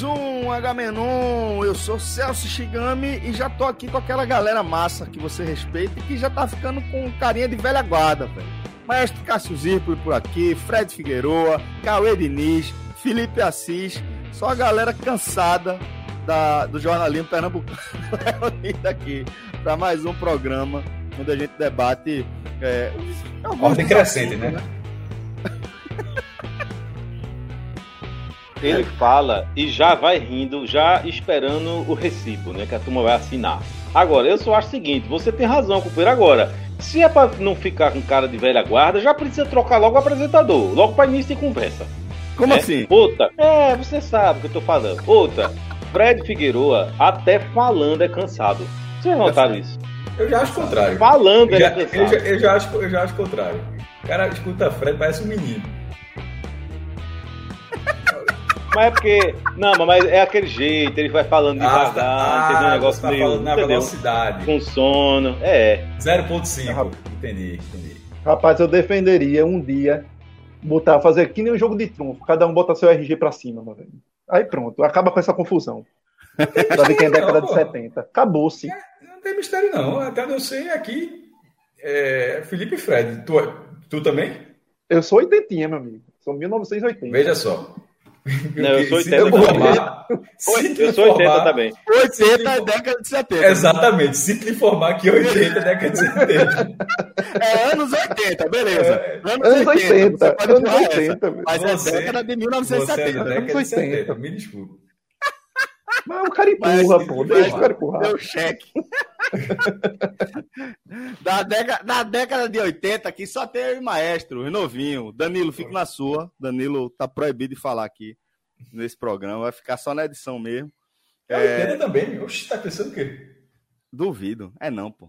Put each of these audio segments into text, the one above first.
Mais um H-Menon, eu sou Celso Shigami e já tô aqui com aquela galera massa que você respeita e que já tá ficando com carinha de velha guarda, velho. Maestro Cássio Zirpoli por aqui, Fred Figueroa, Cauê Diniz, Felipe Assis, só a galera cansada da, do jornalismo pernambucano aqui para mais um programa onde a gente debate. É, Ordem crescente, né? né? Ele fala e já vai rindo, já esperando o recibo, né? Que a turma vai assinar. Agora, eu só acho o seguinte: você tem razão, companheiro. Agora, se é pra não ficar com cara de velha guarda, já precisa trocar logo o apresentador, logo pra início de conversa. Como é? assim? Outra, é, você sabe o que eu tô falando. Outra, Fred Figueroa, até falando é cansado. Vocês notaram isso? Eu já acho o contrário. Falando eu já, é cansado. Eu já, eu já, acho, eu já acho o contrário. O cara escuta Fred, parece um menino. Mas é porque. Não, mas é aquele jeito, ele vai falando ah, devagar, ah, entendeu? Um negócio tá meio. Na velocidade. Com sono. É. 0.5. Entendi, entendi. Rapaz, eu defenderia um dia botar, fazer que nem um jogo de trunfo, cada um bota seu RG pra cima, mano. Aí pronto, acaba com essa confusão. Pra ver quem é década não, de 70. Acabou-se. É, não tem mistério, não. Até onde eu sei aqui. É Felipe Fred. Tu, tu também? Eu sou oitentinha, meu amigo. Sou 1980. Veja só. Não, eu sou 80 também. Eu sou 80 também. 80 é década de 70. Exatamente. Se te informar que 80 é década de 70. É anos 80, beleza. É, anos, anos 80. 80 anos 80. Mas é década de 1970. Você é década de 70. Me desculpe. Mas o cara empurra, pô. Deixa o cara empurrar. Deu cheque. da, década, da década de 80 aqui só tem o maestro, o novinho. Danilo, fica na sua. Danilo tá proibido de falar aqui nesse programa. Vai ficar só na edição mesmo. É, 80 também. Oxe, tá pensando o quê? Duvido. É não, pô.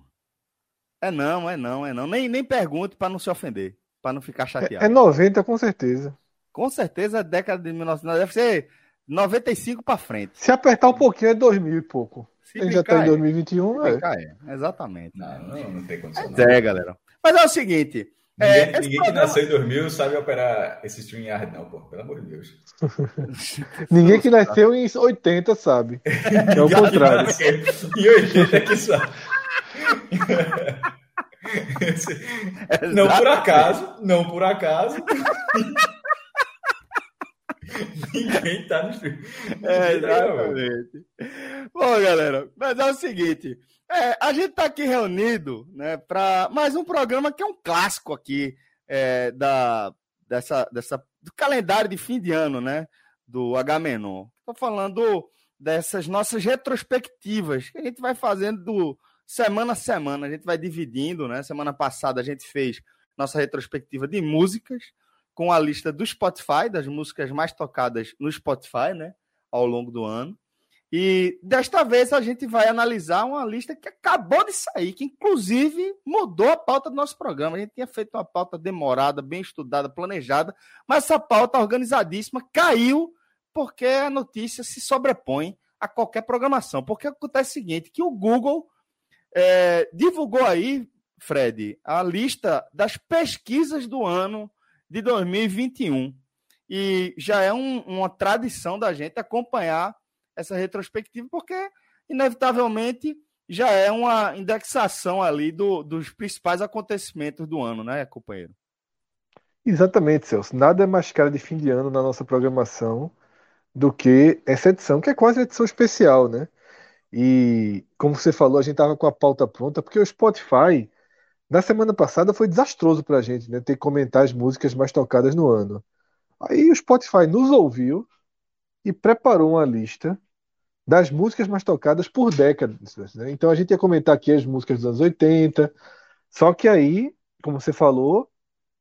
É não, é não, é não. Nem, nem pergunte para não se ofender, para não ficar chateado. É, é 90 com certeza. Com certeza, a década de 1990 deve ser 95 para frente. Se apertar um pouquinho é 2000 e pouco. Se Ele já tá em 2021, é. é. Exatamente. Não, não, não tem condição. É, é, galera. Mas é o seguinte. Ninguém, é, ninguém programa... que nasceu em 2000 sabe operar esse StreamYard, não, pô. Pelo amor de Deus. ninguém que nasceu em 80 sabe. É o contrário. em 80 que sabe. não por acaso, não por acaso. Ninguém tá no stream. É, exatamente. Bom, galera, mas é o seguinte. É, a gente tá aqui reunido, né, para mais um programa que é um clássico aqui é, da, dessa, dessa, do calendário de fim de ano, né, do H-Menon. Tô falando dessas nossas retrospectivas que a gente vai fazendo semana a semana, a gente vai dividindo, né? Semana passada a gente fez nossa retrospectiva de músicas, com a lista do Spotify, das músicas mais tocadas no Spotify, né, ao longo do ano. E desta vez a gente vai analisar uma lista que acabou de sair, que inclusive mudou a pauta do nosso programa. A gente tinha feito uma pauta demorada, bem estudada, planejada, mas essa pauta organizadíssima caiu porque a notícia se sobrepõe a qualquer programação. Porque acontece o seguinte, que o Google é, divulgou aí, Fred, a lista das pesquisas do ano de 2021. E já é um, uma tradição da gente acompanhar essa retrospectiva, porque, inevitavelmente, já é uma indexação ali do, dos principais acontecimentos do ano, né, companheiro? Exatamente, Celso. Nada é mais cara de fim de ano na nossa programação do que essa edição, que é quase uma edição especial, né? E, como você falou, a gente estava com a pauta pronta, porque o Spotify Na semana passada foi desastroso pra gente, né? Ter que comentar as músicas mais tocadas no ano. Aí o Spotify nos ouviu e preparou uma lista das músicas mais tocadas por décadas. Né? Então a gente ia comentar aqui as músicas dos anos 80, só que aí, como você falou,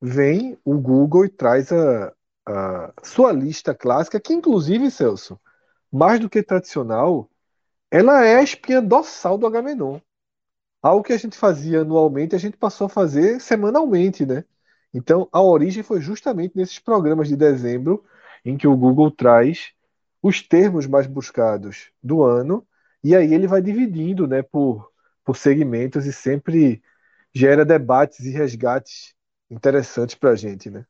vem o Google e traz a, a sua lista clássica, que inclusive, Celso, mais do que tradicional, ela é a espinha dorsal do Agamenon. Algo que a gente fazia anualmente, a gente passou a fazer semanalmente, né? Então, a origem foi justamente nesses programas de dezembro, em que o Google traz os termos mais buscados do ano, e aí ele vai dividindo né, por, por segmentos e sempre gera debates e resgates interessantes para a gente, né?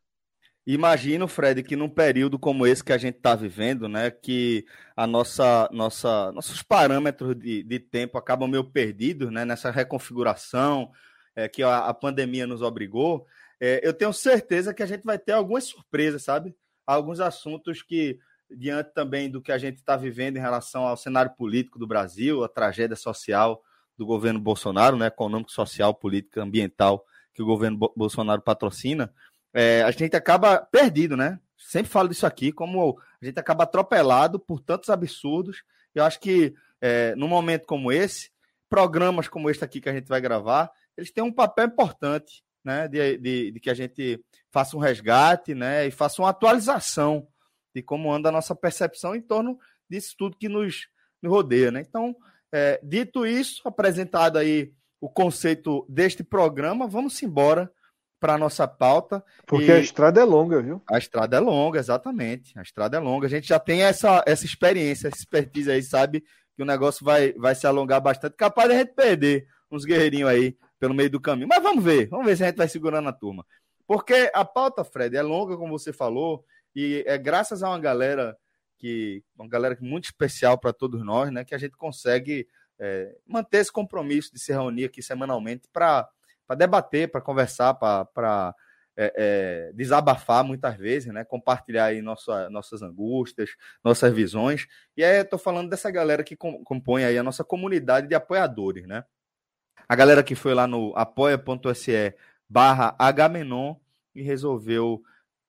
Imagino, Fred, que num período como esse que a gente está vivendo, né, que a nossa, nossa, nossos parâmetros de, de tempo acabam meio perdidos, né, nessa reconfiguração é, que a, a, pandemia nos obrigou, é, eu tenho certeza que a gente vai ter algumas surpresas, sabe? Alguns assuntos que, diante também do que a gente está vivendo em relação ao cenário político do Brasil, a tragédia social do governo Bolsonaro, né, econômico, social, política, ambiental que o governo Bolsonaro patrocina, é, a gente acaba perdido, né? Sempre falo disso aqui, como a gente acaba atropelado por tantos absurdos. Eu acho que é, num momento como esse, programas como este aqui que a gente vai gravar, eles têm um papel importante, né? De, de, de que a gente faça um resgate, né? E faça uma atualização de como anda a nossa percepção em torno disso tudo que nos, nos rodeia, né? Então, é, dito isso, apresentado aí o conceito deste programa, vamos embora para a nossa pauta. Porque e... a estrada é longa, viu? A estrada é longa, exatamente. A estrada é longa. A gente já tem essa, essa experiência, essa expertise aí, sabe? Que o negócio vai, vai se alongar bastante. Capaz de a gente perder uns guerreirinhos aí pelo meio do caminho. Mas vamos ver, vamos ver se a gente vai segurando a turma. Porque a pauta, Fred, é longa, como você falou, e é graças a uma galera que. Uma galera muito especial para todos nós, né? Que a gente consegue é, manter esse compromisso de se reunir aqui semanalmente para para debater, para conversar, para é, é, desabafar muitas vezes, né? Compartilhar aí nossa, nossas angústias, nossas visões. E aí eu tô falando dessa galera que compõe aí a nossa comunidade de apoiadores, né? A galera que foi lá no apoia.se barra Hmenon e resolveu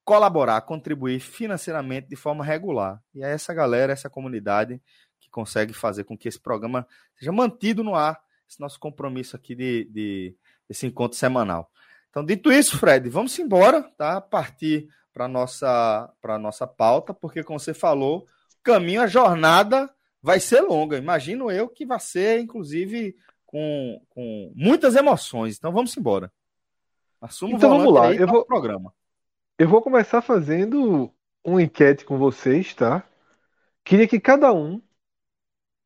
colaborar, contribuir financeiramente de forma regular. E é essa galera, essa comunidade que consegue fazer com que esse programa seja mantido no ar, esse nosso compromisso aqui de, de esse encontro semanal. Então, dito isso, Fred, vamos embora, tá? Partir para nossa para nossa pauta, porque como você falou, o caminho, a jornada vai ser longa. Imagino eu que vai ser, inclusive, com, com muitas emoções. Então, vamos embora. Assumo então, vamos lá. Eu vou programa. Eu vou começar fazendo uma enquete com vocês, tá? Queria que cada um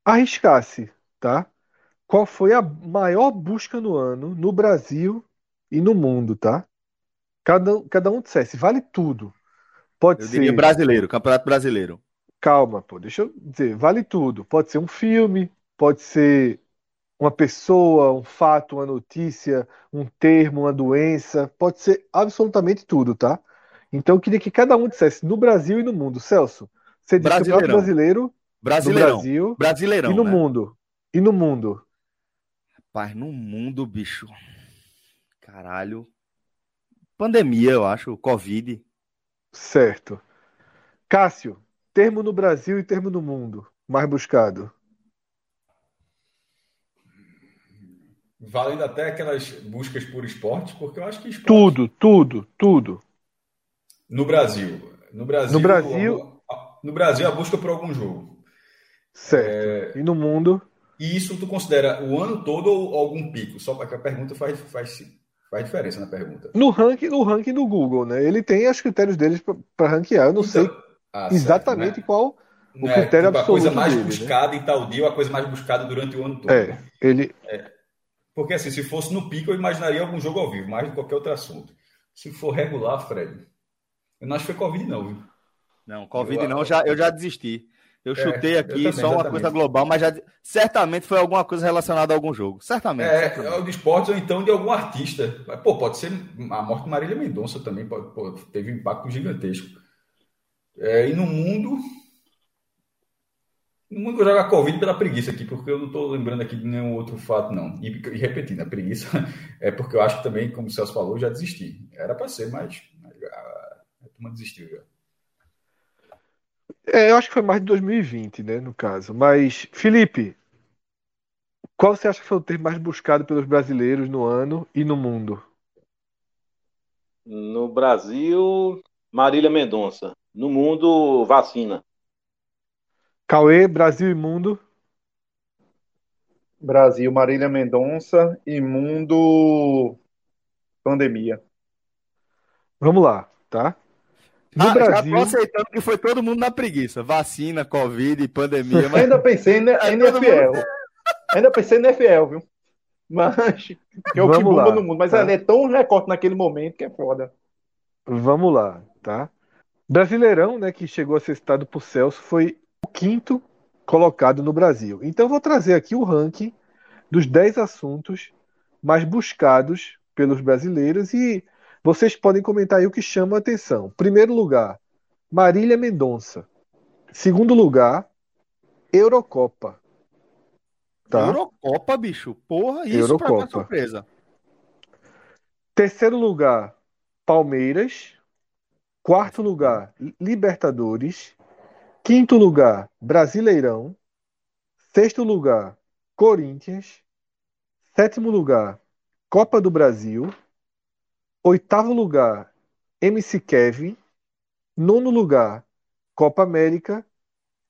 arriscasse, tá? Qual foi a maior busca no ano no Brasil e no mundo, tá? Cada, cada um dissesse, vale tudo. Pode eu ser. Diria brasileiro, Campeonato Brasileiro. Calma, pô, deixa eu dizer, vale tudo. Pode ser um filme, pode ser uma pessoa, um fato, uma notícia, um termo, uma doença, pode ser absolutamente tudo, tá? Então eu queria que cada um dissesse no Brasil e no mundo. Celso, você disse Campeonato Brasileiro, Brasileirão. no Brasil Brasileirão, e no né? mundo. E no mundo. Rapaz, no mundo, bicho. Caralho. Pandemia, eu acho, Covid. Certo. Cássio, termo no Brasil e termo no mundo. Mais buscado. Valendo até aquelas buscas por esporte, porque eu acho que esporte... Tudo, tudo, tudo. No Brasil. No Brasil, no Brasil, no Brasil a busca por algum jogo. Certo. É... E no mundo? E isso tu considera o ano todo ou algum pico? Só para que a pergunta faz, faz, faz diferença na pergunta. No ranking, no ranking do Google, né? Ele tem os critérios deles para ranquear. Eu não então, sei ah, exatamente certo, né? qual o é, critério tipo, absoluto. A coisa mais dele, né? buscada né? em tal dia ou a coisa mais buscada durante o ano todo. É, ele. É. Porque assim, se fosse no pico, eu imaginaria algum jogo ao vivo, mais do que qualquer outro assunto. Se for regular, Fred, eu não acho que foi Covid, não, viu? Não, Covid eu, não, eu já, eu já desisti. Eu é, chutei aqui eu também, só uma exatamente. coisa global, mas já certamente foi alguma coisa relacionada a algum jogo. Certamente. É, certamente. é o de esportes ou então de algum artista. Mas, pô, pode ser a morte de Marília Mendonça também, pode, pô, teve um impacto gigantesco. É, e no mundo. O mundo joga Covid pela preguiça aqui, porque eu não estou lembrando aqui de nenhum outro fato, não. E, e, repetindo, a preguiça é porque eu acho que também, como o Celso falou, já desisti. Era para ser, mas a, a turma desistiu já. É, eu acho que foi mais de 2020, né, no caso. Mas, Felipe, qual você acha que foi o termo mais buscado pelos brasileiros no ano e no mundo? No Brasil, Marília Mendonça. No mundo, vacina. Cauê, Brasil e mundo. Brasil, Marília Mendonça e mundo pandemia. Vamos lá, tá? No ah, Brasil. Já tô aceitando que foi todo mundo na preguiça. Vacina, Covid, pandemia. Mas... Ainda pensei na NFL. Mundo... Ainda pensei na NFL, viu? Mas que é o Vamos que bomba lá, no mundo. Mas tá? é tão recorte naquele momento que é foda. Vamos lá, tá? Brasileirão, né, que chegou a ser citado por Celso, foi o quinto colocado no Brasil. Então vou trazer aqui o ranking dos 10 assuntos mais buscados pelos brasileiros e vocês podem comentar aí o que chama a atenção. Primeiro lugar, Marília Mendonça. Segundo lugar, Eurocopa. Tá? Eurocopa, bicho. Porra, isso Eurocopa. pra surpresa. Terceiro lugar, Palmeiras. Quarto lugar, Libertadores. Quinto lugar, Brasileirão. Sexto lugar, Corinthians. Sétimo lugar, Copa do Brasil. Oitavo lugar, MC Kevin. Nono lugar, Copa América.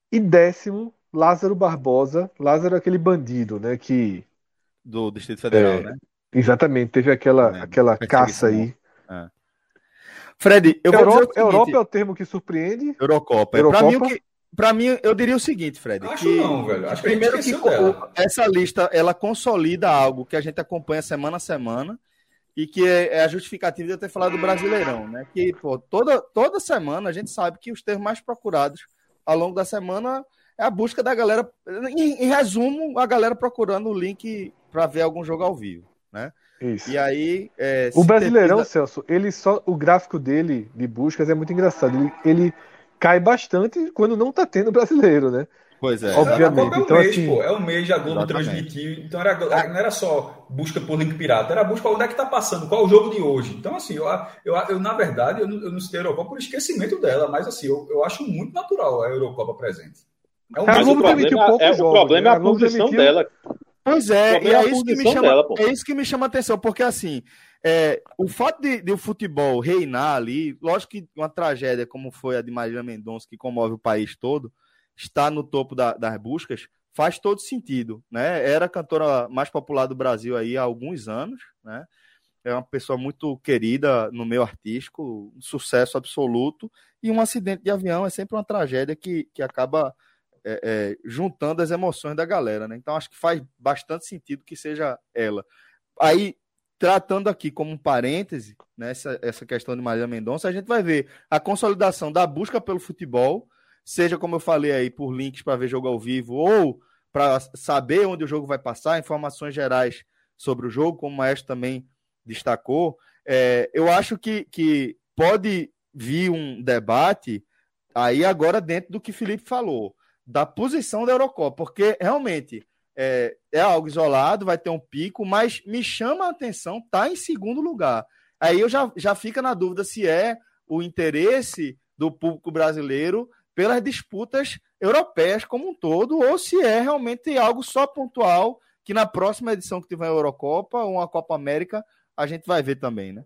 E décimo, Lázaro Barbosa. Lázaro é aquele bandido, né? Que. Do Distrito Federal, é, né? Exatamente, teve aquela, é, aquela caça aí. É. Fred, eu Europa, vou dizer o Europa é o termo que surpreende. Eurocopa. Eurocopa. Para mim, que, pra mim, eu diria o seguinte, Fred. Acho que, não, velho. Acho primeiro que, que essa lista ela consolida algo que a gente acompanha semana a semana e que é, é a justificativa de eu ter falado do Brasileirão, né? Que pô, toda, toda semana a gente sabe que os termos mais procurados ao longo da semana é a busca da galera. Em, em resumo, a galera procurando o link para ver algum jogo ao vivo, né? Isso. E aí. É, o Brasileirão, Celso, ele só. O gráfico dele de buscas é muito engraçado. Ele, ele cai bastante quando não tá tendo brasileiro, né? Pois é. Obviamente. É, então, mês, assim... pô, é um mês, a Globo Exatamente. transmitiu. Então era, não era só busca por link pirata, era busca onde é que tá passando, qual é o jogo de hoje. Então, assim, eu, eu, eu na verdade, eu não, eu não citei a Eurocopa por esquecimento dela, mas assim, eu, eu acho muito natural a Eurocopa presente. É um mas o problema, é, o problema é a, a posição dela. Pois é, e é, é, isso que me chama, dela, é isso que me chama atenção, porque assim, é, o fato de, de, o futebol reinar ali, lógico que uma tragédia como foi a de Marília Mendonça, que comove o país todo, está no topo da, das buscas, faz todo sentido, né? Era a cantora mais popular do Brasil aí há alguns anos, né? É uma pessoa muito querida no meio artístico, um sucesso absoluto, e um acidente de avião é sempre uma tragédia que, que acaba é, é, juntando as emoções da galera, né? Então acho que faz bastante sentido que seja ela. Aí, tratando aqui como um parêntese, né, essa, essa questão de Maria Mendonça, a gente vai ver a consolidação da busca pelo futebol, seja como eu falei aí, por links para ver jogo ao vivo ou para saber onde o jogo vai passar, informações gerais sobre o jogo, como o Maestro também destacou. É, eu acho que, que pode vir um debate aí agora dentro do que Felipe falou da posição da Eurocopa, porque realmente é, é, algo isolado, vai ter um pico, mas me chama a atenção, tá em segundo lugar. Aí eu já, já fica na dúvida se é o interesse do público brasileiro pelas disputas europeias como um todo, ou se é realmente algo só pontual, que na próxima edição que tiver a Eurocopa ou a Copa América, a gente vai ver também, né?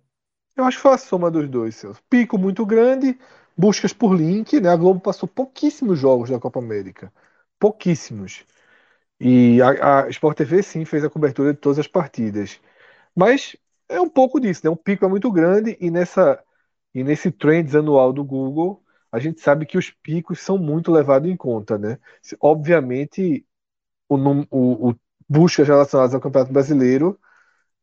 Eu acho que foi a soma dos dois, Celso. Pico muito grande, buscas por link, né? A Globo passou pouquíssimos jogos da Copa América. Pouquíssimos. E a, a Sport TV sim fez a cobertura de todas as partidas. Mas é um pouco disso, né? O pico é muito grande e nessa e nesse trends anual do Google, a gente sabe que os picos são muito levados em conta, né? Obviamente, o, o, o buscas relacionadas ao Campeonato Brasileiro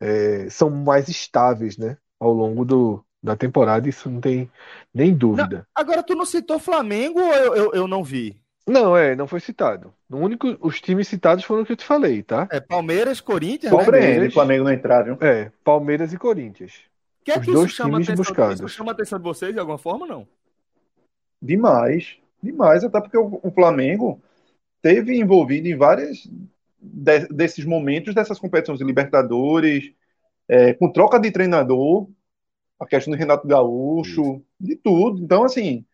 é, são mais estáveis, né? Ao longo do, da temporada, isso não tem nem dúvida. Não, agora, tu não citou Flamengo ou eu, eu, eu, não vi? Não, é, não foi citado. O único, os times citados foram os que eu te falei, tá? É Palmeiras, Corinthians, Palmeiras, né? Flamengo não entraram. É, Palmeiras e Corinthians. Que é os que dois times atenção, buscados. Isso chama a atenção de vocês de alguma forma, não? Demais, demais, até porque o, o Flamengo teve envolvido em vários de, desses momentos dessas competições de Libertadores, é, com troca de treinador, a questão do Renato Gaúcho, Isso. de tudo. Então, assim,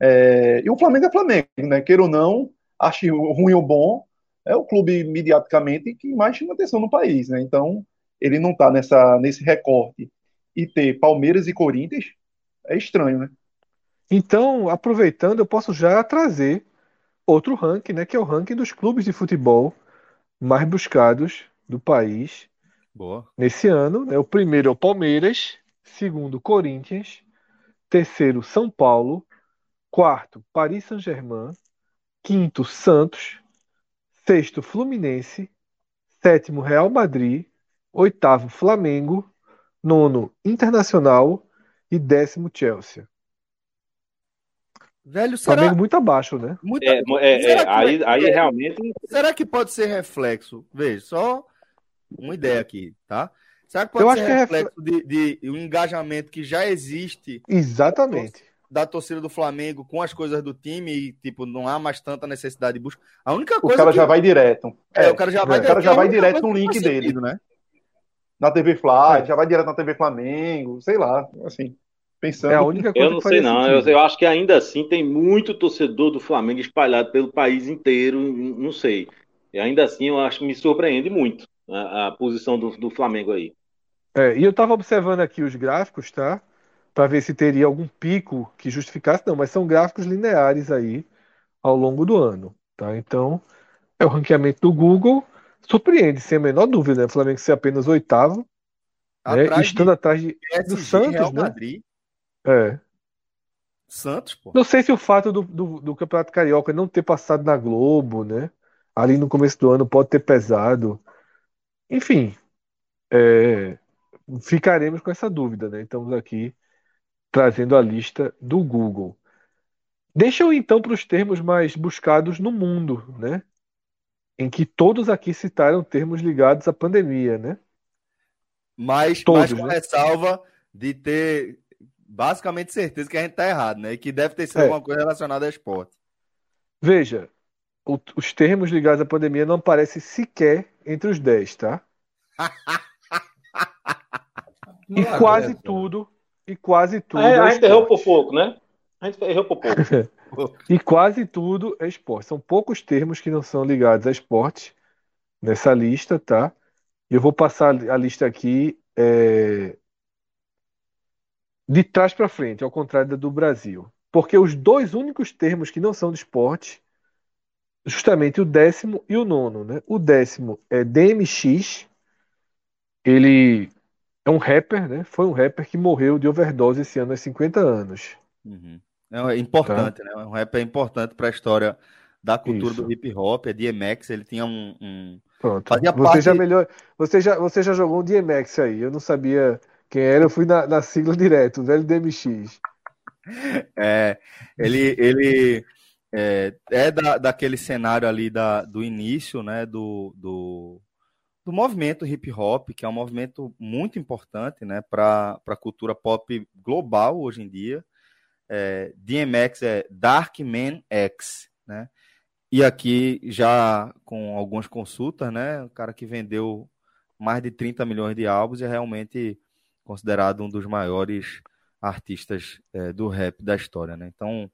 é, e o Flamengo é Flamengo, né? Queira ou não, ache ruim ou bom, é o clube mediaticamente que mais chama atenção no país, né? Então, ele não tá nessa, nesse recorte e ter Palmeiras e Corinthians é estranho, né? Então, aproveitando, eu posso já trazer outro ranking, né? Que é o ranking dos clubes de futebol mais buscados do país Boa. nesse ano. Né? O primeiro é o Palmeiras, segundo, Corinthians, terceiro, São Paulo, quarto, Paris Saint-Germain, quinto, Santos, sexto, Fluminense, sétimo, Real Madrid, oitavo, Flamengo, nono, Internacional e décimo, Chelsea. Velho, será... Flamengo muito abaixo, né? Muito... É, é, é, aí, aí realmente. Será que pode ser reflexo? Veja, só uma ideia aqui, tá? Será que pode Eu ser acho reflexo que é refle... de, de um engajamento que já existe? Exatamente. Da torcida do Flamengo com as coisas do time e, tipo, não há mais tanta necessidade de busca. A única coisa. O cara que... já vai direto. É, é, o cara já vai, o cara já vai direto no link dele. Sentido, né? Na TV Fly, já vai direto na TV Flamengo, sei lá, assim. Pensando. É a única coisa eu não sei, não. Eu, eu, acho que ainda assim tem muito torcedor do Flamengo espalhado pelo país inteiro. Não sei. E ainda assim, eu acho que me surpreende muito a, a posição do, do, Flamengo aí. É, e eu estava observando aqui os gráficos, tá? Para ver se teria algum pico que justificasse. Não, mas são gráficos lineares aí ao longo do ano, tá? Então, é o ranqueamento do Google. Surpreende, sem a menor dúvida, né? O Flamengo ser apenas oitavo. Né? Estando de atrás de, do Santos, Real né? É. Santos, pô. Não sei se o fato do, do, do, Campeonato Carioca não ter passado na Globo, né? Ali no começo do ano pode ter pesado. Enfim, é, ficaremos com essa dúvida, né? Estamos aqui trazendo a lista do Google. Deixa eu então para os termos mais buscados no mundo, né? Em que todos aqui citaram termos ligados à pandemia, né? Mas, todos, mas com né? ressalva de ter basicamente certeza que a gente tá errado, né? E que deve ter sido é. alguma coisa relacionada ao esporte. Veja, o, os termos ligados à pandemia não aparecem sequer entre os 10, tá? e quase tudo, e quase tudo. É, a gente errou por pouco, né? A gente errou por pouco. e quase tudo é esporte. São poucos termos que não são ligados a esporte nessa lista, tá? Eu vou passar a lista aqui é, de trás para frente, ao contrário do Brasil. Porque os dois únicos termos que não são de esporte, justamente o décimo e o nono, né? O décimo é DMX, ele é um rapper, né? Foi um rapper que morreu de overdose esse ano aos 50 anos. Uhum. É importante, tá? né? Um rapper importante para a história da cultura Isso. do hip hop, é DMX, ele tinha um, um... Pronto. Fazia você parte... já melhor, você já você já jogou um DMX aí, eu não sabia quem era, eu fui na, na sigla direto, velho DMX. É, ele, ele é, é da, daquele cenário ali da, do início, né, do, do, do movimento hip hop, que é um movimento muito importante, né, para a cultura pop global hoje em dia. É, DMX é Dark Man X, né? E aqui já com algumas consultas, né? O cara que vendeu mais de 30 milhões de álbuns é realmente considerado um dos maiores artistas é, do rap da história, né? Então,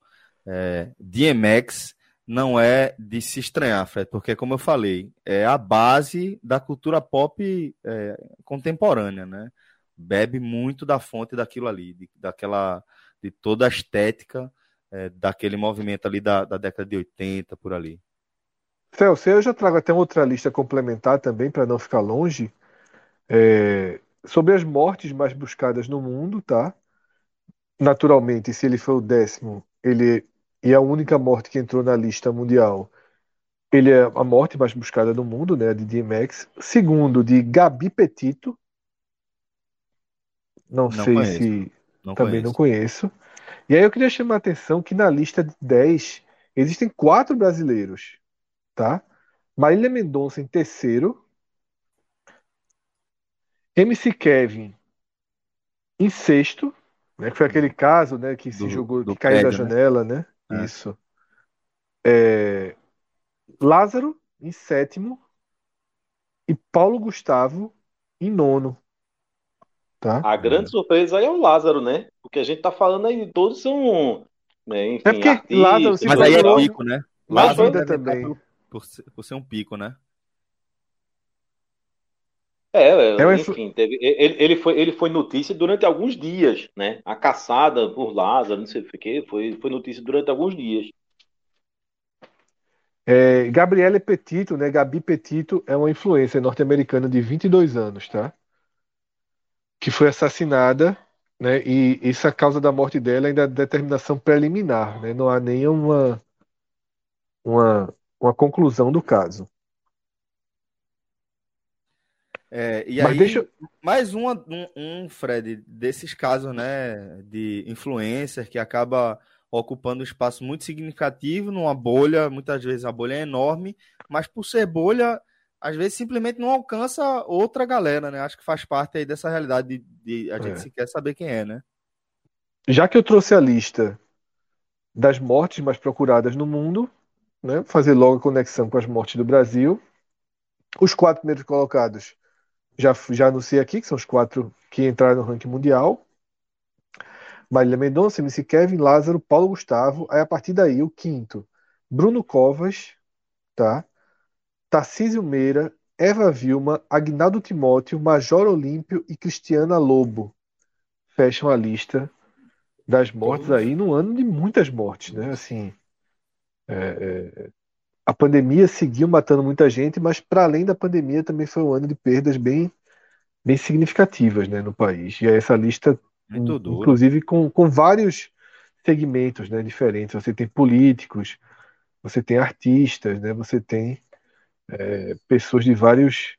é, DMX não é de se estranhar, Fred, porque, como eu falei, é a base da cultura pop é, contemporânea, né? Bebe muito da fonte daquilo ali, de, daquela, de toda a estética é, daquele movimento ali da, da década de 80, por ali. Celso, eu já trago até outra lista complementar também, para não ficar longe. É, sobre as mortes mais buscadas no mundo, tá? Naturalmente, se ele foi o décimo, ele e a única morte que entrou na lista mundial, ele é a morte mais buscada do mundo, né? De DMX. Segundo, de Gabi Petito. Não, não sei conheço. se não também conheço. não conheço. E aí eu queria chamar a atenção que na lista de 10 existem quatro brasileiros, tá? Marília Mendonça em terceiro, MC Kevin em sexto, né, que foi aquele caso né, que se do, jogou, que caiu da né? janela, né? né? É. Isso. É... Lázaro em sétimo e Paulo Gustavo em nono. Tá? A grande surpresa aí é o Lázaro, né? Porque a gente tá falando aí, todos são. Né, enfim, é porque artistas, Lázaro se Mas aí é pico, né? Lázaro também. Por, por, por ser um pico, né? É, é enfim, teve, ele, ele, foi, ele foi notícia durante alguns dias, né? A caçada por Lázaro, não sei o que, foi, foi notícia durante alguns dias. É, Gabriele Petito, né? Gabi Petito é uma influência norte-americana de 22 anos, tá? Que foi assassinada, né? E essa causa da morte dela ainda é determinação preliminar, né? Não há nenhuma uma, uma conclusão do caso. É, e Mas aí, deixa... mais uma, um, um, Fred, desses casos, né, de influencer que acaba ocupando um espaço muito significativo numa bolha, muitas vezes a bolha é enorme, mas por ser bolha, às vezes simplesmente não alcança outra galera, né? Acho que faz parte aí dessa realidade de, de a gente é. se quer saber quem é, né? Já que eu trouxe a lista das mortes mais procuradas no mundo, né, fazer logo a conexão com as mortes do Brasil. Os quatro primeiros colocados já, já anunciei aqui, que são os quatro que entraram no ranking mundial. Marília Mendonça, MC Kevin, Lázaro, Paulo Gustavo. Aí a partir daí, o quinto, Bruno Covas, tá? Tarcísio Meira, Eva Vilma, Agnaldo Timóteo, Major Olímpio e Cristiana Lobo. Fecham a lista das mortes aí no ano de muitas mortes, né? Assim, é, é, a pandemia seguiu matando muita gente, mas para além da pandemia também foi um ano de perdas bem, bem significativas né, no país. E essa lista, inclusive com, com vários segmentos né, diferentes. Você tem políticos, você tem artistas, né, você tem é, pessoas de vários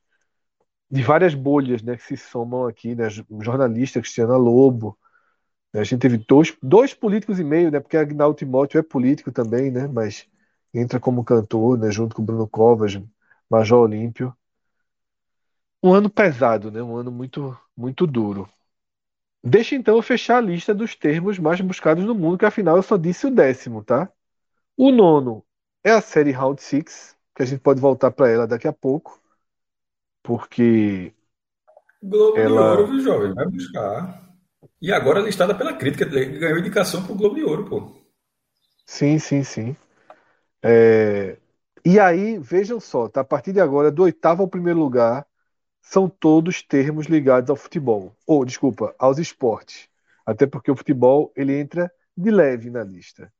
de várias bolhas né, que se somam aqui, né, jornalista Cristiana Lobo. Né, a gente teve dois, dois políticos e meio, né, porque Agnaldo Timóteo é político também, né, mas entra como cantor, né, junto com Bruno Covas, Major Olímpio. Um ano pesado, né? Um ano muito, muito duro. Deixa então eu fechar a lista dos termos mais buscados no mundo, que afinal eu só disse o décimo, tá? O nono é a série Round Six, que a gente pode voltar para ela daqui a pouco, porque Globo ela... de Ouro, viu, jovem? Vai buscar. E agora listada pela crítica, ganhou indicação pro Globo de Ouro, pô. Sim, sim, sim. É... E aí, vejam só, tá? a partir de agora, do oitavo ao primeiro lugar, são todos termos ligados ao futebol. Ou, desculpa, aos esportes. Até porque o futebol ele entra de leve na lista.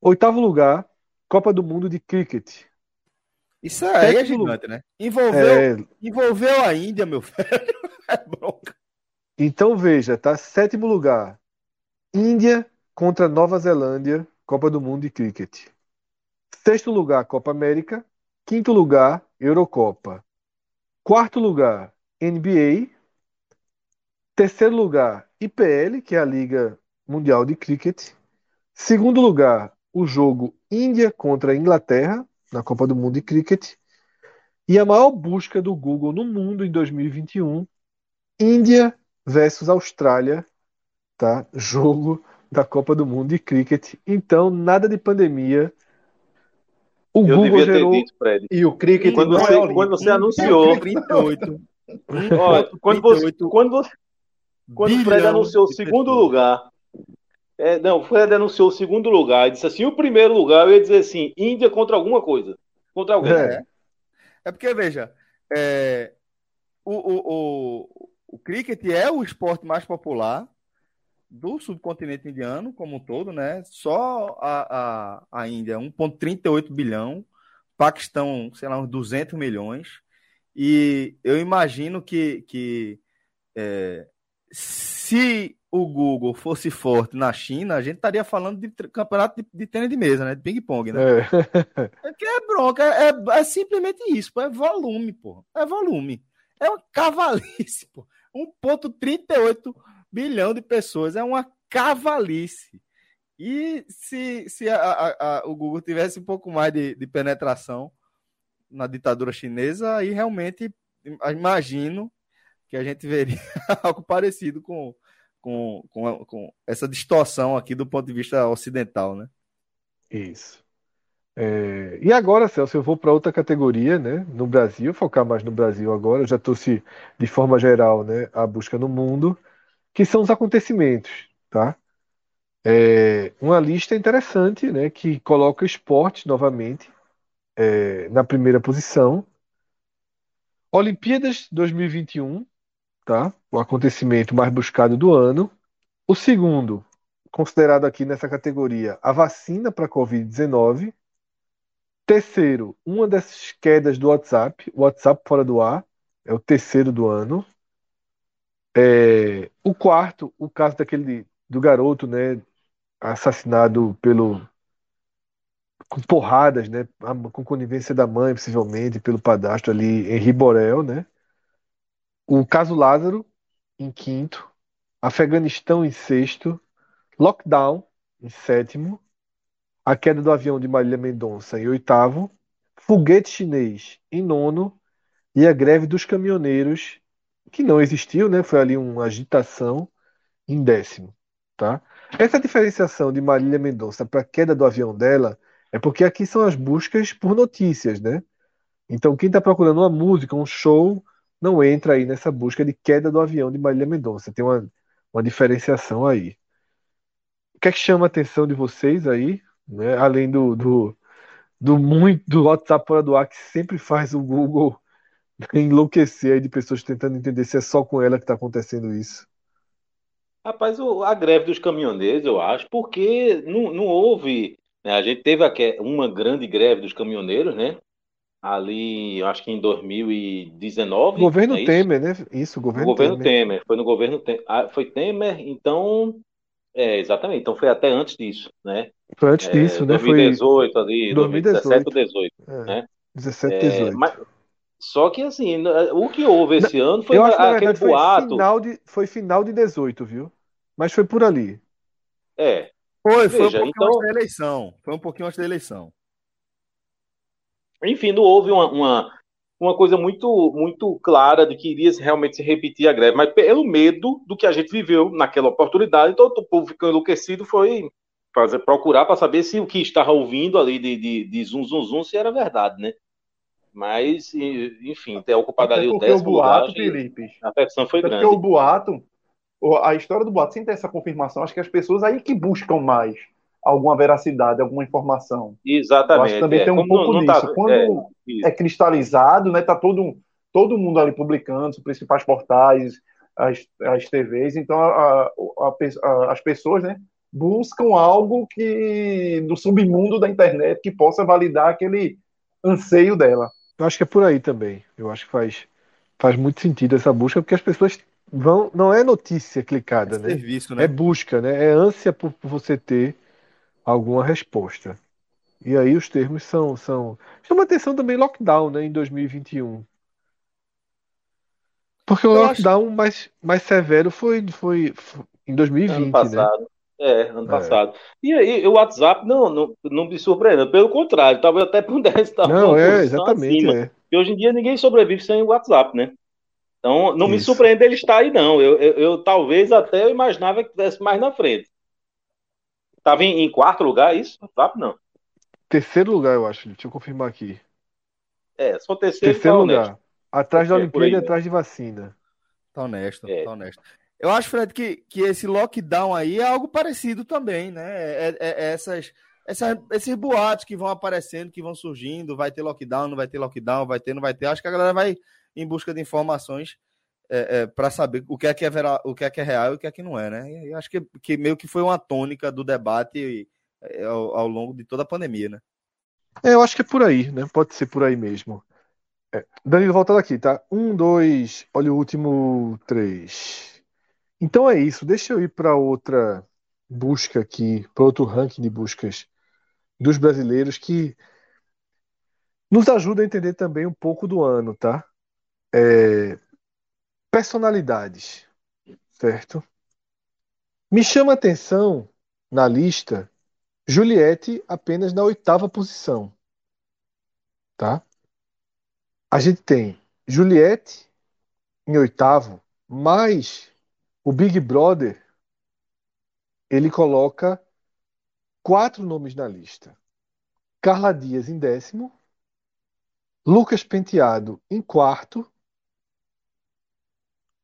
Oitavo lugar, Copa do Mundo de Cricket. Isso aí é gigante, né? Envolveu, é... envolveu a Índia, meu velho. É bronca. Então veja, tá? Sétimo lugar, Índia contra Nova Zelândia, Copa do Mundo de Cricket. Sexto lugar, Copa América. Quinto lugar, Eurocopa. Quarto lugar, NBA. Terceiro lugar, IPL, que é a Liga Mundial de Cricket. Segundo lugar, o jogo Índia contra Inglaterra, na Copa do Mundo de Cricket. E a maior busca do Google no mundo em 2021, Índia versus Austrália, tá? Jogo da Copa do Mundo de Cricket. Então, nada de pandemia, o eu Google gerou dito, e o cricket quando você, é quando você anunciou. 38. Olha, quando você quando você, quando o Fred anunciou o segundo lugar, é, não, o Fred anunciou o segundo lugar, e disse assim, o primeiro lugar, eu ia dizer assim, Índia contra alguma coisa, contra alguém. É, é porque veja, é, o, o, o, o cricket é o esporte mais popular do subcontinente indiano como um todo, né? Só a, a, a Índia, 1,38 bilhão, Paquistão, sei lá, uns 200 milhões. E eu imagino que, que é, se o Google fosse forte na China, a gente estaria falando de campeonato de, de tênis de mesa, né? De ping-pong, né? É. é que é bronca, é, é, é simplesmente isso, pô, é volume, pô. É volume. É uma cavalice, pô. 1,38 bilhão de pessoas. É uma cavalice. E se, se a, a, a, o Google tivesse um pouco mais de, de penetração na ditadura chinesa, aí realmente imagino que a gente veria algo parecido com, com, com, com, essa distorção aqui do ponto de vista ocidental, né? Isso. É, e agora, Celso, eu vou para outra categoria, né? No Brasil, focar mais no Brasil agora. Eu já trouxe de forma geral, né, a busca no mundo, que são os acontecimentos, tá? É uma lista interessante, né, que coloca esporte novamente é, na primeira posição. Olimpíadas 2021, tá? O acontecimento mais buscado do ano. O segundo, considerado aqui nessa categoria, a vacina para Covid-19. Terceiro, uma dessas quedas do WhatsApp, o WhatsApp fora do ar, é o terceiro do ano. É, o quarto, o caso daquele do garoto, né, assassinado pelo com porradas, né, com conivência da mãe, possivelmente, pelo padastro ali em Riborel, né? O caso Lázaro em quinto, Afeganistão em sexto, Lockdown em sétimo, a queda do avião de Marília Mendonça em oitavo, foguete chinês em nono. E a greve dos caminhoneiros, que não existiu, né? Foi ali uma agitação em décimo, tá? Essa diferenciação de Marília Mendonça para a queda do avião dela é porque aqui são as buscas por notícias, né? Então quem está procurando uma música, um show, não entra aí nessa busca de queda do avião de Marília Mendonça. Tem uma, uma diferenciação aí. O que é que chama a atenção de vocês aí? né? Além do, do, do muito do WhatsApp fora do ar, que sempre faz o Google enlouquecer aí de pessoas tentando entender se é só com ela que está acontecendo isso. Rapaz, a greve dos caminhoneiros, eu acho, porque não, não houve. Né? A gente teve uma grande greve dos caminhoneiros, né? Ali, acho que em 2019. Governo é Temer, né? Isso, governo, governo Temer. Temer. Foi no governo Temer. Ah, foi Temer, então. É, exatamente. Então foi até antes disso, né? Foi antes é, disso, né? 2018 foi... ali, 2017 ou 18, é, né? 17, 18. É, mas, só que assim, o que houve esse não, ano foi eu acho, aquele verdade, boato. Foi final, de, foi final de 18, viu? Mas foi por ali. É. Foi, foi Veja, um pouquinho então... antes da eleição. Foi um pouquinho antes da eleição. Enfim, não houve uma, uma, uma coisa muito, muito clara de que iria realmente se repetir a greve, mas pelo medo do que a gente viveu naquela oportunidade, todo o povo ficou enlouquecido, foi fazer, procurar para saber se o que estava ouvindo ali de, de, de zum, zum, zum, se era verdade, né? Mas, enfim, ter ocupado ali o décimo o boato, lugar, Felipe, a pressão foi grande. Porque o boato, a história do boato, sem ter essa confirmação, acho que as pessoas aí que buscam mais alguma veracidade, alguma informação. Exatamente. acho que também é, tem um pouco não, não disso. Tá, Quando é, é, cristalizado, né, tá todo, todo mundo ali publicando, os principais portais, as, as TVs, então a, a, a, as pessoas, né, buscam algo que do submundo da internet que possa validar aquele anseio dela. Eu acho que é por aí também. Eu acho que faz, faz muito sentido essa busca, porque as pessoas vão. Não é notícia clicada, é né? Serviço, né? É busca, né? É ânsia por, por você ter alguma resposta. E aí os termos são. são... Chama atenção também lockdown, né? Em 2021. Porque o lockdown acho... mais, mais severo foi, foi, foi em 2020, ano né? passado. né? É, ano é. passado. E aí, o WhatsApp não, não, não me surpreende, pelo contrário, talvez até pudesse estar Não, é, exatamente. É. E hoje em dia ninguém sobrevive sem o WhatsApp, né? Então, não Isso. me surpreende ele estar aí, não. Eu, eu, eu, talvez até eu imaginava que tivesse mais na frente. Estava em, em, quarto lugar, é isso? WhatsApp, não. Terceiro lugar, eu acho. Deixa eu confirmar aqui. É, só terceiro, terceiro tá lugar. Atrás da Olimpíada e atrás de vacina. Tá honesto, é. tá honesto. Eu acho, Fred, que, que esse lockdown aí é algo parecido também, né? É, é, é essas, esses boatos que vão aparecendo, que vão surgindo, vai ter lockdown, não vai ter lockdown, vai ter, não vai ter. Acho que a galera vai em busca de informações é, é, para saber o que é que é, vera, o que é que é real e o que é que não é, né? E acho que, que meio que foi uma tônica do debate é, ao, ao longo de toda a pandemia, né? Eu acho que é por aí, né? Pode ser por aí mesmo. É, Danilo, voltando aqui, tá? Um, dois, olha o último três. Então é isso. Deixa eu ir para outra busca aqui, para outro ranking de buscas dos brasileiros que nos ajuda a entender também um pouco do ano, tá? É... Personalidades, certo? Me chama a atenção na lista Juliette apenas na oitava posição, tá? A gente tem Juliette em oitavo, mais o Big Brother ele coloca quatro nomes na lista. Carla Dias em décimo, Lucas Penteado em quarto,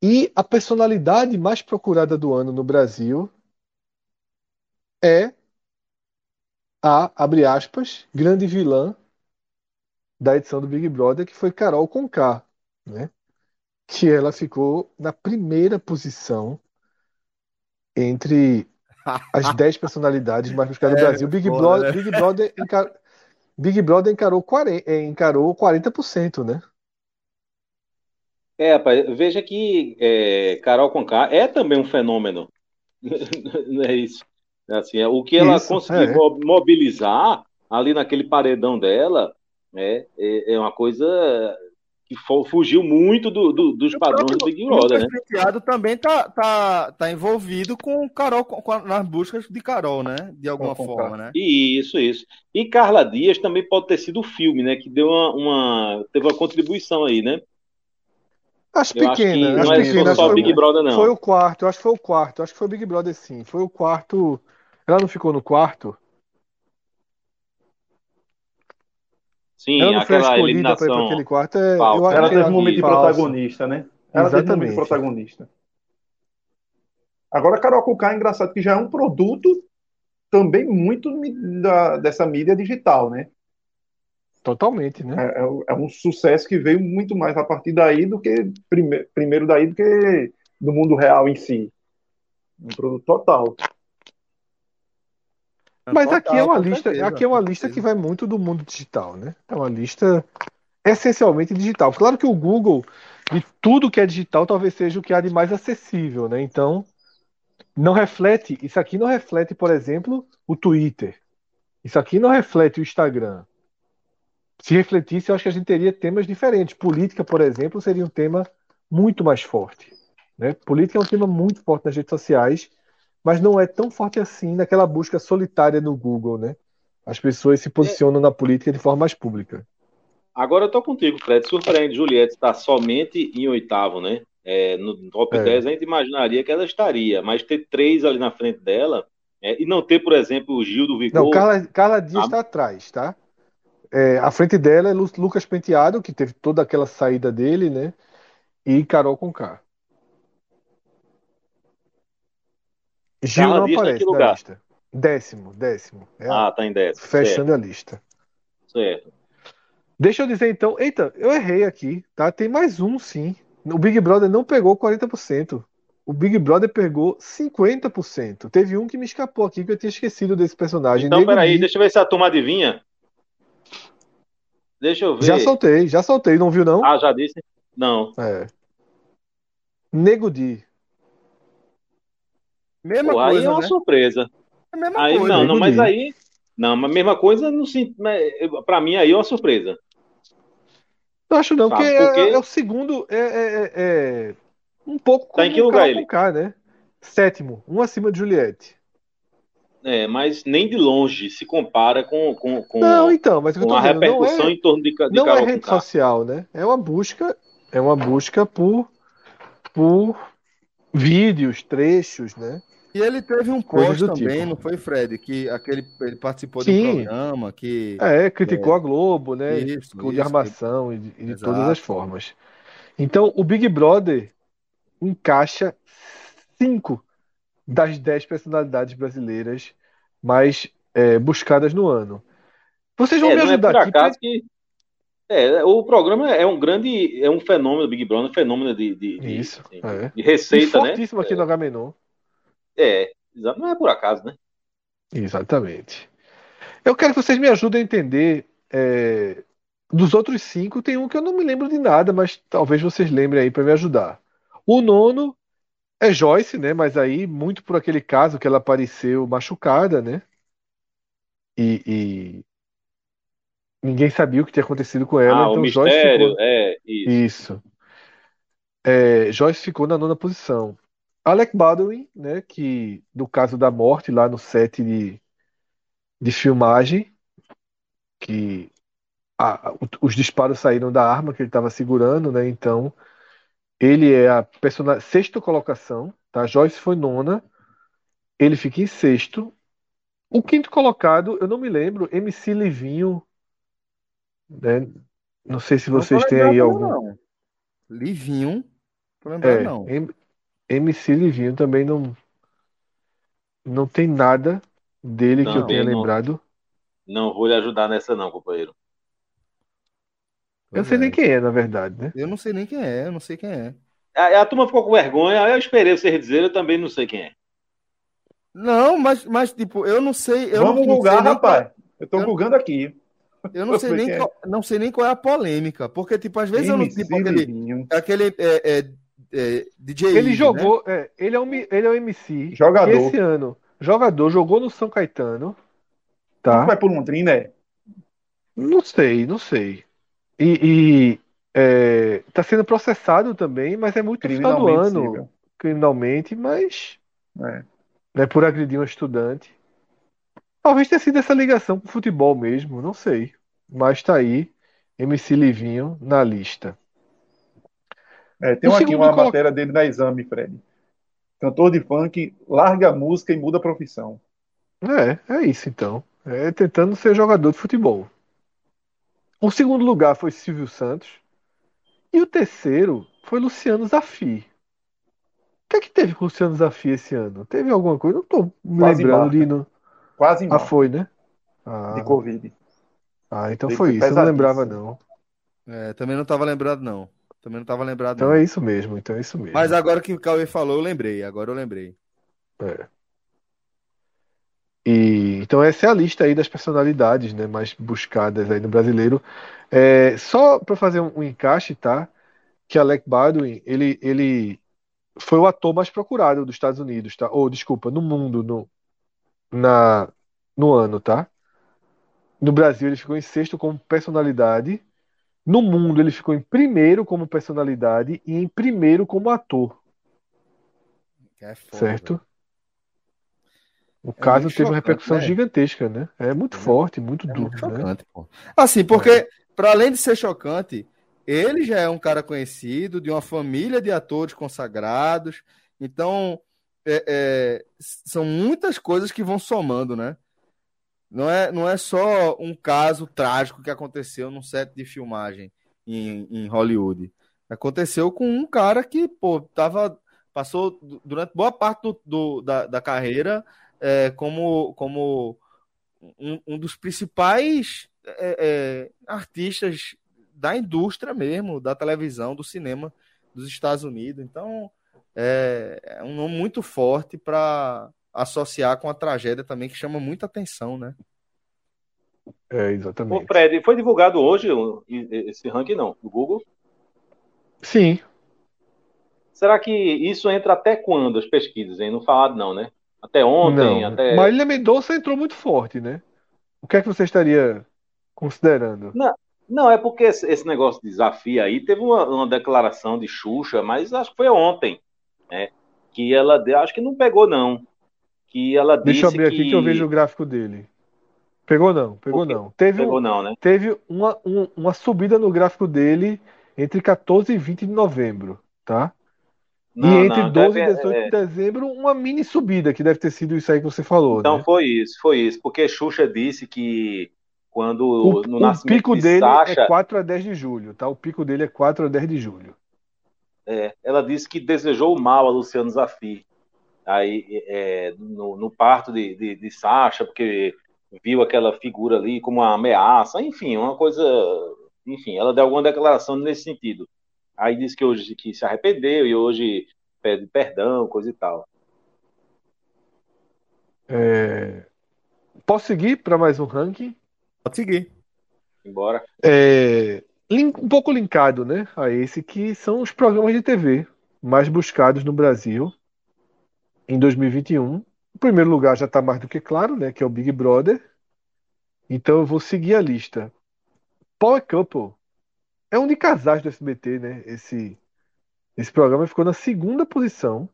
e a personalidade mais procurada do ano no Brasil é a, abre aspas, grande vilã da edição do Big Brother, que foi Carol Conká, né? Que ela ficou na primeira posição entre as 10 personalidades mais buscadas do É, Brasil. Big Brother, né? Big Brother, encar- Big Brother encarou, 40, eh, encarou 40%, né? É, rapaz, veja que é, Carol Conká é também um fenômeno. Não é isso. Assim, é, o que ela Isso, conseguiu é. mo- mobilizar ali naquele paredão dela é, é, é uma coisa que fugiu muito do- do- dos padrões do Big Brother, né? Lucas Penteado também tá, tá, tá envolvido com Carol, com, com- nas buscas de Carol, né? De alguma Com- com forma, né? Isso, isso. E Carla Dias também pode ter sido o filme, né? Que deu uma, uma- teve uma contribuição aí, né? Acho Eu acho que pequena, não acho é pequena. só acho que Big Brother, não. Foi o quarto, acho que foi o quarto, acho que foi o Big Brother sim. Foi o quarto. Ela não ficou no quarto? Sim, Ela não foi a aquela escolhida para ir para eliminação. aquele quarto. É, eu acho? Ela teve ela um momento de protagonista, né? Ela teve um momento de Exatamente. protagonista. Agora, Carol Conká é engraçado que já é um produto também muito da- dessa mídia digital, né? Totalmente, né? É, é- é um sucesso que veio muito mais a partir daí do que prime- primeiro daí do que do mundo real em si. Um produto total. Mas Total, aqui é uma lista, certeza, aqui é uma lista que vai muito do mundo digital, né? É uma lista essencialmente digital. Claro que o Google, de tudo que é digital, talvez seja o que há de mais acessível, né? Então, não reflete, isso aqui não reflete, por exemplo, o Twitter. Isso aqui não reflete o Instagram. Se refletisse, eu acho que a gente teria temas diferentes. Política, por exemplo, seria um tema muito mais forte. Né? Política é um tema muito forte nas redes sociais, mas não é tão forte assim naquela busca solitária no Google. Né? As pessoas se posicionam na política de forma mais pública. Agora eu tô contigo, Fred. Surpreende Juliette estar somente em oitavo, né? É, no top É. 10 a gente imaginaria que ela estaria, mas ter três ali na frente dela é, e não ter, por exemplo, o Gil do Vigor. Não, Carla, Carla Dias Ah. está atrás, tá? É, à frente dela é Lu- Lucas Penteado, que teve toda aquela saída dele, né? E Carol Conká. Gil Carla não tá em aparece na lista. Décimo, décimo. É a- Ah, tá em décimo. fechando a lista. Certo, certo. Deixa eu dizer então. Eita, eu errei aqui, tá? Tem mais um, sim. O Big Brother não pegou 40%. O Big Brother pegou 50%. Teve um que me escapou aqui que eu tinha esquecido desse personagem. Então, Nego peraí, deixa eu ver se a turma adivinha. Deixa eu ver. Já soltei, já soltei, não viu não? Ah, já disse? Não. É. Nego Di. Mesma Pô, aí coisa, é uma né? surpresa. É a mesma Aí coisa. não, não, mas aí. Não, mas a mesma coisa, não sinto. Pra mim aí é uma surpresa. Não acho não, Sabe porque por quê? é, é o segundo. É, é- é- é um pouco Tá em que lugar ele? Conká, né? Sétimo, um acima de Juliette. É, mas nem de longe se compara com, com, com, Não, então, mas eu com a dizendo, repercussão é, em torno de, de não é rede Conká. social, né? É uma busca, é uma busca por, por vídeos, trechos, né? E ele teve um post também, tipo. não foi, Fred? Que aquele, ele participou de um Sim. programa que. É, criticou a Globo, né? Isso, Criticou de isso, armação e de, e de todas as formas. Então, o Big Brother encaixa cinco das dez personalidades brasileiras mais é, buscadas no ano. Vocês vão É, me não é ajudar por aqui. acaso que. É, o programa é um grande. É um fenômeno, Big Brother, um fenômeno de, de, de, Isso, assim, é. de E receita, né? fortíssimo aqui no Agamenon. É. Não é por acaso, né? Exatamente. Eu quero que vocês me ajudem a entender. é, dos outros cinco, tem um que eu não me lembro de nada, mas talvez vocês lembrem aí para me ajudar. O nono é Joyce, né? Mas aí, muito por aquele caso que ela apareceu machucada, né? E, e ninguém sabia o que tinha acontecido com ela, ah, o então Joyce mistério, ficou. é, isso. Isso. É, Joyce ficou na nona posição. Alec Baldwin, né? Que do caso da morte lá no set de, de filmagem, que a- os disparos saíram da arma que ele estava segurando, né? Então, ele é a persona... sexta colocação, tá? Joyce foi nona, ele fica em sexto. O quinto colocado, eu não me lembro, MC Livinho, né? Não sei se vocês têm aí algum. Não. Livinho, tô lembrando é, não. MC Livinho também não não tem nada dele que eu tenha não, lembrado. Não vou lhe ajudar nessa não, companheiro. Eu não sei é. nem quem é, na verdade, né? Eu não sei nem quem é, eu não sei quem é. A, a turma ficou com vergonha, aí eu esperei vocês dizer, eu também não sei quem é. Não, mas, mas tipo, eu não sei. Eu Vamos não, bugar, rapaz. Qual... Eu tô bugando aqui. Eu não sei, nem qual, não sei nem qual é a polêmica, porque, tipo, às vezes eu não tipo aquele, aquele é, é, é, DJ. Ele jogou, né? é, ele, é um, ele é um MC. Jogador. Esse ano, jogador, jogou no São Caetano. Tá? Não vai por Londrina, é? Não sei, não sei. E, e é, tá sendo processado também, mas é muito final do ano, criminalmente, mas é. Né, por agredir um estudante. Talvez tenha sido essa ligação com o futebol mesmo, não sei. Mas tá aí, MC Livinho na lista. É, tem aqui uma coloca... matéria dele na exame, Fred. Cantor de funk, larga a música e muda a profissão. É, é isso então. É tentando ser jogador de futebol. O segundo lugar foi Silvio Santos. E o terceiro foi Luciano Zafi. O que é que teve com o Luciano Zafi esse ano? Teve alguma coisa? Não tô me Quase lembrando de. No... Quase Ah, foi, né? Ah. De Covid. Ah, então foi isso. Eu não lembrava, não. É, também não tava lembrado, não. Também não tava lembrado. Então não. é isso mesmo, então é isso mesmo. Mas agora que o Cauê falou, eu lembrei. Agora eu lembrei. É. E, então essa é a lista aí das personalidades né, mais buscadas aí no brasileiro. É, só para fazer um, um, encaixe, tá? Que Alec Baldwin, ele, ele foi o ator mais procurado dos Estados Unidos, tá? Ou, desculpa, no mundo, no, na, no ano, tá? No Brasil ele ficou em sexto como personalidade. No mundo ele ficou em primeiro como personalidade e em primeiro como ator. É foda, certo? Véio. O é caso teve chocante, uma repercussão né? gigantesca, né? É muito é, forte, muito duro. Muito né? chocante, né? Assim, porque, é. para além de ser chocante, ele já é um cara conhecido, de uma família de atores consagrados. Então, é, é, são muitas coisas que vão somando, né? Não é, não é só um caso trágico que aconteceu num set de filmagem em, em Hollywood. Aconteceu com um cara que, pô, tava, passou durante boa parte do, do da, da carreira é, como, como um, um dos principais é, é, artistas da indústria mesmo, da televisão, do cinema dos Estados Unidos. Então, é, é um nome muito forte para associar com a tragédia também, que chama muita atenção, né? É, exatamente. O Fred, foi divulgado hoje esse ranking, não? No Google? Sim. Será que isso entra até quando, as pesquisas, hein? Não falado, não, né? Até ontem, não. até. Marília Mendonça entrou muito forte, né? O que é que você estaria considerando? Não, não é porque esse, negócio de desafio aí teve uma, uma, declaração de Xuxa, mas acho que foi ontem, né? Que ela deu, acho que não pegou, não. Que ela Deixa eu abrir que... aqui que eu vejo o gráfico dele. Pegou não, pegou não. Teve, pegou não, né? teve uma, um, uma subida no gráfico dele entre 14 e 20 de novembro, tá? Não, e entre não, 12 deve, e 18 é... de dezembro, uma mini subida, que deve ter sido isso aí que você falou. Então né? foi isso, foi isso. Porque Xuxa disse que quando o, no o pico de dele Sasha, é 4 a 10 de julho, tá? O pico dele é 4 a 10 de julho. É, ela disse que desejou mal a Luciano Zafi aí é, no, no, parto de, de, de Sasha, porque viu aquela figura ali como uma ameaça, enfim, uma coisa, enfim, ela deu alguma declaração nesse sentido. Aí disse que hoje que se arrependeu e hoje pede perdão, coisa e tal. É... Posso seguir para mais um ranking? Pode seguir. Embora. É... Um pouco linkado né, a esse, que são os programas de TV mais buscados no Brasil em 2021. O primeiro lugar já está mais do que claro, né, que é o Big Brother. Então eu vou seguir a lista. Power Couple é um de casais do SBT, né? Esse, esse programa ficou na segunda posição.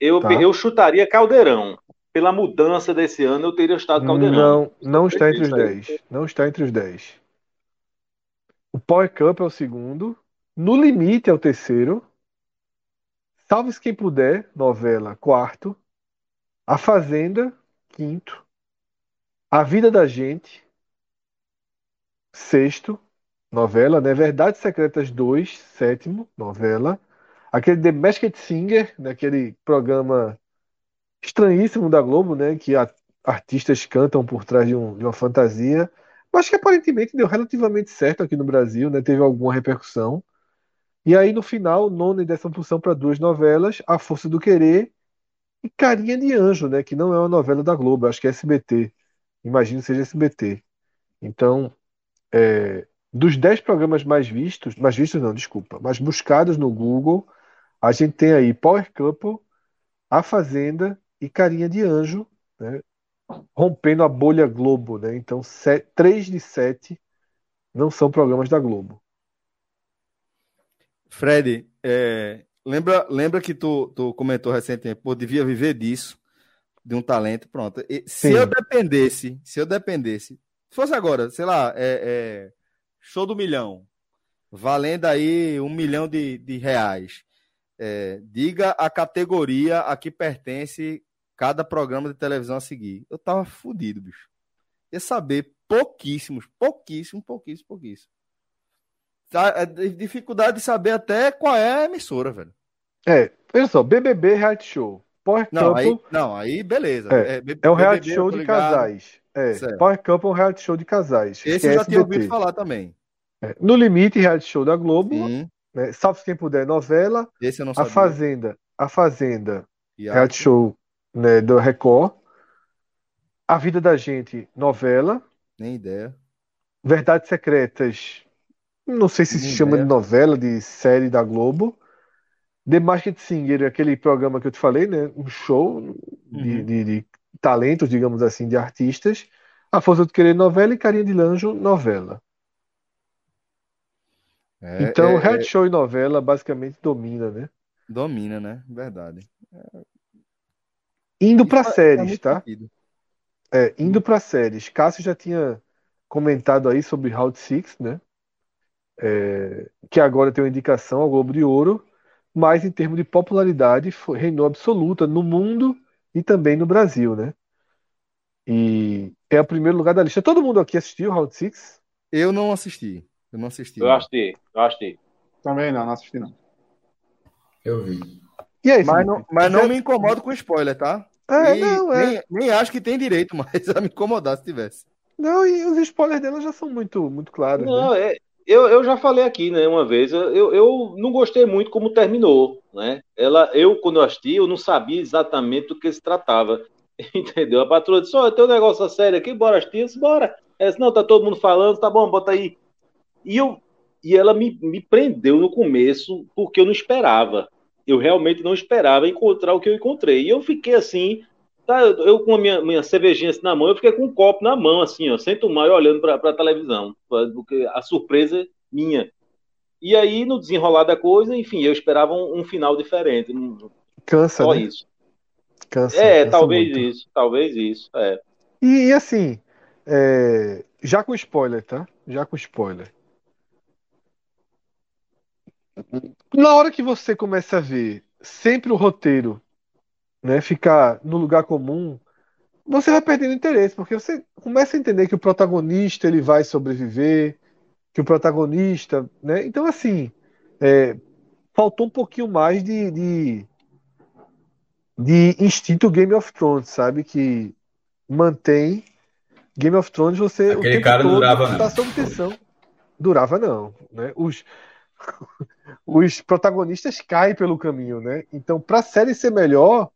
Eu, tá? eu chutaria Caldeirão. Pela mudança desse ano, eu teria estado Caldeirão. Não, não está entre os 10. Não está entre os 10. O Power Cup é o segundo. No Limite é o terceiro. Salve-se quem puder, novela, quarto. A Fazenda, quinto. A Vida da Gente, sexto, novela, né? Verdades Secretas 2, sétimo, novela. Aquele The Masked Singer, naquele né? programa estranhíssimo da Globo, né? Que a, artistas cantam por trás de, um, de uma fantasia. Mas que aparentemente deu relativamente certo aqui no Brasil, né? Teve alguma repercussão. E aí, no final, nona e décima posição para duas novelas, A Força do Querer e Carinha de Anjo, né? Que não é uma novela da Globo, acho que é SBT. Imagino que seja SBT. Então, é, dos dez programas mais vistos, mais vistos não, desculpa, mais buscados no Google, a gente tem aí Power Couple, A Fazenda e Carinha de Anjo, né? rompendo a bolha Globo, né? Então, três de sete não são programas da Globo. Fred, é, lembra, lembra que tu, tu comentou recentemente, pô, devia viver disso, de um talento, pronto. E, se eu dependesse, se eu dependesse, se fosse agora, sei lá, é, é, show do milhão, valendo aí um milhão de, de reais, é, diga a categoria a que pertence cada programa de televisão a seguir. Eu tava fudido, bicho. Ia saber pouquíssimos, pouquíssimos, pouquíssimos, pouquíssimos. Tá, é dificuldade de saber até qual é a emissora, velho. É, olha só, BBB Reality Show. Power não, Couple... aí, não, aí beleza. É, é, é um reality show de casais. É, certo. Power Couple é um reality show de casais. Esse eu já tinha ouvido falar também. É, no Limite, reality show da Globo. Sim. Né, Salve Quem Puder, novela. Esse eu não sabia. A Fazenda, A Fazenda, e reality show né, do Record. A Vida da Gente, novela. Nem ideia. Verdades Secretas, não sei se se chama ideia. de novela, de série da Globo. The Masked Singer, aquele programa que eu te falei, né? Um show uhum. de, de, de, talentos, digamos assim, de artistas. A Força do Querer novela e Carinha de Lanjo novela. É, então, é, head é... show e novela basicamente domina, né? Domina, né? Verdade. Indo para é séries, tá? É, indo para séries. Cássio já tinha comentado aí sobre Round Six, né? É, que agora tem uma indicação ao Globo de Ouro, mas em termos de popularidade foi, reinou absoluta no mundo e também no Brasil, né? E é o primeiro lugar da lista. Todo mundo aqui assistiu Round Six? Eu não assisti. Eu não assisti. Eu assisti, eu assisti. Também não, não assisti não. Eu vi. E aí, mas não, mas não me incomodo com spoiler, tá? É, e não, é. Nem, nem, acho que tem direito mais a me incomodar se tivesse. Não, e os spoilers dela já são muito, muito claros. Não, né? é, eu, eu já falei aqui, né, uma vez, eu, eu não gostei muito como terminou, né? Ela, eu, quando eu assisti, eu não sabia exatamente do que se tratava. Entendeu? A patroa disse, olha, tem um negócio sério aqui, bora assistir, disse, bora. Ela disse, não, tá todo mundo falando, tá bom, bota aí. E, eu, e ela me, me prendeu no começo porque eu não esperava. Eu realmente não esperava encontrar o que eu encontrei. E eu fiquei assim, tá, eu com a minha, minha cervejinha assim na mão, eu fiquei com um copo na mão, assim, ó, sem tomar e olhando para a televisão. Porque a surpresa é minha. E aí, no desenrolar da coisa, enfim, eu esperava um, um final diferente. Cansa, Só né? isso. Cansa, é, cansa talvez muito. isso, talvez isso, é. E, e assim, é, já com spoiler, tá? Já com spoiler. Na hora que você começa a ver sempre o roteiro, né, ficar no lugar comum, você vai perdendo interesse, porque você começa a entender que o protagonista ele vai sobreviver, que o protagonista, né? Então assim, é, faltou um pouquinho mais de, de, de instinto Game of Thrones, sabe? Que mantém Game of Thrones você Aquele o tempo cara todo durava, tá sob tensão. Durava não, né? Os os protagonistas caem pelo caminho, né? Então, para a série ser melhor,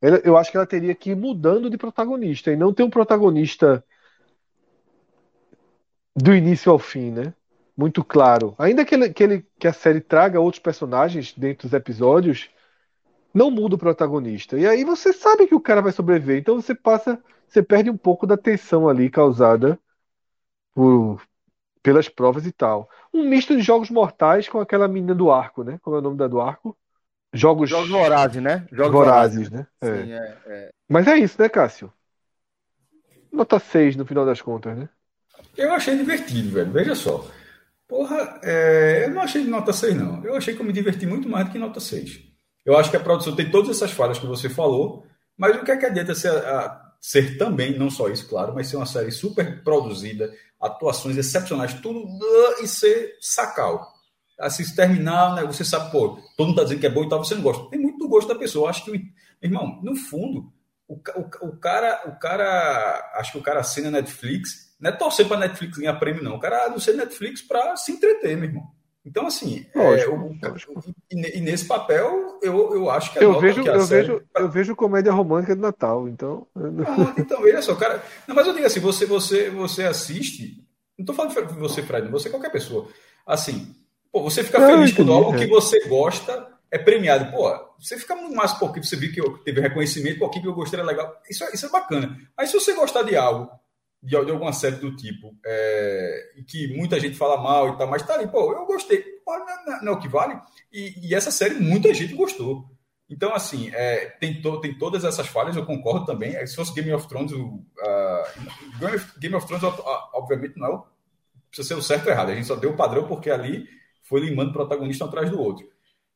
eu acho que ela teria que ir mudando de protagonista e não ter um protagonista do início ao fim, né? Muito claro. Ainda que, ele, que, ele, que a série traga outros personagens dentro dos episódios, não muda o protagonista. E aí você sabe que o cara vai sobreviver. Então você passa, você perde um pouco da tensão ali causada por, pelas provas e tal. Um misto de jogos mortais com aquela menina do arco, né? Como é o nome da do arco? Jogos, jogos vorazes, né? Jogos vorazes, né? É. Sim, é, é. Mas é isso, né, Cássio? Nota 6 no final das contas, né? Eu achei divertido, velho. Veja só. Porra, é... eu não achei de nota 6, não. Eu achei que eu me diverti muito mais do que nota 6. Eu acho que a produção tem todas essas falhas que você falou, mas o que é que adianta se a, ser também, não só isso, claro, mas ser uma série super produzida, atuações excepcionais, tudo e ser sacal. Assim, se terminar, né, você sabe, pô, todo mundo tá dizendo que é bom e tal, você não gosta. Tem muito do gosto da pessoa. Acho que, irmão, no fundo, o, o, o cara, o cara, acho que o cara assina Netflix, não é torcer para Netflix ganhar prêmio, não. O cara não ser Netflix para se entreter, meu irmão. Então, assim, lógico, é, o, lógico. E, e, nesse papel, eu, eu acho que a eu vejo, que a eu série... vejo Eu vejo comédia romântica de Natal, então... Ah, então, veja só, cara... Não, mas eu digo assim, você, você, você assiste... Não estou falando de você, Fred, você qualquer pessoa. Assim, pô, você fica não, feliz quando algo é. que você gosta é premiado. Pô, você fica muito mais porque você viu que eu teve reconhecimento, porque que eu gostei era legal. Isso, é, isso é bacana. Mas se você gostar de algo de, de alguma série do tipo, é, que muita gente fala mal e tal, mas tá ali, pô, eu gostei, pô, não, não, é o que vale. E, e, essa série muita gente gostou. Então, assim, é, tem, to, tem todas essas falhas, eu concordo também. É, se fosse Game of Thrones, uh, Game of Thrones, obviamente, não é o, precisa ser o certo ou errado. A gente só deu o padrão porque ali foi limando o protagonista um atrás do outro.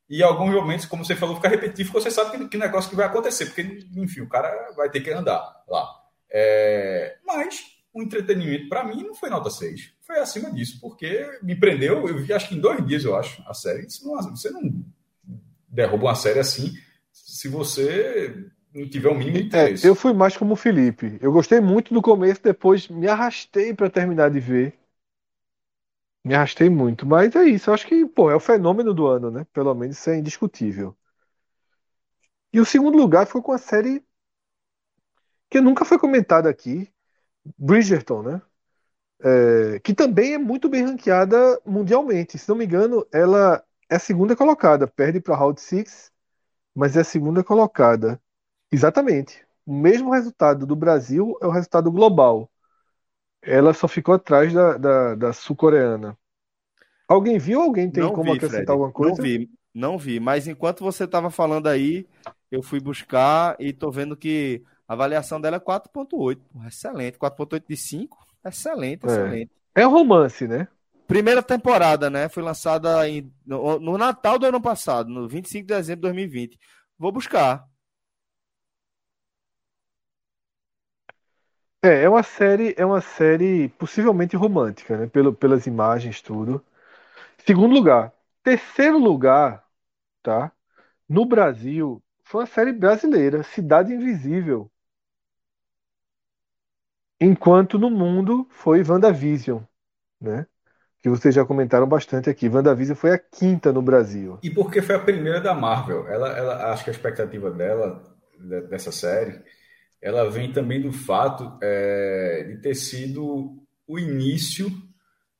E alguns momentos, como você falou, fica repetitivo, você sabe que, que negócio que vai acontecer, porque, enfim, o cara vai ter que andar lá. É, mas o entretenimento, para mim, não foi nota 6. Foi acima disso, porque me prendeu, eu vi acho que em dois dias, eu acho, a série. Não, você não derruba uma série assim se você não tiver o um mínimo é, interesse. É, eu fui mais como o Felipe. Eu gostei muito do começo, depois me arrastei para terminar de ver. Me arrastei muito, mas é isso. Eu acho que, pô, é o fenômeno do ano, né? Pelo menos isso é indiscutível. E o segundo lugar foi com a série que nunca foi comentada aqui, Bridgerton, né? É, que também é muito bem ranqueada mundialmente. Se não me engano, ela é a segunda colocada, perde para Round Six, mas é a segunda colocada. Exatamente. O mesmo resultado do Brasil é o resultado global. Ela só ficou atrás da, da, da sul-coreana. Alguém viu? Alguém tem não como vi, acrescentar Fred. alguma coisa? Não vi, não vi. Mas enquanto você estava falando aí, eu fui buscar e tô vendo que a avaliação dela é 4.8. Excelente. 4.8 de 5. Excelente, excelente. É. é um romance, né? Primeira temporada, né? Foi lançada em, no, no, Natal do ano passado, no 25 de dezembro de 2020. Vou buscar. É, é uma série, é uma série possivelmente romântica, né? Pelo, pelas imagens, tudo. Segundo lugar. Terceiro lugar, tá? No Brasil, foi uma série brasileira, Cidade Invisível. Enquanto no mundo foi WandaVision, né? Que vocês já comentaram bastante aqui. WandaVision foi a quinta no Brasil. E porque foi a primeira da Marvel. Ela, ela acho que a expectativa dela, dessa série, ela vem também do fato é, de ter sido o início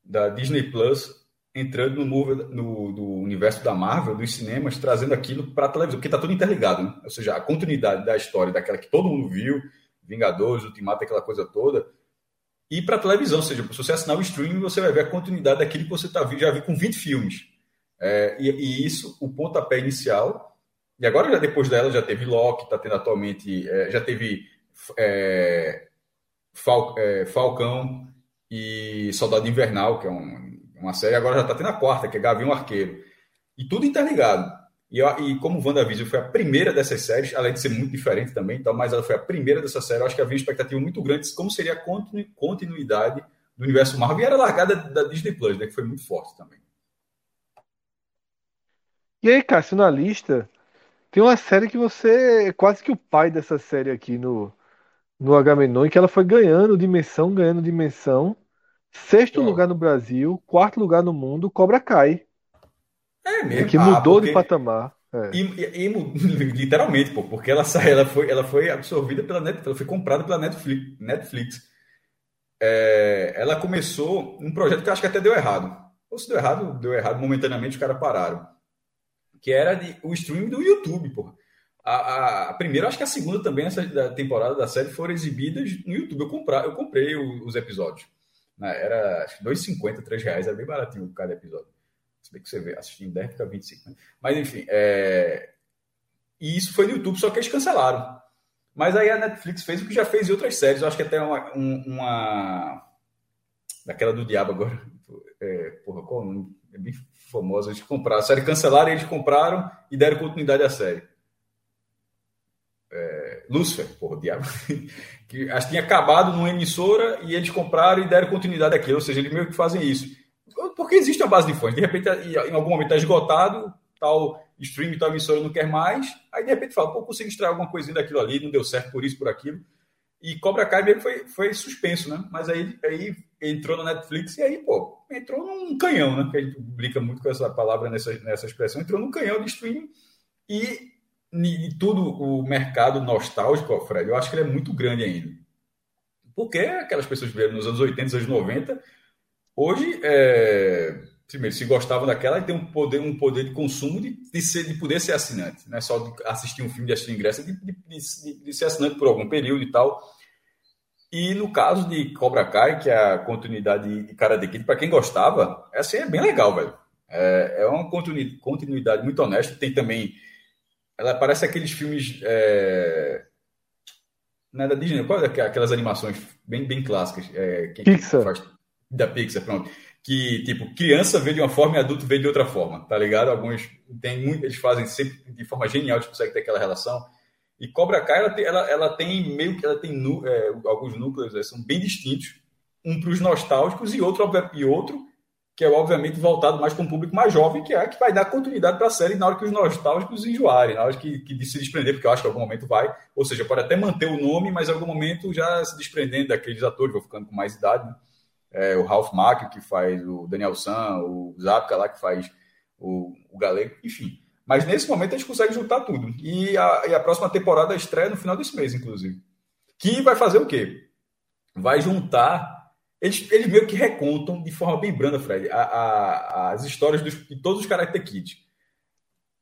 da Disney Plus entrando no, no, no, universo da Marvel, dos cinemas, trazendo aquilo para a televisão, porque está tudo interligado, né? Ou seja, a continuidade da história, daquela que todo mundo viu, Vingadores, Ultimato, aquela coisa toda, e para televisão, ou seja, se você assinar o streaming, você vai ver a continuidade daquilo que você tá, já viu com 20 filmes. É, e, e, isso, o pontapé inicial, e agora já depois dela já teve Loki, está tendo atualmente, é, já teve é, Fal, é, Falcão e Soldado Invernal, que é um, uma série, agora já está tendo a quarta, que é Gavião Arqueiro. E tudo interligado. E, e como WandaVision foi a primeira dessas séries, além de ser muito diferente também, então, mas ela foi a primeira dessa série, eu acho que havia uma expectativa muito grande de como seria a continuidade do universo Marvel. E era largada da Disney Plus, né, que foi muito forte também. E aí, Cássio, na lista, tem uma série que você é quase que o pai dessa série aqui no, no Agamenon, que ela foi ganhando dimensão, ganhando dimensão. Sexto lugar no Brasil, quarto lugar no mundo, Cobra Kai. É mesmo. Que mudou ah, porque... de patamar. É. E, e, e, literalmente, pô, porque ela, ela, foi, ela foi absorvida pela Netflix, ela foi comprada pela Netflix. Netflix. É, ela começou um projeto que eu acho que até deu errado. Ou se deu errado, deu errado momentaneamente, os caras pararam. Que era de, o streaming do YouTube, pô. A, a, a, primeira, acho que a segunda também, essa da temporada da série, foram exibidas no YouTube. Eu, comprar, eu comprei o, os episódios. Né? Era acho que 2,50, 3 reais, era bem baratinho cada episódio. Se bem que você vê, assistindo 10 fica 25. Né? Mas enfim, é... e isso foi no YouTube, só que eles cancelaram. Mas aí a Netflix fez o que já fez em outras séries. Eu acho que até uma. uma... Daquela do Diabo agora. É, porra, qual nome? É bem famosa. Eles compraram. A série cancelaram eles compraram e deram continuidade à série. É, Lucifer, porra, diabo. que acho que tinha acabado numa emissora e eles compraram e deram continuidade àquilo. Ou seja, eles meio que fazem isso. Porque existe a base de fãs. De repente, em algum momento está esgotado, tal stream, tal emissora não quer mais. Aí, de repente, fala, pô, consigo extrair alguma coisinha daquilo ali, não deu certo por isso, por aquilo. E Cobra Kai meio que foi, foi suspenso, né? Mas aí, aí entrou na Netflix e aí, pô, entrou num canhão, né? Que a gente brinca muito com essa palavra nessa, nessa expressão. Entrou num canhão de streaming e, e tudo o mercado nostálgico, Fred, eu acho que ele é muito grande ainda. Porque aquelas pessoas que nos anos 80, anos 90, hoje, é, primeiro, se gostavam daquela, e tem um poder, um poder de consumo de, de, ser, de poder ser assinante. Não é só de assistir um filme de assistir ingresso, de, de, de, de ser assinante por algum período e tal. E no caso de Cobra Kai, que é a continuidade de Karate Kid, para quem gostava, essa é bem legal, velho. É, é uma continuidade muito honesta. Tem também. Ela parece aqueles filmes. É, não é da Disney, qual é aquelas animações bem, bem clássicas? É, Pixar. Faz, da Pixar, pronto. Que, tipo, criança vê de uma forma e adulto vê de outra forma, tá ligado? Alguns. Tem muito, eles fazem sempre de forma genial, eles conseguem ter aquela relação. E Cobra Kai, ela tem, ela, ela tem meio que ela tem é, alguns núcleos é, são bem distintos, um para os nostálgicos e outro e outro que é obviamente voltado mais para um público mais jovem, que é que vai dar continuidade para a série na hora que os nostálgicos enjoarem, na hora que, que se desprender, porque eu acho que em algum momento vai, ou seja, pode até manter o nome, mas em algum momento já se desprendendo daqueles atores, vou ficando com mais idade, né? é, o Ralph Macchio, que faz o Daniel San, o Zapka lá, que faz o, o Galego, enfim. Mas nesse momento a gente consegue juntar tudo. E a, e a próxima temporada estreia no final desse mês, inclusive. Que vai fazer o quê? Vai juntar. Eles, eles meio que recontam de forma bem branda, Fred, a, a, as histórias dos, de todos os Karate Kids.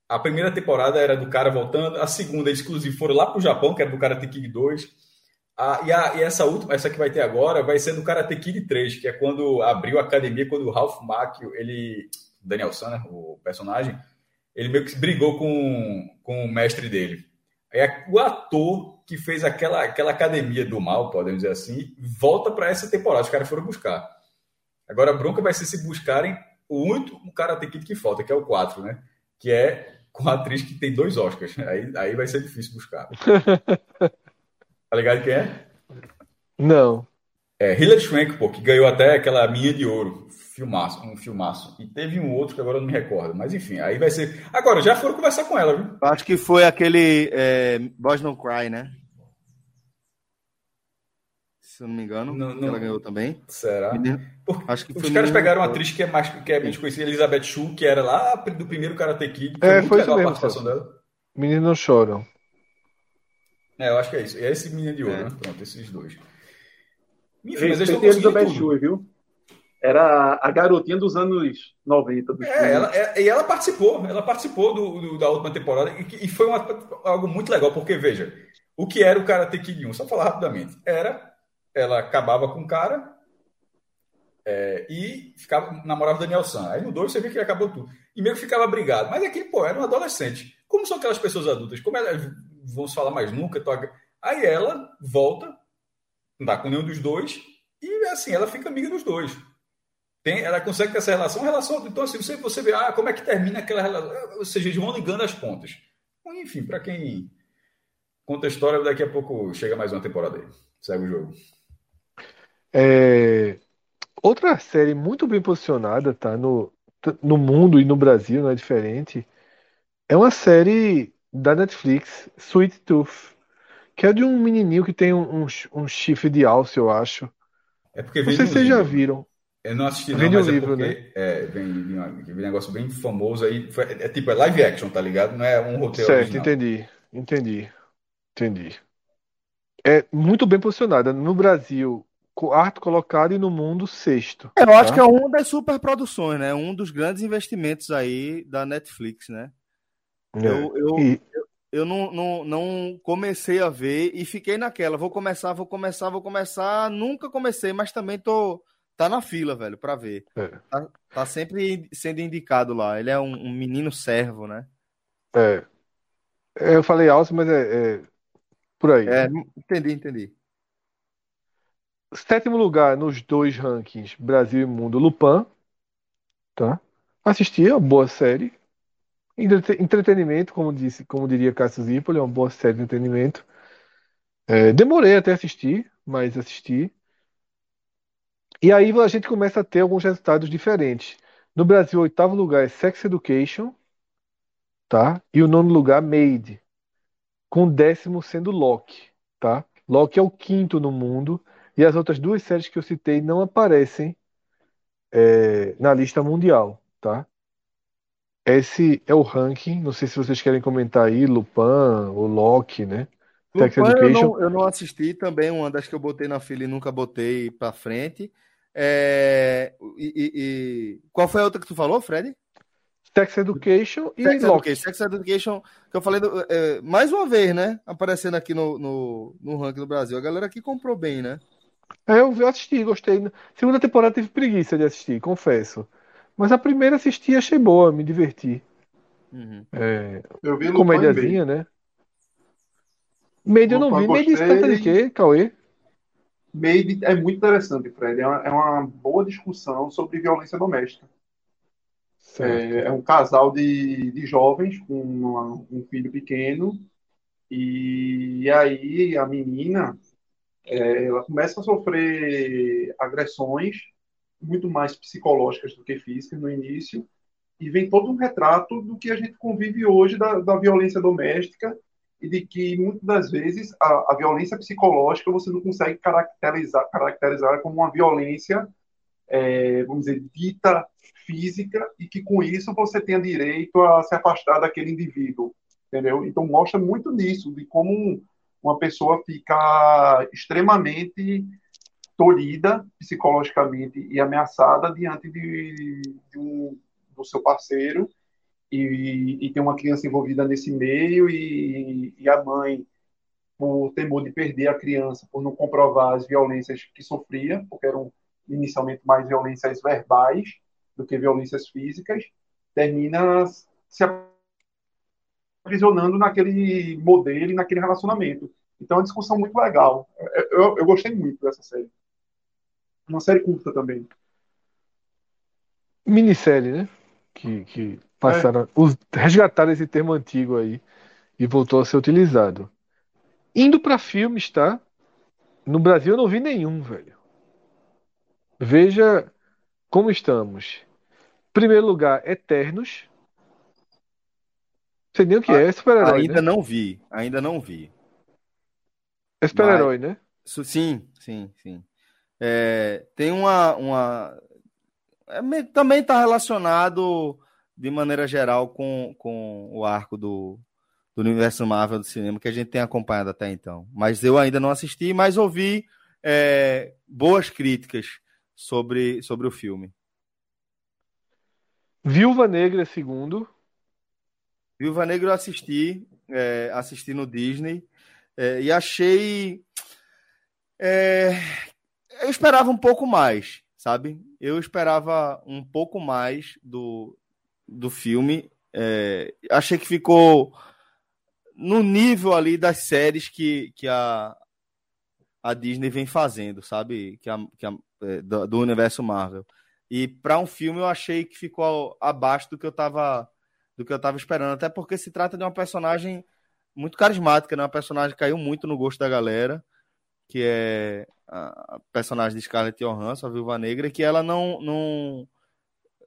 A primeira temporada era do cara voltando, a segunda, eles inclusive foram lá para o Japão, que era do Karate Kid 2. A, e, a, e, essa última, essa que vai ter agora, vai ser do Karate Kid 3, que é quando abriu a academia, quando o Ralph Macchio, ele. Daniel San, né, o personagem, ele meio que brigou com, com o mestre dele. Aí o ator que fez aquela, aquela academia do mal, podemos dizer assim, volta para essa temporada. Os caras foram buscar. Agora a bronca vai ser se buscarem o único Karate Kid que falta, que é o 4, né? Que é com a atriz que tem dois Oscars. Aí, aí vai ser difícil buscar. tá ligado quem é? Não. É Hilary Swank, pô, que ganhou até aquela minha de ouro filmaço, um filmaço. E teve um outro que agora eu não me recordo. Mas enfim, aí vai ser. Agora, já foram conversar com ela, viu? Acho que foi aquele é, Boys Don't Cry, né? Se eu não me engano, não, não... ela ganhou também. Será? Acho que Os caras pegaram uma atriz que é mais que é bem desconhecida, Elizabeth Shue, que era lá do primeiro Karate Kid. Foi é, foi isso mesmo, a participação dela. Meninos não choram. É, eu acho que é isso. É esse menino de ouro, é. né? Pronto, esses dois. Enfim, mas eles estão viu? Era a garotinha dos anos 90. Do é, ela, é, e ela participou, ela participou do, do da última temporada e, e foi uma, algo muito legal, porque, veja, o que era o Karate Kid 1, só falar rapidamente, era, ela acabava com o cara é, e ficava, namorava Daniel San. Aí no 2 você vê que acabou tudo. E meio que ficava brigado. Mas aqui, pô, era um adolescente. Como são aquelas pessoas adultas? Como elas vão se falar mais nunca? Aí ela volta, não dá com nenhum dos dois, e assim, ela fica amiga dos dois. Tem, ela consegue ter essa relação, relação. Então, assim, você, você vê, ah, como é que termina aquela relação. Ou seja, eles vão ligando as pontas. Enfim, para quem conta a história, daqui a pouco chega mais uma temporada aí. Segue o jogo. É... Outra série muito bem posicionada, tá? No, no mundo e no Brasil, não é diferente. É uma série da Netflix, Sweet Tooth, que é de um menininho que tem um, um, um chifre de alce, eu acho. É porque não sei se vocês já viram. Eu não assisti, não, vem mas um é livro, porque né? é, vem, vem, um negócio bem famoso aí. Foi, é tipo, é live action, tá ligado? Não é um roteiro. Certo, original. entendi. Entendi. Entendi. É muito bem posicionada. No Brasil, quarto colocado e no mundo, sexto. É, eu tá? acho que é uma das superproduções, né? Um dos grandes investimentos aí da Netflix, né? É. Eu, eu, e... eu, não, não, não comecei a ver e fiquei naquela. Vou começar, vou começar, vou começar. Nunca comecei, mas também tô tá na fila, velho, para ver. É. Tá, tá, sempre sendo indicado lá. Ele é um, um menino servo, né? É. é eu falei alto, mas é, é por aí. É, entendi, entendi. Sétimo lugar nos dois rankings, Brasil e Mundo, Lupin. Tá? Assisti, é uma boa série. Entretenimento, como disse, como diria Cássio Zipoli, é uma boa série de entretenimento. É, demorei até assistir, mas assisti. E aí a gente começa a ter alguns resultados diferentes. No Brasil, o oitavo lugar é Sex Education, tá? E o nono lugar, Made, com o décimo sendo Loki, tá? Loki é o quinto no mundo e as outras duas séries que eu citei não aparecem é, na lista mundial, tá? Esse é o ranking. Não sei se vocês querem comentar aí, Lupin ou Loki, né? Lupin. Eu não, eu não assisti também, uma das que eu botei na fila e nunca botei pra frente. É... E, e, e, Qual foi a outra que tu falou, Fred? Sex Education e Sex Loki. Education. Sex Education, que eu falei do, é, mais uma vez, né? Aparecendo aqui no, no, no ranking do Brasil. A galera aqui comprou bem, né? É, eu assisti, gostei. Segunda temporada tive preguiça de assistir, confesso. Mas a primeira assisti achei boa, me diverti. Uhum. É, eu vi comédiazinha, né? Made eu não vi. Made trata de quê, Cauê? Made é muito interessante, Fred. É uma, é uma boa discussão sobre violência doméstica. É, é, um casal de, de jovens com uma, um filho pequeno. E, e aí a menina é, ela começa a sofrer agressões muito mais psicológicas do que físicas no início, e vem todo um retrato do que a gente convive hoje da, da violência doméstica e de que muitas das vezes a, a, violência psicológica você não consegue caracterizar, caracterizar como uma violência, é, vamos dizer, dita física e que com isso você tenha direito a se afastar daquele indivíduo, entendeu? Então mostra muito disso, de como uma pessoa fica extremamente tolhida psicologicamente e ameaçada diante de, de um, do seu parceiro e, e, tem uma criança envolvida nesse meio e, e, a mãe por temor de perder a criança por não comprovar as violências que sofria porque eram inicialmente mais violências verbais do que violências físicas termina se aprisionando naquele modelo e naquele relacionamento. Então é uma discussão muito legal. Eu, eu gostei muito dessa série uma série curta também. Minissérie, né? Que, que passaram. É. Os, resgataram esse termo antigo aí e voltou a ser utilizado. Indo para filmes, tá? No Brasil eu não vi nenhum, velho. Veja como estamos. Primeiro lugar, Eternos. Não sei nem o que ah, é, super-herói. Ainda né? não vi, ainda não vi. É super-herói, Mas... né? Sim, sim, sim. É, tem uma. uma é, também está relacionado de maneira geral com, com o arco do, do universo Marvel do cinema que a gente tem acompanhado até então. Mas eu ainda não assisti, mas ouvi é, boas críticas sobre, sobre o filme. Viúva Negra segundo. Viúva Negra eu assisti, é, assisti no Disney é, e achei é, eu esperava um pouco mais, sabe? Eu esperava um pouco mais do, do filme. É, achei que ficou no nível ali das séries que, que a, a Disney vem fazendo, sabe? Que a, que a, é, do, do, universo Marvel. E para um filme eu achei que ficou abaixo do que eu estava do que eu tava esperando, até porque se trata de uma personagem muito carismática, né? Uma personagem que caiu muito no gosto da galera, que é personagem de Scarlett Johansson, a Viúva Negra, que ela não, não,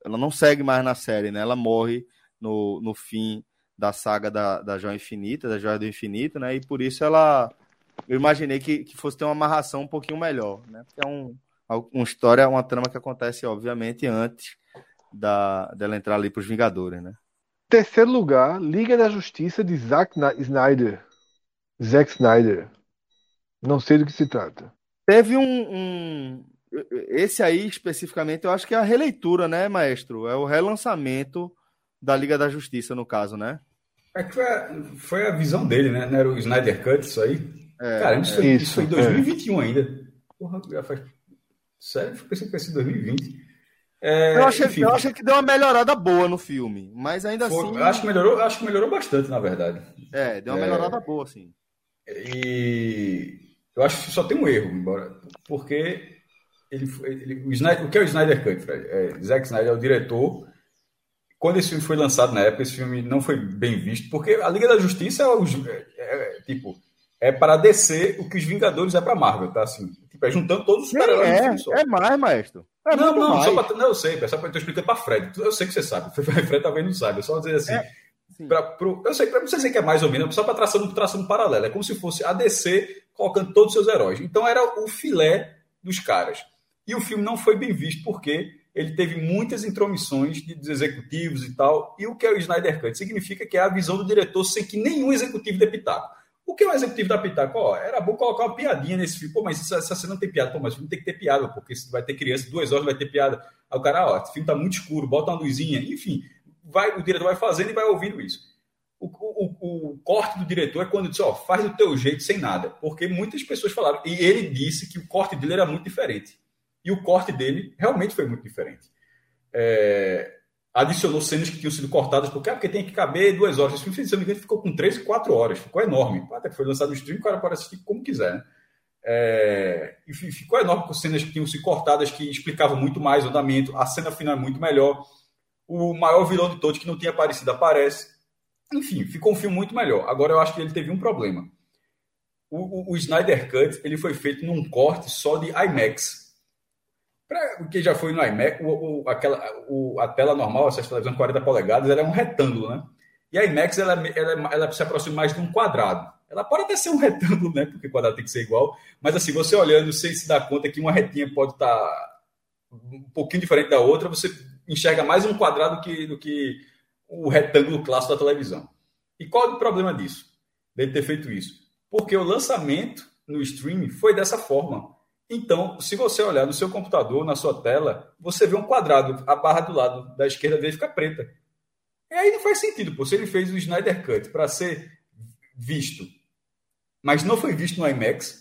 ela não segue mais na série, né? Ela morre no, no fim da saga da, da Joia Infinita, da Joia do Infinito, né? E por isso ela. Eu imaginei que, que fosse ter uma amarração um pouquinho melhor, né? Porque é um, uma história, uma trama que acontece, obviamente, antes da, dela entrar ali para os Vingadores, né? Terceiro lugar, Liga da Justiça de Zack Snyder. Zack Snyder. Não sei do que se trata. Teve um, um, Esse aí, especificamente, eu acho que é a releitura, né, maestro? É o relançamento da Liga da Justiça, no caso, né? É que foi a, foi a visão dele, né? Não era o Snyder Cut, isso aí? É, Cara, isso, foi, isso, isso foi em 2021 é. ainda. Porra, já faz. Sério, eu pensei que fosse 2020. É, eu, achei, enfim, eu achei que deu uma melhorada boa no filme, mas ainda foi, assim. Eu acho que melhorou, acho que melhorou bastante, na verdade. É, deu uma é, melhorada boa, sim. E eu acho que só tem um erro, embora, porque ele, ele, o, Snyder, o que é o Snyder Cut, Fred? É, Zack Snyder é o diretor. Quando esse filme foi lançado na época, esse filme não foi bem visto, porque a Liga da Justiça é, é, é tipo é para descer o que os Vingadores é para Marvel, tá? Assim, tipo, é juntando todos os super-heróis. É, é mais, maestro. É não, não, mais. só pra, não, eu sei, é só para eu explicando para Fred. Eu sei que você sabe. Fred talvez não saiba. Só dizer assim. É, pra, pro, eu sei, para você dizer que é mais ou menos, só para traçar um, traçar um paralelo. É como se fosse a DC colocando todos os seus heróis. Então era o filé dos caras. E o filme não foi bem visto porque ele teve muitas intromissões de, dos executivos e tal. E o que é o Snyder Cut? Significa que é a visão do diretor sem que nenhum executivo dê pitaco. O que é o executivo da Pitaco? Ó, era bom colocar uma piadinha nesse filme. Pô, mas essa cena não tem piada. Pô, mas o filme tem que ter piada, porque vai ter criança, duas horas vai ter piada. Aí o cara, ó, esse filme tá muito escuro, bota uma luzinha. Enfim, vai, o diretor vai fazendo e vai ouvindo isso. O, o, o, corte do diretor é quando diz, ó, faz do teu jeito sem nada. Porque muitas pessoas falaram. E ele disse que o corte dele era muito diferente. E o corte dele realmente foi muito diferente. É, adicionou cenas que tinham sido cortadas, porque, ah, porque tem que caber duas horas. Esse filme, se não me engano, ficou com três quatro horas. Ficou enorme. Até que foi lançado no stream, o cara pode assistir como quiser. Né? É, e ficou enorme com cenas que tinham sido cortadas, que explicavam muito mais o andamento. A cena final é muito melhor. O maior vilão de todos, que não tinha aparecido, aparece. Enfim, ficou um filme muito melhor. Agora, eu acho que ele teve um problema. O, o, o Snyder Cut ele foi feito num corte só de IMAX o que já foi no iMac, o, o, aquela, o, a tela normal, essa televisão 40 polegadas, é um retângulo, né? E a IMAX, ela, ela, ela se aproxima mais de um quadrado. Ela pode até ser um retângulo, né? Porque quadrado tem que ser igual. Mas assim, você olhando, você se dá conta que uma retinha pode estar tá um pouquinho diferente da outra, você enxerga mais um quadrado do que, do que o retângulo clássico da televisão. E qual é o problema disso? Dele ter feito isso? Porque o lançamento no streaming foi dessa forma. Então, se você olhar no seu computador, na sua tela, você vê um quadrado, a barra do lado da esquerda dele fica preta. E aí não faz sentido, pô. Se ele fez o Snyder Cut para ser visto, mas não foi visto no IMAX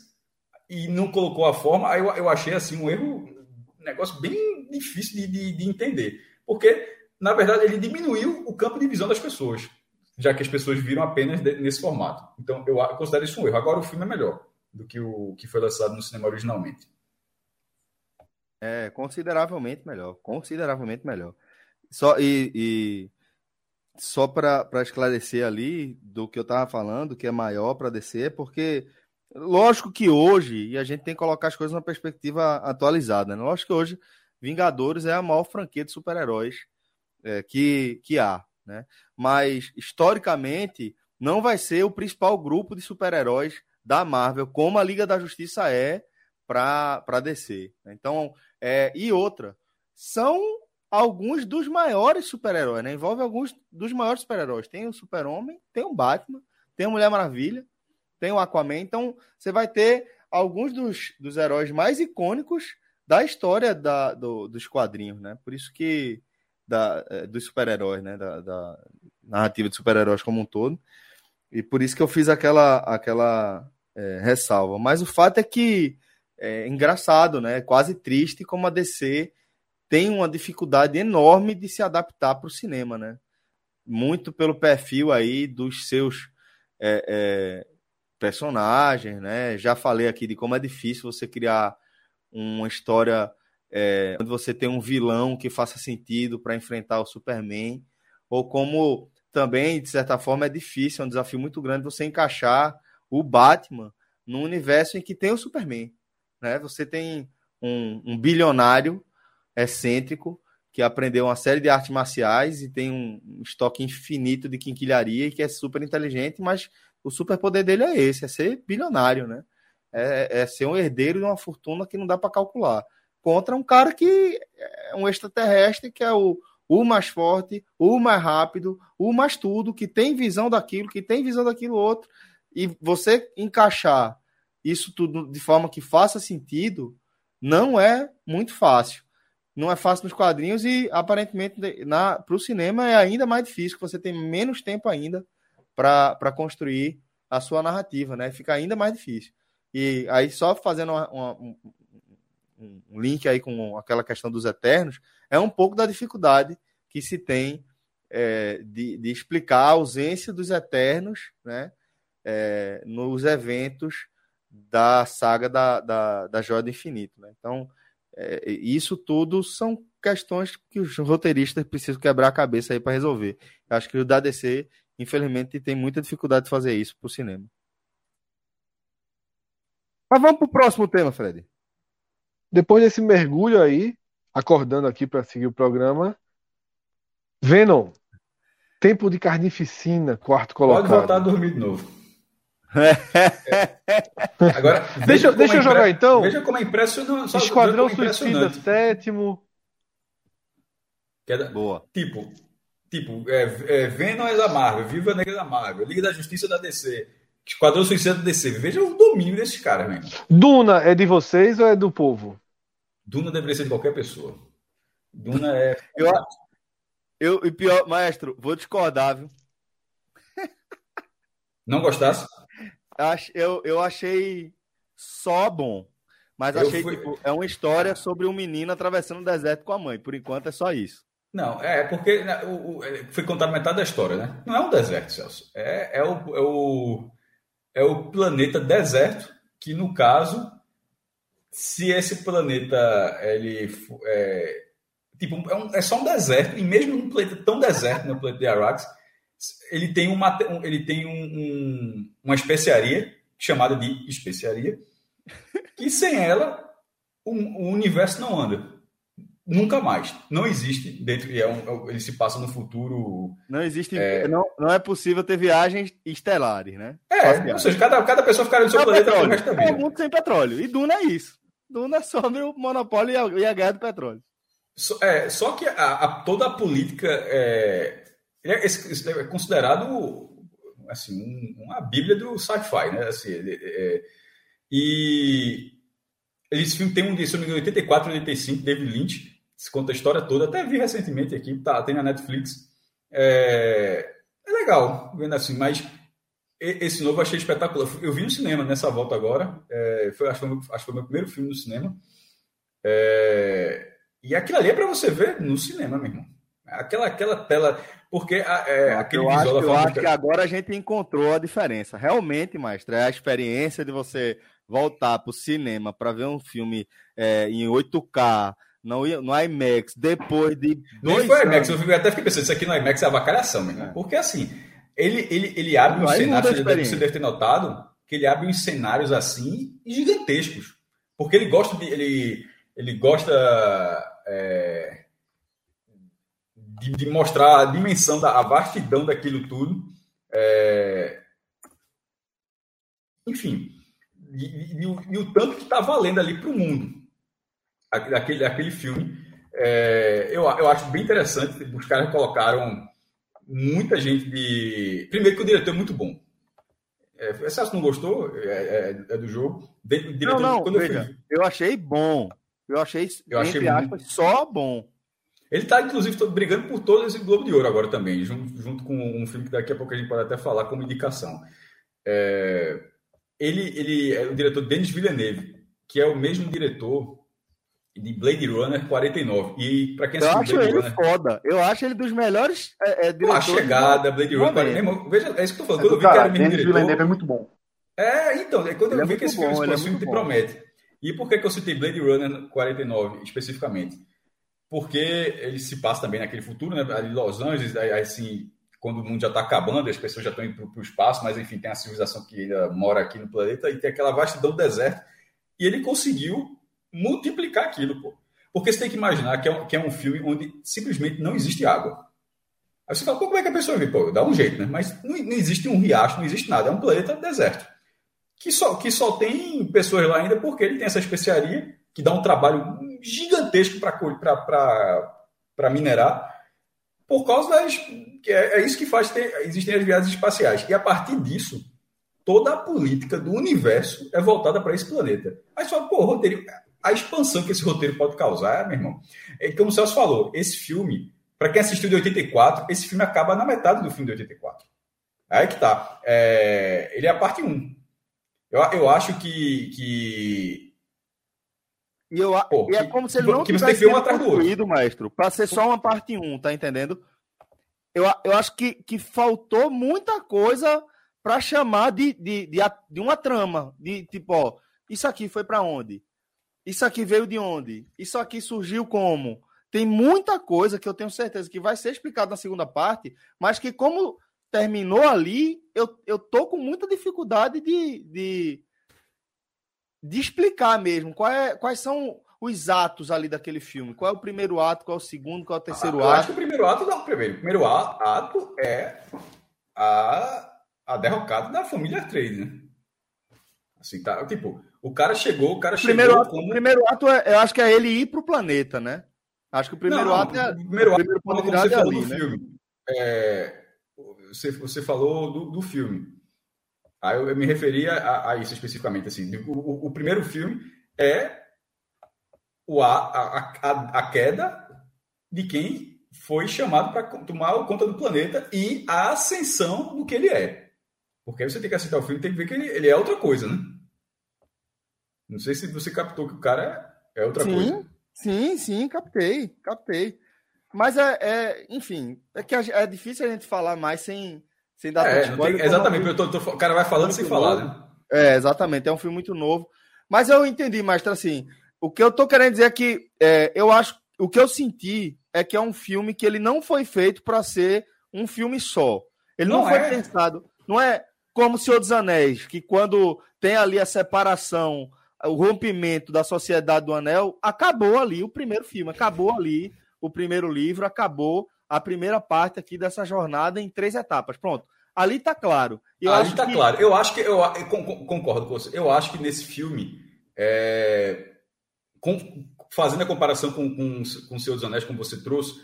e não colocou a forma, aí eu, eu achei assim um erro, um negócio bem difícil de, de, de entender. Porque, na verdade, ele diminuiu o campo de visão das pessoas, já que as pessoas viram apenas nesse formato. Então, eu considero isso um erro. Agora o filme é melhor do que o que foi lançado no cinema originalmente. É, consideravelmente melhor. Consideravelmente melhor. Só, e, e só para esclarecer ali do que eu estava falando, que é maior para descer, porque lógico que hoje, e a gente tem que colocar as coisas numa perspectiva atualizada, né? lógico que hoje Vingadores é a maior franquia de super-heróis é, que, que há, né? Mas historicamente não vai ser o principal grupo de super-heróis da Marvel, como a Liga da Justiça é para DC. Então, é, e outra, são alguns dos maiores super-heróis, né? Envolve alguns dos maiores super-heróis. Tem o Super-Homem, tem o Batman, tem a Mulher Maravilha, tem o Aquaman. Então, você vai ter alguns dos, dos heróis mais icônicos da história da, do, dos quadrinhos, né? Por isso que da, é, dos super-heróis, né? Da, da narrativa de super-heróis como um todo. E por isso que eu fiz aquela, aquela é, ressalva. Mas o fato é que é engraçado, né? É quase triste como a DC tem uma dificuldade enorme de se adaptar para o cinema, né? Muito pelo perfil aí dos seus é, é, personagens, né? Já falei aqui de como é difícil você criar uma história é, onde você tem um vilão que faça sentido para enfrentar o Superman, ou como também, de certa forma, é difícil, é um desafio muito grande você encaixar o Batman num universo em que tem o Superman. Né? Você tem um, um bilionário excêntrico que aprendeu uma série de artes marciais e tem um estoque infinito de quinquilharia e que é super inteligente, mas o superpoder dele é esse, é ser bilionário, né? É, é ser um herdeiro de uma fortuna que não dá para calcular. Contra um cara que é um extraterrestre, que é o, o mais forte, o mais rápido, o mais tudo, que tem visão daquilo, que tem visão daquilo outro. E você encaixar isso tudo de forma que faça sentido não é muito fácil. Não é fácil nos quadrinhos e aparentemente para o cinema é ainda mais difícil, você tem menos tempo ainda para construir a sua narrativa, né? Fica ainda mais difícil. E aí, só fazendo uma, uma, um, um link aí com aquela questão dos eternos, é um pouco da dificuldade que se tem é, de, de, explicar a ausência dos eternos né, é, nos eventos da saga da, da, da Joia do Infinito. Né? Então, é, isso tudo são questões que os roteiristas precisam quebrar a cabeça aí para resolver. Eu acho que o da DC, infelizmente, tem muita dificuldade de fazer isso para o cinema. Mas vamos pro próximo tema, Fred. Depois desse mergulho aí, acordando aqui para seguir o programa, Venom, tempo de carnificina, quarto colocado. Pode voltar a dormir de novo. É. Agora, deixa, deixa eu jogar então. Veja como é impressionante. Esquadrão Suicida, sétimo. É Boa. Tipo, tipo é, é, Venom é da Marvel, Viva Negra da Marvel, Liga da Justiça da DC, Esquadrão Suicida da DC. Veja o domínio desses caras, mesmo. Duna é de vocês ou é do povo? Duna deveria ser de qualquer pessoa. Duna é. eu, eu, e pior, maestro, vou discordar, viu? Não gostasse? Eu, eu achei só bom. Mas eu achei, fui... tipo, é uma história sobre um menino atravessando o deserto com a mãe. Por enquanto é só isso. Não, é porque né, o, o, é, foi contado metade da história, né? Não é um deserto, Celso. É, é, o, é, o, é o planeta deserto, que no caso, se esse planeta ele é, tipo, é, um, é só um deserto, e mesmo um planeta tão deserto, no né, planeta de Arax, ele tem, uma, ele tem um, um, uma especiaria chamada de especiaria, que sem ela o, o, universo não anda. Nunca mais. Não existe dentro. É um, ele se passa no futuro. Não existe. É, não, não é possível ter viagens estelares, né? É, ou seja, cada, cada pessoa ficaria no seu planeta petróleo. resto da vida. É um mundo sem petróleo. E Duna é isso. Duna é sobre o monopólio e a, e a guerra do petróleo. So, é, só que a, a, toda a política é, é, é considerado assim, um, uma bíblia do sci-fi, né? Assim, é, e esse filme tem um, engano, 84, 85, David Lynch, se conta a história toda, até vi recentemente aqui, tá, tem na Netflix. É, é legal, vendo assim, mas esse novo eu achei espetacular. Eu vi no cinema nessa volta agora, é, foi, acho, que foi, acho que foi o meu primeiro filme no cinema. É, e aquilo ali é para você ver no cinema, meu irmão. Aquela, aquela tela. Porque é, aquele eu acho, Eu acho que agora a gente encontrou a diferença. Realmente, mestre, é a experiência de você voltar para o cinema para ver um filme é, em 8K, no, no IMAX, depois de. Dois foi IMAX, eu até fiquei pensando, isso aqui no IMAX é avacalhação, mesmo. É. Porque assim, ele, ele, ele abre um cenário, você deve ter notado, que ele abre uns cenários assim gigantescos. Porque ele gosta de. Ele, ele gosta. É, de, de, mostrar a dimensão, da, a vastidão daquilo tudo. É... Enfim, e, e, e, o, e, o, tanto que está valendo ali para o mundo, aquele, aquele filme. É, eu, eu acho bem interessante, os caras colocaram muita gente de. Primeiro que o diretor é muito bom. É, você não gostou é, é, é do jogo? De, diretor, não, não, veja, eu, fui... eu achei bom. Eu achei, eu achei aspas, muito... só bom. Ele está, inclusive, brigando por todo esse Globo de Ouro agora também, junto, junto, com um filme que daqui a pouco a gente pode até falar como indicação. É, ele, ele é o diretor Denis Villeneuve, que é o mesmo diretor de Blade Runner 49. E para quem assistiu Eu acho Blade ele Runner, foda. Eu acho ele dos melhores é, é, diretores. A chegada, Blade Runner 49. Veja, é isso que eu tô falando. Quando eu vi cara, que era mesmo diretor. É muito bom. É, então, é quando ele eu vi que esse bom, filme, esse filme te promete. E por que, que eu citei Blade Runner 49 especificamente? porque ele se passa também naquele futuro, né? Ali Los Angeles, aí, assim, quando o mundo já está acabando, as pessoas já estão indo para o espaço, mas enfim, tem a civilização que ainda mora aqui no planeta e tem aquela vastidão do deserto. E ele conseguiu multiplicar aquilo, pô. Porque você tem que imaginar que é um, que é um filme onde simplesmente não existe água. Aí você fala, pô, como é que a pessoa vê? Pô, dá um jeito, né? Mas não, não existe um riacho, não existe nada. É um planeta deserto. Que só, que só tem pessoas lá ainda porque ele tem essa especiaria que dá um trabalho gigantesco para minerar, por causa das. É, é isso que faz ter, existem as viagens espaciais. E a partir disso, toda a política do universo é voltada para esse planeta. Aí só, pô, roteiro, a expansão que esse roteiro pode causar, meu irmão, é como o Celso falou, esse filme, para quem assistiu de 84, esse filme acaba na metade do filme de 84. Aí que tá. É, ele é a parte 1. Eu, eu acho que, que e, eu, Pô, e é como se ele não que tivesse sido construído, maestro, para ser só uma parte 1, tá entendendo? Eu, eu acho que, que faltou muita coisa para chamar de, de, de, de, uma trama. De tipo, ó, isso aqui foi para onde? Isso aqui veio de onde? Isso aqui surgiu como? Tem muita coisa que eu tenho certeza que vai ser explicado na segunda parte, mas que como terminou ali, eu, eu tô com muita dificuldade de, de, de explicar mesmo qual é, quais são os atos ali daquele filme. Qual é o primeiro ato, qual é o segundo, qual é o terceiro ah, ato. Eu acho que o primeiro ato não, primeiro. O primeiro ato é a, a derrocada da família Trade, né? Assim, tá, tipo, o cara chegou, o cara primeiro chegou ato, como... O primeiro ato, é, eu acho que é ele ir pro planeta, né? Acho que o primeiro não, ato é. O primeiro ato, primeiro como você falou ali, do né? filme. É, você, você falou do, do filme. Aí eu, eu me referia a, a, isso especificamente. Assim, o, o, primeiro filme é o, a, a, a, a queda de quem foi chamado para tomar conta do planeta e a ascensão do que ele é. Porque aí você tem que assistir o filme e tem que ver que ele, ele, é outra coisa, né? Não sei se você captou que o cara é outra sim, coisa. Sim, sim, captei, captei. Mas é, é enfim, é que é difícil a gente falar mais sem, sem dar é, tem, Exatamente, eu tô, tô, o cara vai falando sem falar, né? É, exatamente, é um filme muito novo. Mas eu entendi, Mestre, assim, o que eu tô querendo dizer é que é, eu acho, o que eu senti é que é um filme que ele não foi feito para ser um filme só. Ele não, não foi é. pensado, não é como o Senhor dos Anéis, que quando tem ali a separação, o rompimento da sociedade do Anel, acabou ali o primeiro filme, acabou ali o primeiro livro, acabou a primeira parte aqui dessa jornada em três etapas. Pronto. Ali tá claro. Eu ali tá que... claro. Eu acho que eu, eu, concordo com você. Eu acho que nesse filme é, com, fazendo a comparação com, com, com o Senhor dos Anéis, como você trouxe,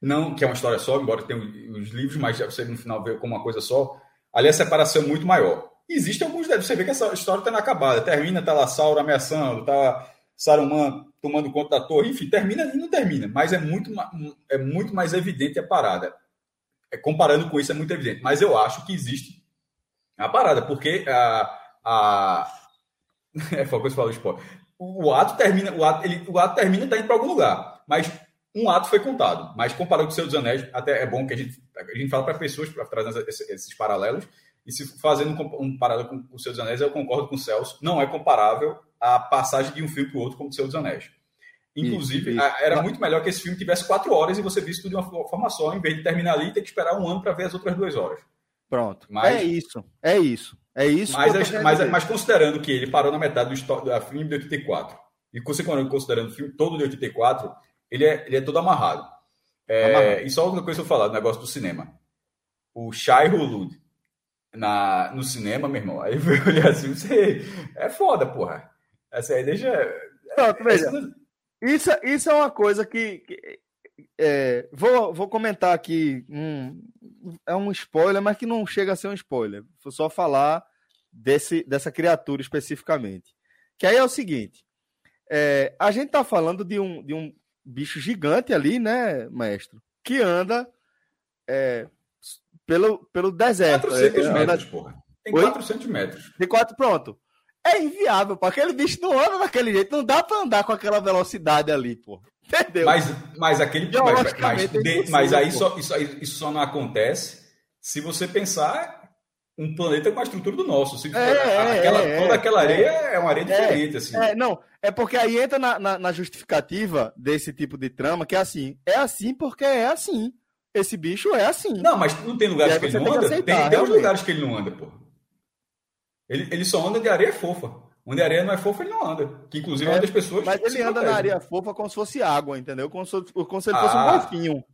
não que é uma história só, embora tenha os livros, mas você no final vê como uma coisa só, ali a separação é muito maior. Existe alguns você vê que essa história está inacabada, termina, tá lá Sauron ameaçando, tá Saruman tomando conta da torre, enfim, termina e não termina, mas é muito, é muito mais evidente a parada. É, comparando com isso, é muito evidente, mas eu acho que existe a parada, porque a. a é, foi o que você falou, o ato termina, o ato, ele, o ato termina e tá indo para algum lugar. Mas um ato foi contado. Mas comparado com o Senhor dos Anéis, até é bom que a gente, a gente fala para pessoas, para trazer esses, esses, paralelos. E se fazendo um, paralelo com o Senhor dos Anéis, eu concordo com o Celso. Não é comparável a passagem de um filme para o outro como o Senhor dos Anéis. Inclusive, isso, isso. era muito melhor que esse filme tivesse quatro horas e você visse tudo de uma forma só, em vez de terminar ali e ter que esperar um ano para ver as outras duas horas. Pronto. Mas, é isso. É isso. É isso. Mas, mas, mas, considerando que ele parou na metade do da filme de 84, e considerando o filme todo de 84, ele é, ele é todo amarrado. É, amarrado. E só outra coisa que eu falar do negócio do cinema. O Shai Hulud na, no cinema, meu irmão, aí eu olhar assim, você é foda, porra. Essa aí deixa. Pronto, veja. Isso, isso é uma coisa que. que é, vou, vou comentar aqui. Um, é um spoiler, mas que não chega a ser um spoiler. Vou só falar desse, dessa criatura especificamente. Que aí é o seguinte: é, a gente tá falando de um, de um bicho gigante ali, né, mestre? Que anda é, pelo, pelo deserto. 400 é, metros, anda... porra. Tem Oi? 400 metros. De quatro, pronto. É inviável, pô. Aquele bicho não anda daquele jeito. Não dá pra andar com aquela velocidade ali, pô. Entendeu? Mas, mas aquele. Mas, mas, de, mas aí só, isso, isso só não acontece se você pensar um planeta com a estrutura do nosso. Assim, é, aquela, é, toda aquela areia é, é uma areia é, diferente. assim. É, não, é porque aí entra na, na, na, justificativa desse tipo de trama, que é assim. É assim porque é assim. Esse bicho é assim. Não, mas não tem lugares que ele não anda? Aceitar, tem, tem uns lugares que ele não anda, pô. Ele, ele só anda de areia fofa. Onde a areia não é fofa, ele não anda. Que inclusive é, uma das pessoas. Mas ele anda na areia fofa como se fosse água, entendeu? Como se, como se ele fosse ah, um golfinho.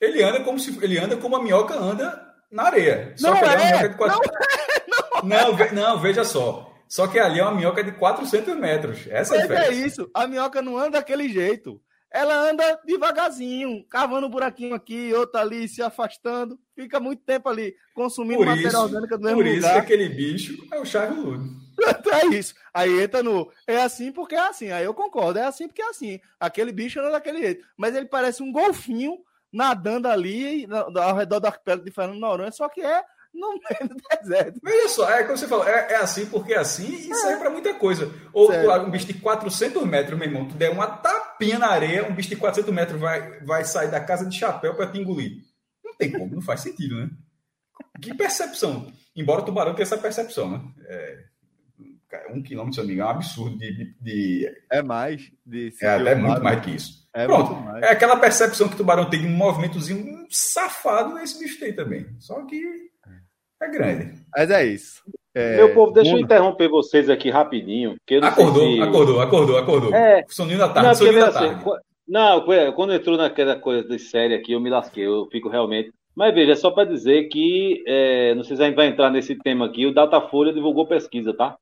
Ele anda como se ele anda como a minhoca anda na areia. Só não que é, é quatro... não, é, não. Não, não, veja só. Só que ali é uma minhoca de 400 metros. Essa é, é isso. A minhoca não anda daquele jeito. Ela anda devagarzinho, cavando um buraquinho aqui, outro ali, se afastando. Fica muito tempo ali, consumindo por material orgânico do mesmo por lugar. Por isso que aquele bicho é o Charles Ludo. é isso. Aí entra no. É assim porque é assim. Aí eu concordo. É assim porque é assim. Aquele bicho anda daquele jeito. Mas ele parece um golfinho nadando ali ao redor do arquipélago de Fernando Noronha, só que é no meio do deserto. Veja só, é como você falou, é, é assim porque é assim e é. serve para muita coisa. Ou tu, um bicho de 400 metros, meu irmão, tu der uma tapinha na areia, um bicho de 400 metros vai, vai sair da casa de chapéu para te engolir. Não tem como, não faz sentido, né? Que percepção. Embora o tubarão tenha essa percepção, né? É, um quilômetro, se eu não me engano, é um absurdo de. de, de... É mais. De é até muito mais que isso. É Pronto. É aquela percepção que o tubarão tem de um movimentozinho safado, esse bicho tem também. Só que é grande. Mas é isso. É, Meu povo, deixa eu interromper vocês aqui rapidinho. acordou, se... acordou, acordou, acordou. É, soninho da tarde, não, soninho da tarde. Assim, não, quando entrou naquela coisa de série aqui, eu me lasquei, eu fico realmente. Mas veja, é só para dizer que, é, não sei se a gente vai entrar nesse tema aqui, o Datafolha divulgou pesquisa, tá?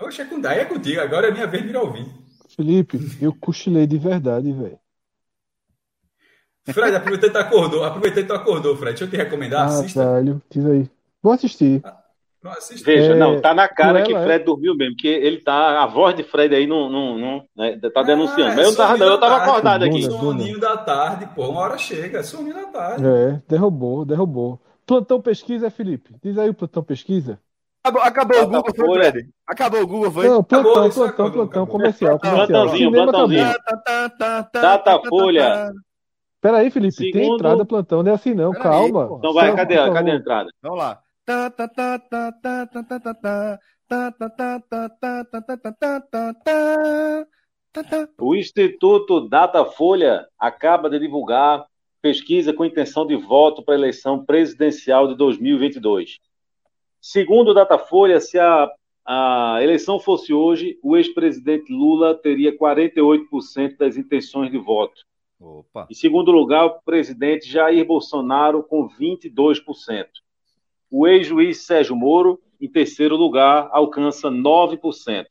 Oxe, é com é contigo, agora é minha vez de ouvir. Felipe, eu cochilei de verdade, velho. Fred, aproveitei que tu acordou, aproveitei que tu acordou, Fred. Deixa eu te recomendar, ah, assista. Velho, diz aí. Vou assistir. Ah, Veja, é, não, tá na cara que Fred é... dormiu mesmo, porque ele tá. A voz de Fred aí não, não, não né, tá denunciando. Ah, Mas eu tava, não, eu tava acordado aqui. Soninho da tarde, pô, uma hora chega, soninho da tarde. É, derrubou, derrubou. Plantão pesquisa, Felipe. Diz aí o plantão pesquisa. Acabou, acabou o Google, foi, Fred. Acabou o Google, foi. Não, plantão, acabou, plantão, acabou, plantão, acabou. comercial, comercial. Plantãozinho, plantãozinho. Datafolha. Pera aí, Felipe, Segundo... tem entrada plantão, não é assim não, Pera calma. Aí, então vai, cadê, cadê a entrada? Vamos lá. O Instituto Datafolha acaba de divulgar pesquisa com intenção de voto para a eleição presidencial de 2022. Segundo o Datafolha, se a, a eleição fosse hoje, o ex-presidente Lula teria 48% das intenções de voto. Opa. Em segundo lugar, o presidente Jair Bolsonaro com 22%. O ex-juiz Sérgio Moro, em terceiro lugar, alcança 9%.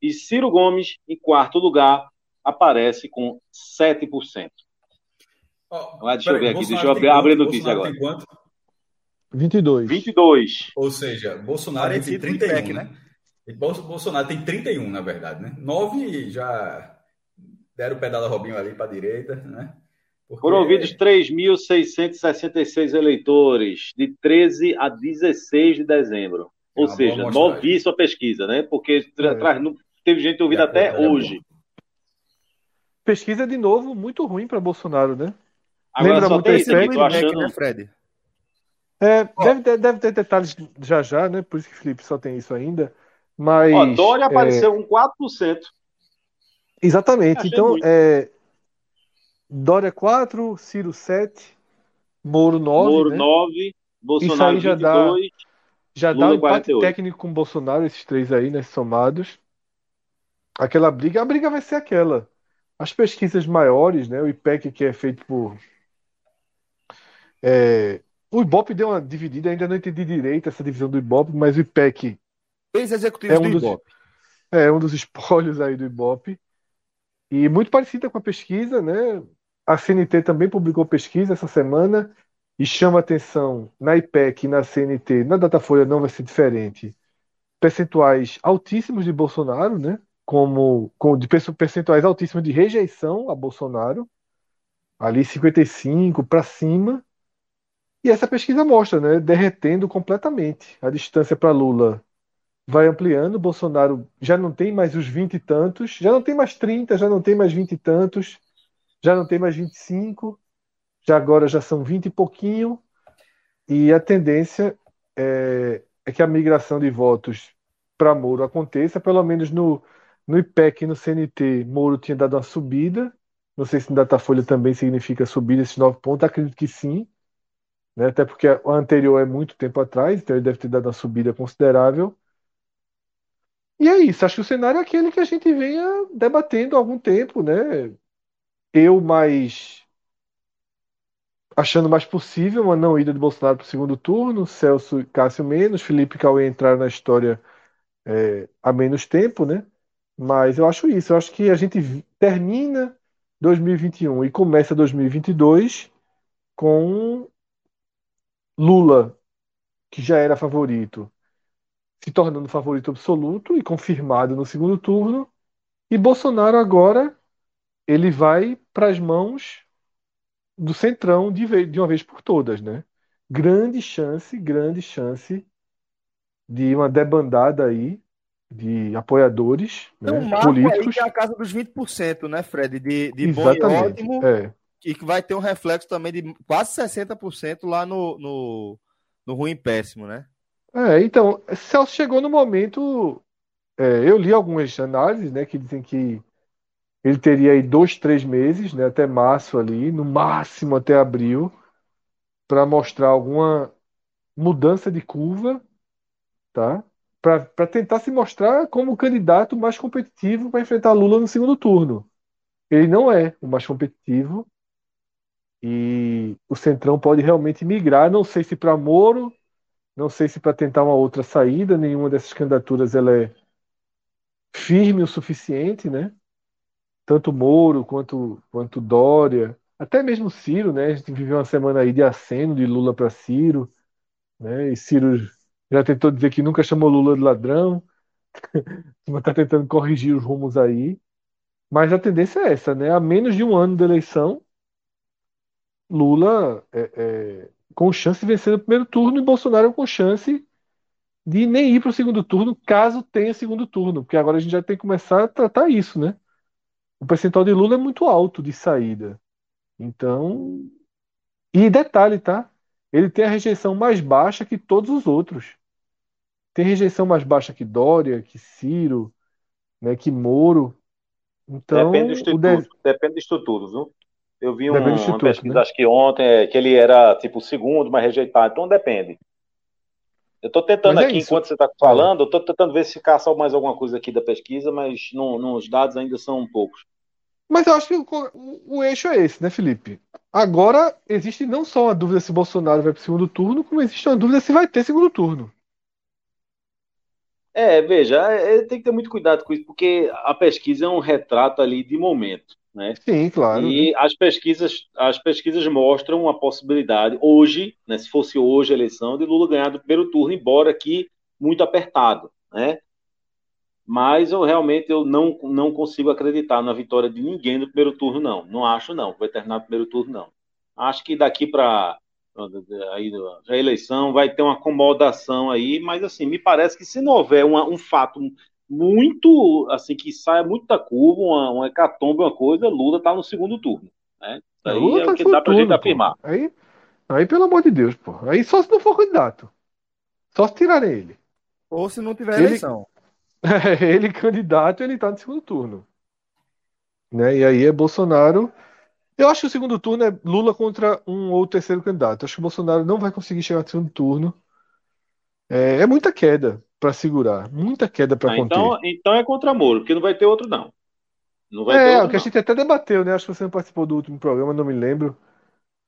E Ciro Gomes, em quarto lugar, aparece com 7%. Oh, deixa eu ver aqui, deixa eu abrir, abrir a notícia agora. Tem quanto? 22. 22. Ou seja, Bolsonaro tem 31, PEC, né? Bolsonaro tem 31, na verdade, né? 9 já deram o pedal da Robinho ali para a direita, né? Porque... Foram ouvidos 3.666 eleitores, de 13 a 16 de dezembro. Ou é seja, novíssima pesquisa, né? Porque é. traz, teve gente ouvida até é hoje. Pesquisa, de novo, muito ruim para Bolsonaro, né? Agora Lembra muito isso aqui, tô achando... né, Fred? É, deve, ter, deve ter detalhes já já, né? Por isso que o Felipe só tem isso ainda. Mas. Ó, Dória é... apareceu com 4%. Exatamente. Então, é, Dória 4, Ciro 7, Moro 9. Moro né? 9, Bolsonaro Isso aí já 22, dá, já dá um empate 48. técnico com Bolsonaro, esses três aí, né, somados. Aquela briga, a briga vai ser aquela. As pesquisas maiores, né, o IPEC que é feito por. É, o Ibope deu uma dividida, ainda não entendi direito essa divisão do Ibope, mas o IPEC. Ex-executivos é um do dos, Ibope. É um dos espólios aí do Ibope. E muito parecida com a pesquisa, né? A CNT também publicou pesquisa essa semana e chama atenção na IPEC e na CNT, na Datafolha não vai ser diferente. Percentuais altíssimos de Bolsonaro, né? Como, com de percentuais altíssimos de rejeição a Bolsonaro, ali 55 para cima. E essa pesquisa mostra, né, derretendo completamente a distância para Lula. Vai ampliando, Bolsonaro já não tem mais os 20 e tantos, já não tem mais 30, já não tem mais 20 e tantos já não tem mais 25, já agora já são 20 e pouquinho, e a tendência é, é que a migração de votos para Moro aconteça, pelo menos no, no IPEC e no CNT, Moro tinha dado uma subida, não sei se no Datafolha também significa subir esses nove pontos, acredito que sim, né? até porque o anterior é muito tempo atrás, então ele deve ter dado uma subida considerável. E é isso, acho que o cenário é aquele que a gente venha debatendo há algum tempo, né? Eu mais achando mais possível uma não ida de Bolsonaro para o segundo turno, Celso e Cássio menos, Felipe e Cauê entraram na história é, há menos tempo, né? Mas eu acho isso, eu acho que a gente termina 2021 e começa 2022 com Lula, que já era favorito, se tornando favorito absoluto e confirmado no segundo turno, e Bolsonaro agora ele vai para as mãos do Centrão de, vez, de uma vez por todas, né? Grande chance, grande chance de uma debandada aí de apoiadores né, um políticos. Aí que é a casa dos 20%, né, Fred? De, de bom e ótimo. É. E que vai ter um reflexo também de quase 60% lá no, no, no ruim péssimo, né? É, então, Celso chegou no momento. É, eu li algumas análises né, que dizem que ele teria aí dois, três meses, né, até março ali, no máximo até abril, para mostrar alguma mudança de curva tá? Para tentar se mostrar como o candidato mais competitivo para enfrentar Lula no segundo turno. Ele não é o mais competitivo e o Centrão pode realmente migrar, não sei se para Moro, não sei se para tentar uma outra saída, nenhuma dessas candidaturas ela é firme o suficiente, né? Tanto Moro quanto, quanto Dória, até mesmo Ciro, né? A gente viveu uma semana aí de aceno de Lula para Ciro, né? E Ciro já tentou dizer que nunca chamou Lula de ladrão, está tentando corrigir os rumos aí. Mas a tendência é essa, né? A menos de um ano da eleição, Lula é, é, com chance de vencer no primeiro turno e Bolsonaro com chance de nem ir para o segundo turno, caso tenha segundo turno, porque agora a gente já tem que começar a tratar isso, né? O percentual de Lula é muito alto de saída. Então. E detalhe, tá? Ele tem a rejeição mais baixa que todos os outros. Tem rejeição mais baixa que Dória, que Ciro, né, que Moro. Então, depende do instituto, de... depende do instituto, viu? Eu vi um, uma pesquisa, né? acho que ontem, é, que ele era tipo o segundo, mas rejeitado. Então depende. Eu estou tentando Mas é aqui, enquanto você está falando, eu estou tentando ver se caça mais alguma coisa aqui da pesquisa, mas não, não, os dados ainda são poucos. Mas eu acho que o, o- o eixo é esse, né, Felipe? Agora existe não só uma dúvida se Bolsonaro vai para o segundo turno, como existe uma dúvida se vai ter segundo turno. É, veja, é, tem que ter muito cuidado com isso, porque a pesquisa é um retrato ali de momento, né? Sim, claro. né? E as pesquisas, as pesquisas mostram uma possibilidade hoje, né, se fosse hoje a eleição, de Lula ganhar do primeiro turno, embora aqui muito apertado, né? Mas eu realmente eu não, não consigo acreditar na vitória de ninguém no primeiro turno, não. Não acho, não. Vai terminar no primeiro turno, não. Acho que daqui para a eleição vai ter uma acomodação aí, mas assim, me parece que se não houver uma- um fato muito assim que saia muito da curva, uma, uma hecatombe, uma coisa, Lula tá no segundo turno, né? Isso aí Lula é tá o no que segundo dá pra gente turno, pô. afirmar. Aí, aí, pelo amor de Deus, pô. Aí só se não for candidato. Só se tirarem ele. Ou se não tiver Ele- eleição. ele candidato, ele tá no segundo turno. Né? E aí é Bolsonaro. Eu acho que o segundo turno é Lula contra um ou terceiro candidato. Eu acho que o Bolsonaro não vai conseguir chegar no segundo turno. É, é muita queda para segurar, muita queda para Ah, conter. então, então é contra Moro, porque não vai ter outro, não. Não vai ter É, outro, o que a gente até debateu, né? Acho que você não participou do último programa, não me lembro.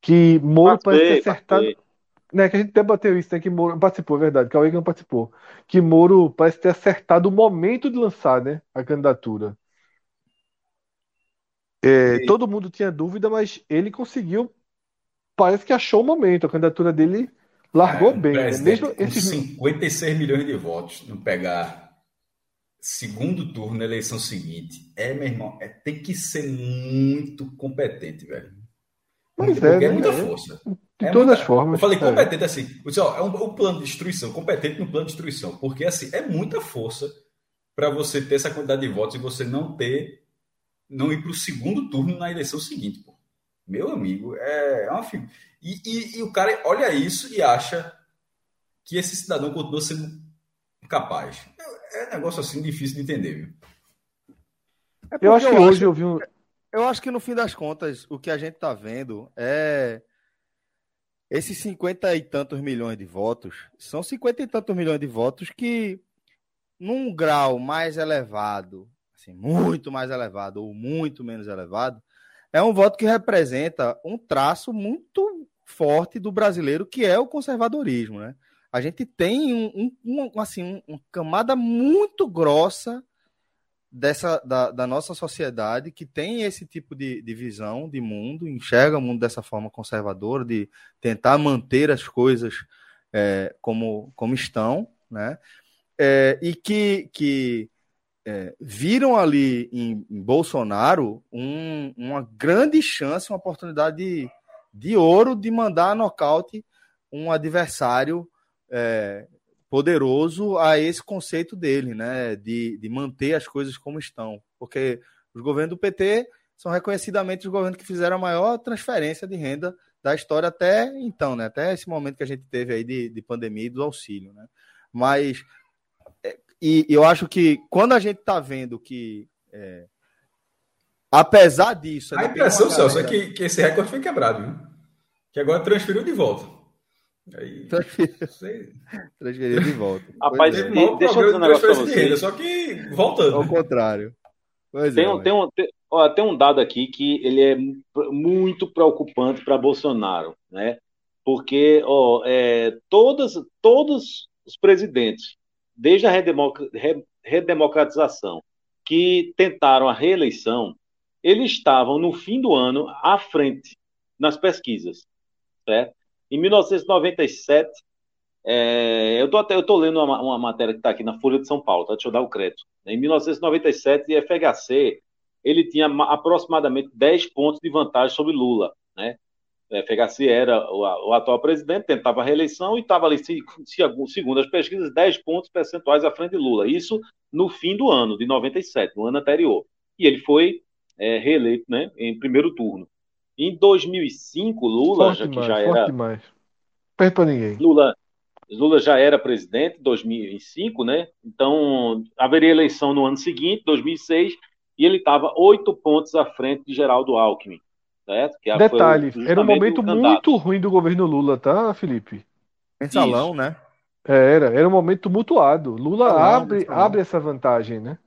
Que Moro parece ter acertado. Né, que a gente debateu isso, né? Que Moro participou, é verdade. Cauê que não participou. Que Moro parece ter acertado o momento de lançar, né? A candidatura. É, todo mundo tinha dúvida, mas ele conseguiu. Parece que achou o momento. A candidatura dele largou É, bem. Né? Mesmo esses. 56 milhões de votos, não pegar segundo turno na eleição seguinte, é, meu irmão, é, tem que ser muito competente, velho. Mas Muito, é, é né? muita É. força. De É todas muita- as formas. Eu falei é. competente assim. Eu disse, ó, é um, um plano de destruição, competente no plano de destruição. Porque assim, é muita força para você ter essa quantidade de votos e você não ter, não ir para o segundo turno na eleição seguinte, pô. Meu amigo, é, é uma fi- e, e, e o cara olha isso e acha que esse cidadão continua sendo capaz. É, é um negócio assim difícil de entender, viu? É Eu acho que hoje eu vi um. Eu acho que no fim das contas, o que a gente tá vendo é. Esses cinquenta e tantos milhões de votos são cinquenta e tantos milhões de votos que, num grau mais elevado, assim, muito mais elevado ou muito menos elevado, é um voto que representa um traço muito forte do brasileiro, que é o conservadorismo. Né? A gente tem um, um- assim, um- uma camada muito grossa dessa da, da nossa sociedade que tem esse tipo de, de visão de mundo, enxerga o mundo dessa forma conservadora, de tentar manter as coisas é, como, como estão, né? É, e que, que é, viram ali em, em Bolsonaro um- uma grande chance, uma oportunidade de, ouro de mandar a nocaute um adversário é, poderoso a esse conceito dele, né? De, de manter as coisas como estão. Porque os governos do PT são reconhecidamente os governos que fizeram a maior transferência de renda da história até então, né? Até esse momento que a gente teve aí de, de pandemia e do auxílio, né? Mas é, e eu acho que quando a gente está vendo que é, apesar disso, A tem impressão, Celso, é que, que esse recorde foi quebrado, viu? Que agora transferiu de volta. Aí, transferir de volta. Rapaz, é. e, deixa eu dizer um negócio pra você. Renda, só que voltando. Ao contrário. Pois tem, é, um, tem, um, tem, ó, tem um dado aqui que ele é muito preocupante para Bolsonaro, né? Porque ó, é, todas, todos os presidentes, desde a redemocratização, que tentaram a reeleição, eles estavam no fim do ano à frente nas pesquisas, certo? Em 1997, é, eu estou lendo uma, uma matéria que está aqui na Folha de São Paulo, tá? deixa eu dar o crédito. Em 1997, o FHC ele tinha aproximadamente 10 pontos de vantagem sobre Lula, né? O FHC era o, o atual presidente, tentava a reeleição e estava ali, se, se, segundo as pesquisas, 10 pontos percentuais à frente de Lula. Isso no fim do ano, de 97, no ano anterior. E ele foi é, reeleito né, em primeiro turno. Em 2005, Lula, forte já, que já era. Demais. Perde para ninguém. Lula, Lula já era presidente em 2005, né? Então haveria eleição no ano seguinte, 2006, e ele estava oito pontos à frente de Geraldo Alckmin. Certo? Que Detalhe, era um momento muito ruim do governo Lula, tá, Felipe? Mensalão, né? É, era, era um momento tumultuado. Lula abre, abre essa vantagem, né?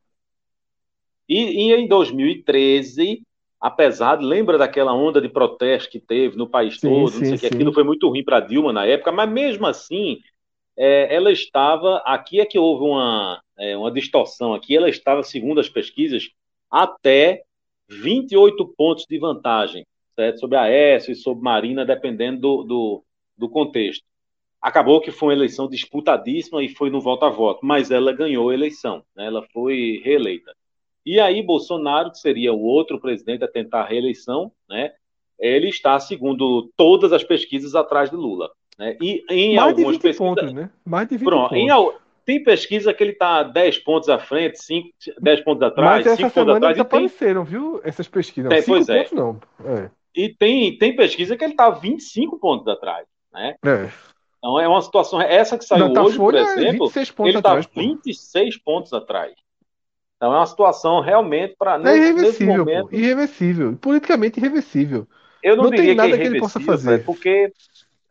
E, e, em 2013, apesar, lembra daquela onda de protesto que teve no país sim, todo, sim, não sei que aquilo foi muito ruim para Dilma na época, mas mesmo assim, é, ela estava, aqui é que houve uma, é, uma distorção aqui, ela estava, segundo as pesquisas, até 28 pontos de vantagem, certo? Sobre a S e sobre Marina, dependendo do, do, do contexto. Acabou que foi uma eleição disputadíssima e foi no voto a voto, mas ela ganhou a eleição, né? ela foi reeleita. E aí, Bolsonaro, que seria o outro presidente a tentar a reeleição, né? ele está, segundo todas as pesquisas, atrás de Lula. Né? E em Mais algumas pesquisas. Pontos, né? Mais de 20 Pronto, pontos. Em, tem pesquisa que ele está 10 pontos à frente, 5, 10 pontos atrás, Mas 5 pontos atrás. Desapareceram, tem... viu? Essas pesquisas. Tem, pois é. não. É. E tem, tem pesquisa que ele está 25 pontos atrás. Né? É. Então é uma situação. Essa que saiu hoje, por é exemplo, ele está 26 pontos atrás. Então é uma situação realmente para. É irreversível, momento, pô, irreversível. Politicamente irreversível. Eu não, não tem nada que, é que ele possa fazer. Porque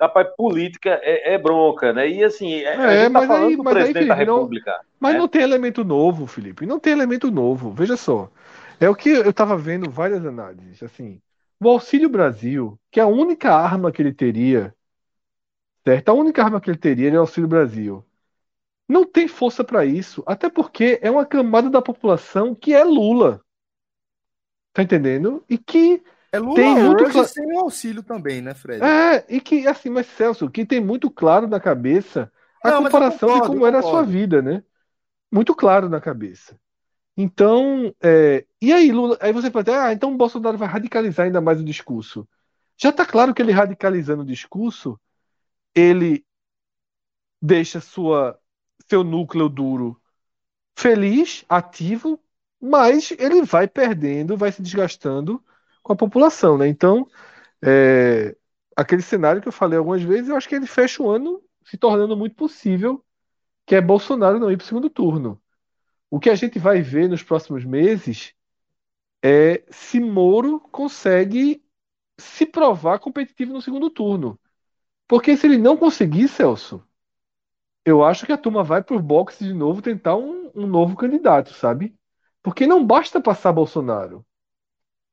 Rapaz, política é, é, bronca, né? E assim, é, tá mas falando aí, do presidente aí, Felipe, da República. Não, mas né? não tem elemento novo, Felipe. Não tem elemento novo. Veja só. É o que eu estava vendo várias análises. Assim, o Auxílio Brasil, que é a única arma que ele teria, certo? A única arma que ele teria é o Auxílio Brasil. Não tem força para isso, até porque é uma camada da população que é Lula. Tá entendendo? E que é Lula tem muito cl... sem o auxílio também, né, Fred? É, e que, assim, mas Celso, que tem muito claro na cabeça a Não, comparação concordo, de como era a sua vida, né? Muito claro na cabeça. Então, é... e aí, Lula, aí você pode dizer, ah, então o Bolsonaro vai radicalizar ainda mais o discurso. Já está claro que ele radicalizando o discurso, ele deixa sua, seu núcleo duro feliz, ativo, mas ele vai perdendo, vai se desgastando com a população, né? Então, é, aquele cenário que eu falei algumas vezes, eu acho que ele fecha o ano se tornando muito possível, que é Bolsonaro não ir para o segundo turno. O que a gente vai ver nos próximos meses é se Moro consegue se provar competitivo no segundo turno. Porque se ele não conseguir, Celso, eu acho que a turma vai para o boxe de novo tentar um, um novo candidato, sabe? Porque não basta passar Bolsonaro.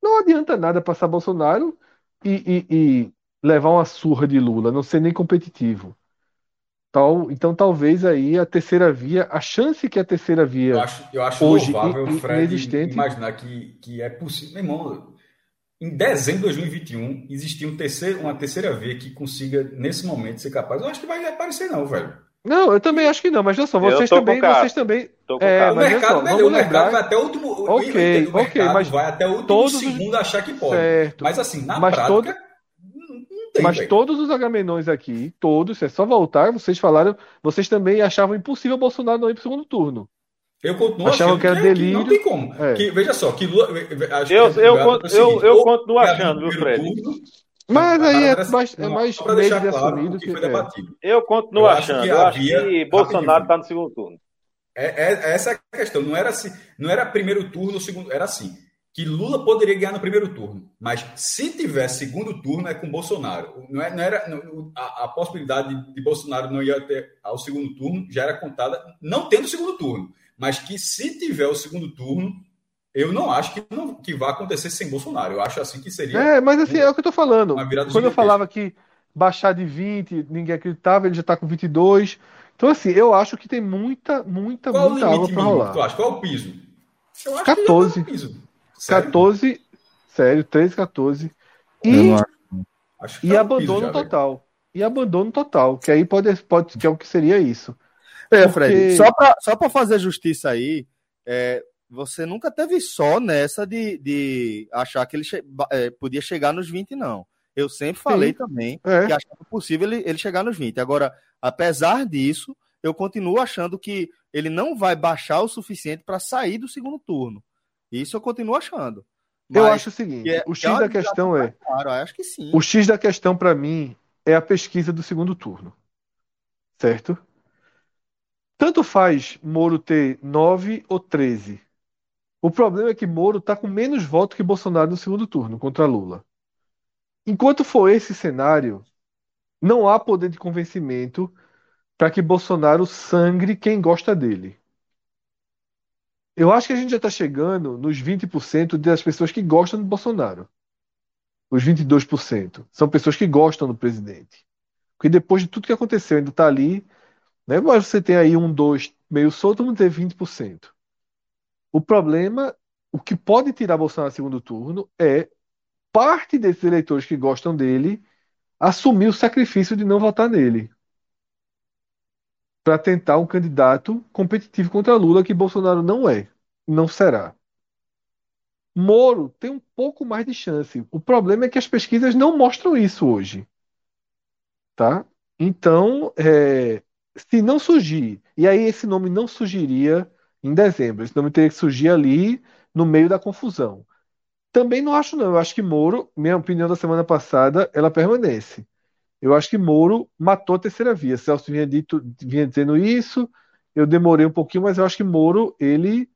Não adianta nada passar Bolsonaro e, e, e levar uma surra de Lula, não ser nem competitivo. Tal, então talvez aí a terceira via, a chance que a terceira via eu acho, eu acho hoje louvável, in, Fred, inexistente, imaginar que, que é possível. Meu irmão, em dezembro de 2021 existia um terceiro, uma terceira via que consiga nesse momento ser capaz. Eu acho que vai aparecer não, velho. Não, eu também acho que não, mas olha só, vocês também, vocês também. É, o mercado, só, o lembrar... vai até o último. Ok, o ok, mas vai até o último todos segundo achar que pode. Certo. Mas assim, na mas prática. Todo... Tem, mas véio. todos os agamenões aqui, todos, é só voltar, vocês falaram, vocês também achavam impossível Bolsonaro não ir para o segundo turno. Eu continuo achando que, era que, delírio. não tem como. É. Que, veja só, que Lula. Eu, eu, eu, eu, eu continuo achando, viu, Fred? Turno, mas aí é mais, é mais para deixar claro o que, foi debatido. Eu continuo eu achando. Que eu havia, acho que Bolsonaro está no segundo turno. É, é, essa é a questão. Não era, assim, não era primeiro turno, segundo. Era assim. que Lula poderia ganhar no primeiro turno, mas se tiver segundo turno é com Bolsonaro. Não, é, não era não, a, a, possibilidade de Bolsonaro não ir até ao segundo turno já era contada, não tendo segundo turno, mas que se tiver o segundo turno, eu não acho que, não, que vai acontecer sem Bolsonaro. Eu acho assim que seria. É, mas assim, é o que eu tô falando. Quando eu falava que baixar de 20, ninguém acreditava, ele já tá com 22. Então, assim, eu acho que tem muita, muita, Qual muita água para rolar. Tu acha? Qual é o piso? Eu acho 14. Que piso. Sério? 14, sério, 13, 14. E, e abandono já, total. Velho. E abandono total, que aí pode, pode que é o que seria isso. É, Porque... Fred, só para só pra fazer justiça aí, é, você nunca teve só nessa de, de achar que ele che é, podia chegar nos 20, não. Eu sempre falei Sim. também é. que achava possível ele, ele chegar nos 20. Agora, apesar disso, eu continuo achando que ele não vai baixar o suficiente para sair do segundo turno. Isso eu continuo achando. Mas eu acho o seguinte: é, o X é da questão é. Claro, acho que sim. O X da questão para mim é a pesquisa do segundo turno. Certo? Tanto faz Moro ter 9 ou 13. O problema é que Moro está com menos votos que Bolsonaro no segundo turno contra Lula. Enquanto for esse cenário, não há poder de convencimento para que Bolsonaro sangre quem gosta dele. Eu acho que a gente já está chegando nos 20% das pessoas que gostam do Bolsonaro. Os 22% são pessoas que gostam do presidente. Porque depois de tudo que aconteceu, ainda está ali. Né? Mas você tem aí um, dois, meio solto, vamos ter 20%. O problema, o que pode tirar Bolsonaro no segundo turno é parte desses eleitores que gostam dele assumir o sacrifício de não votar nele para tentar um candidato competitivo contra Lula, que Bolsonaro não é, não será. Moro tem um pouco mais de chance. O problema é que as pesquisas não mostram isso hoje. Tá? Então, é, se não surgir, e aí esse nome não surgiria em dezembro, esse nome teria que surgir ali no meio da confusão. Também não acho, não. Eu acho que Moro, minha opinião da semana passada, ela permanece. Eu acho que Moro matou a terceira via. Celso vinha, dito, vinha dizendo isso, eu demorei um pouquinho, mas eu acho que Moro, ele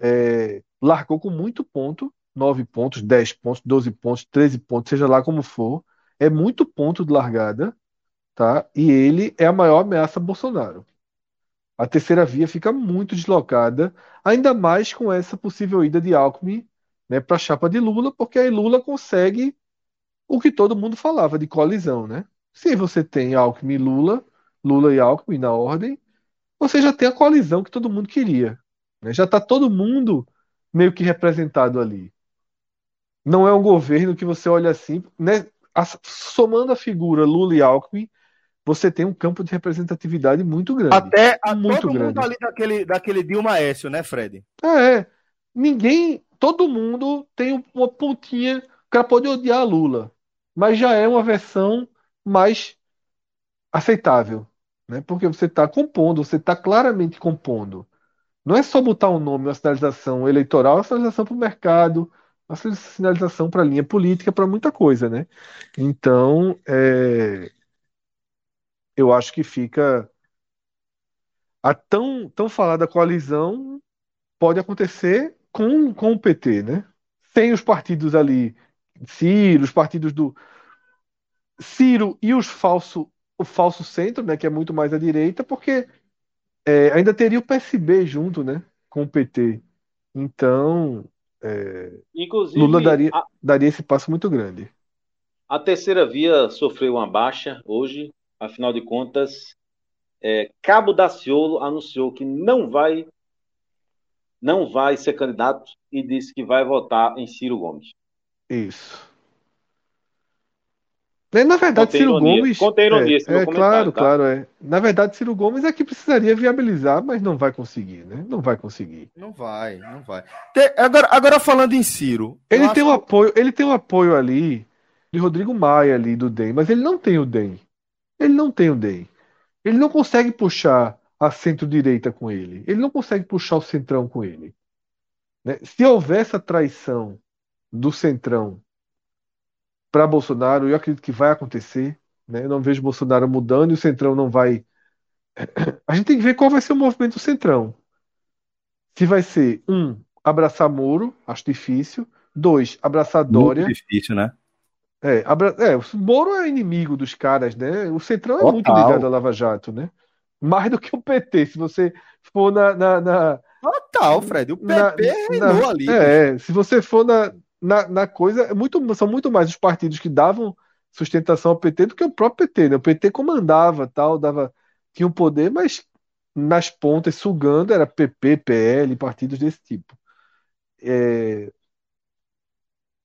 é, largou com muito ponto, 9 pontos, 10 pontos, 12 pontos, 13 pontos, seja lá como for. É muito ponto de largada, tá? E ele é a maior ameaça a Bolsonaro. A terceira via fica muito deslocada, ainda mais com essa possível ida de Alckmin né, para a chapa de Lula, porque aí Lula consegue o que todo mundo falava de coalizão, né? Se você tem Alckmin e Lula, Lula e Alckmin na ordem, você já tem a coalizão que todo mundo queria. Né? Já está todo mundo meio que representado ali. Não é um governo que você olha assim, né? somando a figura Lula e Alckmin, você tem um campo de representatividade muito grande. Até a muito todo grande. mundo ali daquele, daquele Dilma Écio, né, Fred? É, ninguém, todo mundo tem uma pontinha cara pode odiar Lula, mas já é uma versão mais aceitável, né? Porque você está compondo, você está claramente compondo. Não é só botar um nome, uma sinalização eleitoral, uma sinalização para o mercado, uma sinalização para a linha política, para muita coisa, né? Então, é... eu acho que fica a tão, tão falada coalizão pode acontecer com, com o PT, né? Tem os partidos ali Ciro, os partidos do Ciro e os falso, o falso centro, né, que é muito mais à direita, porque é, ainda teria o PSB junto, né, com o PT. Então, é, Inclusive, Lula daria, a, daria esse passo muito grande. A terceira via sofreu uma baixa hoje, afinal de contas, é, Cabo Daciolo anunciou que não vai não vai ser candidato e disse que vai votar em Ciro Gomes. Isso. É, na verdade, contém Ciro ironia, Gomes. Contém ironia, é, é claro, tá? claro, é. Na verdade, Ciro Gomes é que precisaria viabilizar, mas não vai conseguir, né? Não vai conseguir. Não vai, não vai. agora, agora falando em Ciro. Ele tem acho... um apoio, ele tem um apoio ali de Rodrigo Maia ali do DEM, mas ele não tem o DEM. Ele não tem o DEM. Ele não consegue puxar a centro-direita com ele. Ele não consegue puxar o centrão com ele. Né? Se houver essa traição do Centrão para Bolsonaro, eu acredito que vai acontecer. Né? Eu não vejo Bolsonaro mudando e o Centrão não vai. A gente tem que ver qual vai ser o movimento do Centrão. Se vai ser, um, abraçar Moro, acho difícil. Dois, abraçar Dória. Muito difícil, né? É, abra... é, o Moro é inimigo dos caras, né? O Centrão é Total. muito ligado à Lava Jato, né? Mais do que o PT. Se você for na, na, na- Total, Fred. O na- PP reinou na- ali. É, se você for na, na, na coisa, é muito, são muito mais os partidos que davam sustentação ao PT do que o próprio PT, né? O PT comandava, tal, dava, tinha um poder, mas nas pontas, sugando, era PP, PL, partidos desse tipo. É,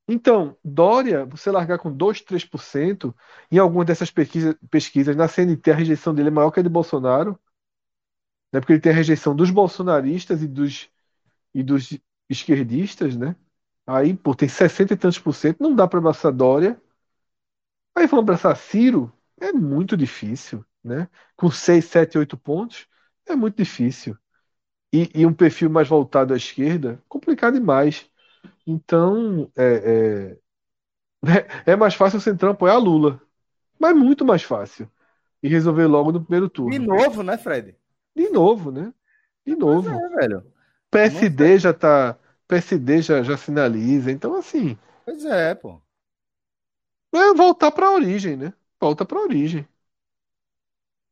Então, Dória, você largar com 2, 3%, em algumas dessas pesquisa- pesquisas, na CNT, a rejeição dele é maior que a de Bolsonaro, né? Porque ele tem a rejeição dos bolsonaristas e dos, e dos esquerdistas, né? Aí, pô, tem 60 e tantos por cento, não dá para abraçar Dória. Aí vão abraçar Ciro, é muito difícil, né? Com 6, 7, 8 pontos, é muito difícil. E, e um perfil mais voltado à esquerda, complicado demais. Então, é, é, é mais fácil o Centrão apoiar Lula. Mas muito mais fácil. E resolver logo no primeiro turno. De novo, né, Fred? De novo, né? De novo. É, velho. PSD já tá. PSD já, já sinaliza. Então, assim, Pois é, pô. é voltar pra origem, né? Volta pra origem.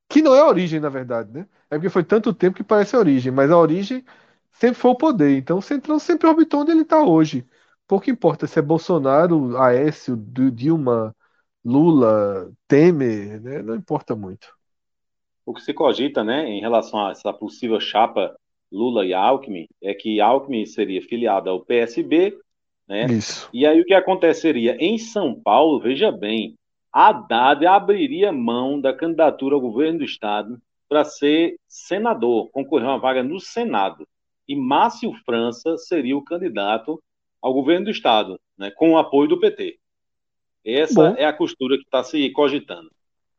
Que não é a origem, na verdade, né? É porque foi tanto tempo que parece a origem, mas a origem sempre foi o poder. Então o Centrão sempre orbitou onde ele está hoje. Pouco importa se é Bolsonaro, Aécio, Dilma, Lula, Temer, né? Não importa muito. O que se cogita, né, em relação a essa possível chapa Lula e Alckmin, é que Alckmin seria filiado ao PSB, né? Isso. E aí o que aconteceria? Em São Paulo, veja bem, Haddad abriria mão da candidatura ao governo do estado para ser senador, concorrer a uma vaga no Senado. E Márcio França seria o candidato ao governo do estado, né, com o apoio do PT. Essa Bom. é a costura que está se cogitando.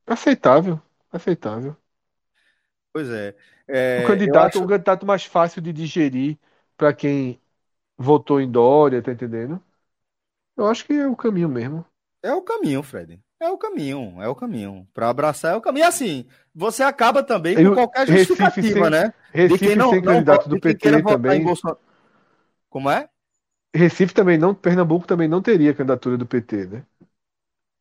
Aceitável. Aceitável. Pois é. É, O candidato, acho- um candidato mais fácil de digerir para quem votou em Dória, tá entendendo? Eu acho que é o caminho mesmo. É o caminho, Fred. É o caminho, é o caminho. Para abraçar é o caminho. E assim, você acaba também com qualquer justificativa, sem- né? Recife sem candidato do de quem PT queira votar também. em Bolsonaro. Como é? Recife também não, Pernambuco também não teria candidatura do PT, né?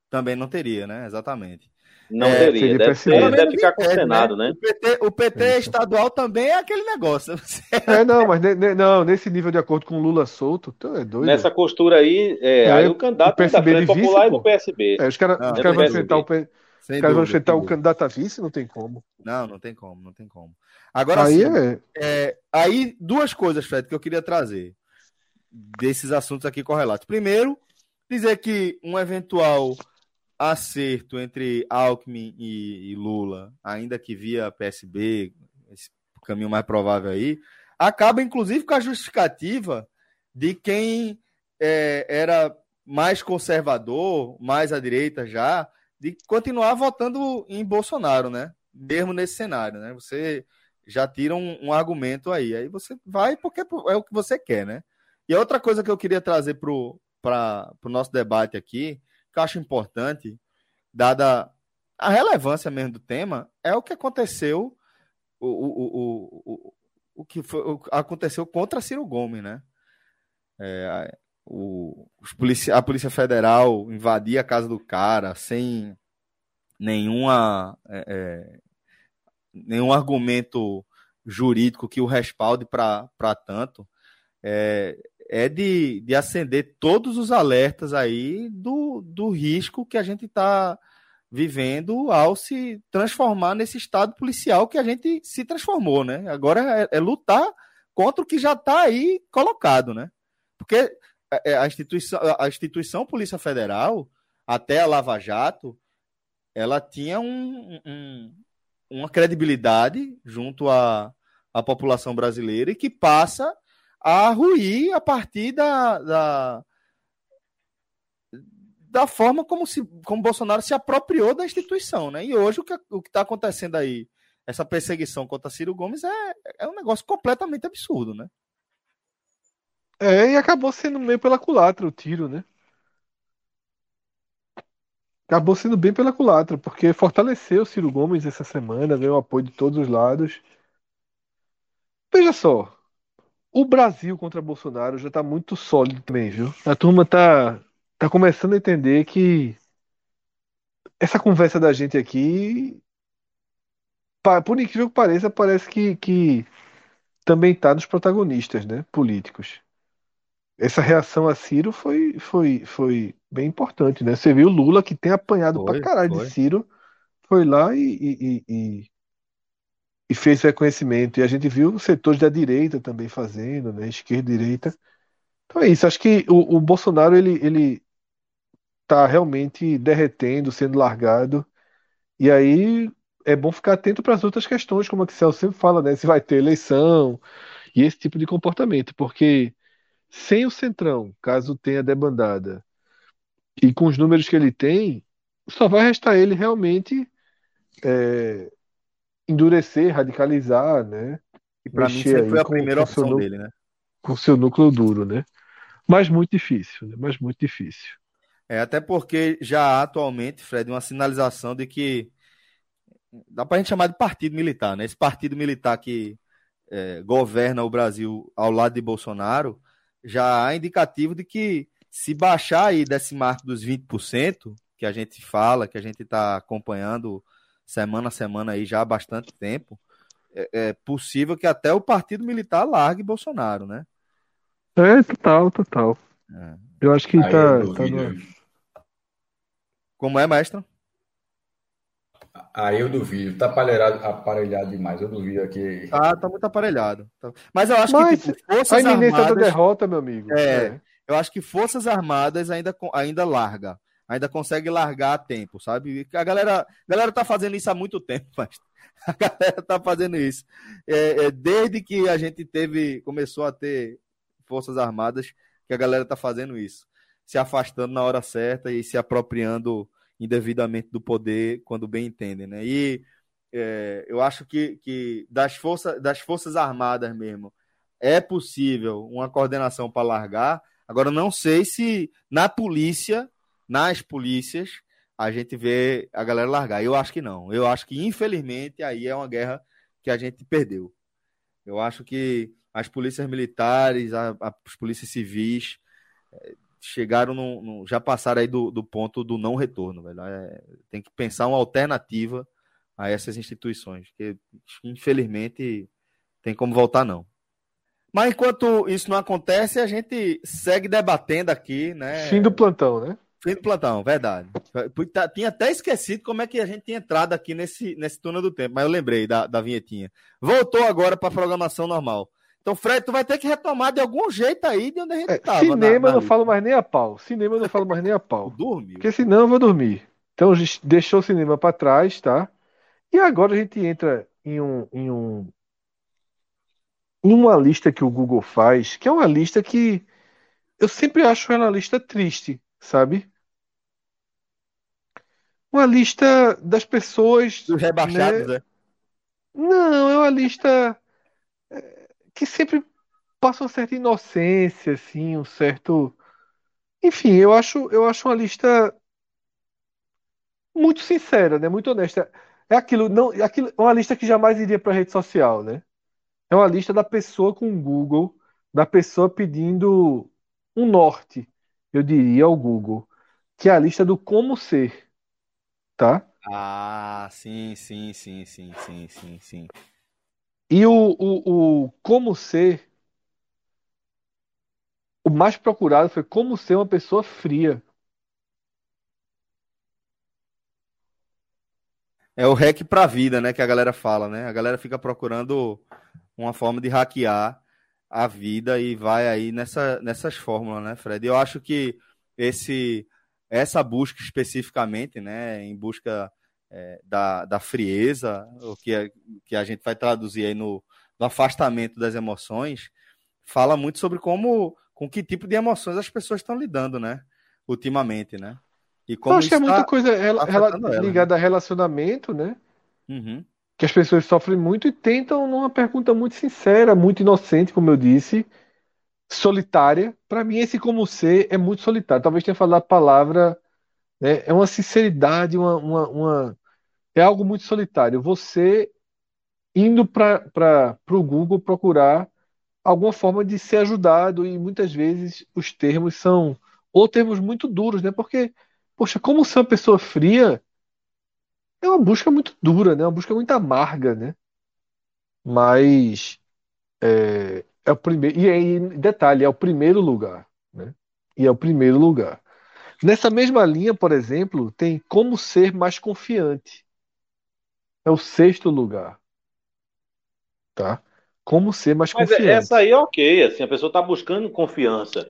Também não teria, né? Exatamente. Não É, teria, seria deve, PSB. ser- deve ficar com o Senado, né? O PT, o PT Isso. estadual também é aquele negócio. É, não, mas ne- ne- não, nesse nível de acordo com o Lula solto, tu é doido. Nessa costura aí, é, É, aí o candidato o é da PSB Frente vice, Popular e pô. do PSB. É, os caras os caras vão é enfrentar o, PSB. Sem os caras vão dúvida, enfrentar o dúvida. candidato a vice, não tem como. Não, não tem como, não tem como. Agora Aí sim, é. é, aí duas coisas, Fred, que eu queria trazer desses assuntos aqui correlatos. Primeiro, dizer que um eventual acerto entre Alckmin e, e Lula, ainda que via PSB, esse caminho mais provável aí, acaba inclusive com a justificativa de quem é, era mais conservador, mais à direita já, de continuar votando em Bolsonaro, né? Mesmo nesse cenário, né? Você já tira um, um argumento aí. Aí você vai porque é o que você quer, né? E a outra coisa que eu queria trazer para o nosso debate aqui, que eu acho importante, dada a relevância mesmo do tema, é o que aconteceu, o, o, o, o, que foi, aconteceu contra Ciro Gomes, né? É, o, policia, a Polícia Federal invadir a casa do cara sem nenhuma, é, é, nenhum argumento jurídico que o respalde para tanto, é, é de, de acender todos os alertas aí do, do risco que a gente está vivendo ao se transformar nesse estado policial que a gente se transformou, né? Agora é, é lutar contra o que já está aí colocado, né? Porque a instituição, a instituição Polícia Federal, até a Lava Jato, ela tinha um, um, uma credibilidade junto à, à população brasileira e que passa a ruir a partir da, da, da forma como, se, como Bolsonaro se apropriou da instituição. Né? E hoje o que o está acontecendo aí, essa perseguição contra Ciro Gomes, é, é um negócio completamente absurdo, né? É, e acabou sendo meio pela culatra o tiro, né? Acabou sendo bem pela culatra, porque fortaleceu o Ciro Gomes essa semana, o apoio de todos os lados. Veja só, o Brasil contra Bolsonaro já está muito sólido também, viu? A turma tá, tá começando a entender que essa conversa da gente aqui, por incrível que pareça, parece que, que também está nos protagonistas, né? Políticos. Essa reação a Ciro foi, foi, foi bem importante, né? Você viu o Lula que tem apanhado foi, pra caralho foi. de Ciro, foi lá e, e, e, e fez reconhecimento. E a gente viu setores da direita também fazendo, né? Esquerda e direita. Então é isso. Acho que o, o Bolsonaro ele, ele tá realmente derretendo, sendo largado. E aí é bom ficar atento para as outras questões, como a Celso sempre fala, né? Se vai ter eleição e esse tipo de comportamento, porque sem o Centrão, caso tenha debandada, e com os números que ele tem, só vai restar ele realmente é, endurecer, radicalizar, né? E para mim sempre foi a primeira opção dele, né? Com seu núcleo duro, né? Mas muito difícil, né? Mas muito difícil. É, até porque já há atualmente, Fred, uma sinalização de que dá para a gente chamar de partido militar, né? Esse partido militar que é, governa o Brasil ao lado de Bolsonaro, já há indicativo de que se baixar aí desse marco dos 20%, que a gente fala, que a gente está acompanhando semana a semana aí já há bastante tempo, é, é, possível que até o partido militar largue Bolsonaro, né? É, total, total. É. Eu acho que aí tá, tá no... Como é, mestre? Aí eu duvido. Tá aparelhado, aparelhado demais. Eu duvido aqui. Ah, tá muito aparelhado. Mas eu acho Mas, que tipo, Forças a iminência Armadas... da derrota, meu amigo. É, é, eu acho que Forças Armadas ainda, ainda larga. Ainda consegue largar a tempo, sabe? A galera, a galera tá fazendo isso há muito tempo, mas a galera tá fazendo isso. É, é, desde que a gente teve, começou a ter Forças Armadas, que a galera tá fazendo isso se afastando na hora certa e se apropriando indevidamente do poder quando bem entendem, né? E é, eu acho que, que das, força, das Forças Armadas mesmo é possível uma coordenação para largar. Agora, não sei se na polícia, nas polícias, a gente vê a galera largar. Eu acho que não. Eu acho que, infelizmente, aí é uma guerra que a gente perdeu. Eu acho que as polícias militares, a, a, as polícias civis, chegaram no, no, já passaram aí do, do ponto do não retorno, velho. É, tem que pensar uma alternativa a essas instituições, que infelizmente tem como voltar não. Mas enquanto isso não acontece, a gente segue debatendo aqui, né? Fim do plantão, né? Fim do plantão, verdade. Tá, tinha até esquecido como é que a gente tinha entrado aqui nesse, nesse túnel do tempo, mas eu lembrei da, da vinhetinha. Voltou agora para a programação normal. Então, Fred, tu vai ter que retomar de algum jeito aí de onde a gente é, tava. Cinema eu não falo mais nem a pau. Cinema eu não falo mais nem a pau. Dormiu. Porque senão eu vou dormir. Então, deixou o cinema para trás, tá? E agora a gente entra em um, em um em uma lista que o Google faz, que é uma lista que eu sempre acho ela uma lista triste, sabe? Uma lista das pessoas. Dos rebaixados, né? né? Não, é uma lista que sempre passa uma certa inocência, assim, um certo. Enfim, eu acho, eu acho uma lista muito sincera, né? Muito honesta. É aquilo, não, é aquilo, uma lista que jamais iria para rede social, né? É uma lista da pessoa com o Google, da pessoa pedindo um norte, eu diria, ao Google, que é a lista do como ser, tá? Ah, sim, sim, sim, sim, sim, sim, sim. E o, o, o como ser, o mais procurado foi como ser uma pessoa fria. É o hack pra vida, né? Que a galera fala, né? A galera fica procurando uma forma de hackear a vida e vai aí nessa, nessas fórmulas, né, Fred? Eu acho que esse essa busca especificamente, né, em busca é, da, da frieza, o que, é, que a gente vai traduzir aí no, no afastamento das emoções, fala muito sobre como, com que tipo de emoções as pessoas estão lidando, né? Ultimamente, né? E como Eu acho que é muita coisa ela, ela, ligada né? a relacionamento, né? Uhum. Que as pessoas sofrem muito e tentam numa pergunta muito sincera, muito inocente, como eu disse, solitária. Para mim, esse como ser é muito solitário. Talvez tenha falado a palavra né? É uma sinceridade, uma, uma, uma, é algo muito solitário. Você indo para o Google procurar alguma forma de ser ajudado e muitas vezes os termos são ou termos muito duros, né? Porque, poxa, como ser uma pessoa fria é uma busca muito dura, né? Uma busca muito amarga, né? Mas é, é o primeiro e aí detalhe é o primeiro lugar, né? E é o primeiro lugar. Nessa mesma linha, por exemplo, tem como ser mais confiante. É o sexto lugar, tá? Como ser mais Mas confiante. essa aí é ok, assim, a pessoa está buscando confiança.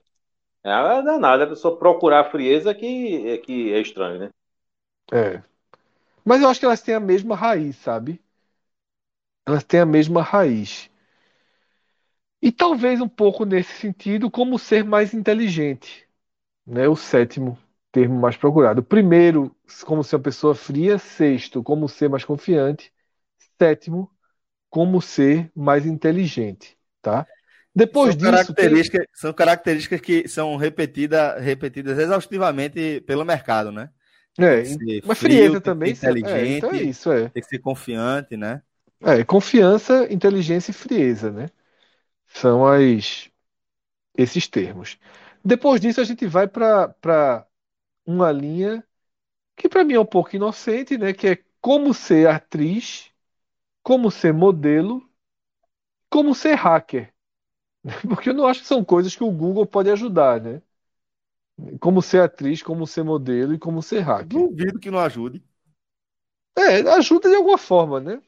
É danada, a pessoa procurar frieza que, é que é estranho, né? É. Mas eu acho que elas têm a mesma raiz, sabe? Elas têm a mesma raiz. E talvez um pouco nesse sentido, como ser mais inteligente, né? O sétimo termo mais procurado. Primeiro, como ser uma pessoa fria. Sexto, como ser mais confiante. Sétimo, como ser mais inteligente, tá? Depois são disso, características, tem... são características que são repetida, repetidas exaustivamente pelo mercado, né? É, mas frieza também. Inteligente, é, então é isso, é. Tem que ser confiante, né? É, confiança, inteligência e frieza, né? São as esses termos. Depois disso, a gente vai para uma linha que para mim é um pouco inocente, né? Que é como ser atriz, como ser modelo, como ser hacker. Porque eu não acho que são coisas que o Google pode ajudar, né? Como ser atriz, como ser modelo e como ser hacker. Duvido que não ajude. É, ajuda de alguma forma, né?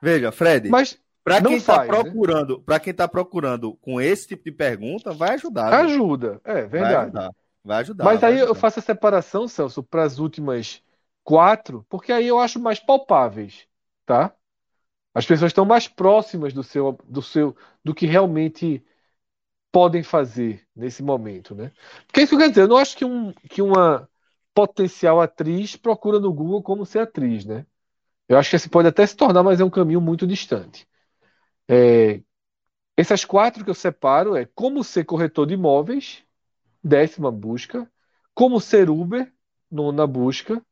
Veja, Fred. Mas para quem está né? procurando, né? para quem está procurando com esse tipo de pergunta, vai ajudar. Ajuda, é verdade. Vai ajudar. Vai ajudar Mas vai aí ajudar. eu faço a separação, Celso, para as últimas quatro, porque aí eu acho mais palpáveis, tá? As pessoas estão mais próximas do seu, do seu, do que realmente podem fazer nesse momento, né? Porque isso quer dizer, eu não acho que, um, que uma potencial atriz procura no Google como ser atriz, né? Eu acho que esse pode até se tornar, mas é um caminho muito distante. É, essas quatro que eu separo é como ser corretor de imóveis, décima busca, como ser Uber, nona busca,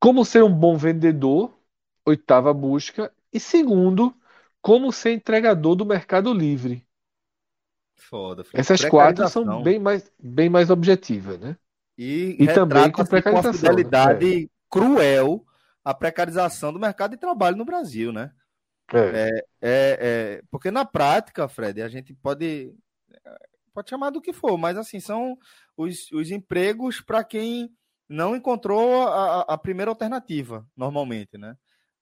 como ser um bom vendedor, oitava busca, e segundo, como ser entregador do Mercado Livre. Foda, filho. Essas quatro são bem mais, bem mais objetivas, né? E, e também com precarização. Com fidelidade né? cruel a precarização do mercado de trabalho no Brasil, né? É. É, é, é, porque na prática, Fred, a gente pode pode chamar do que for, mas assim são os, os empregos para quem não encontrou a, a, primeira alternativa, normalmente, né?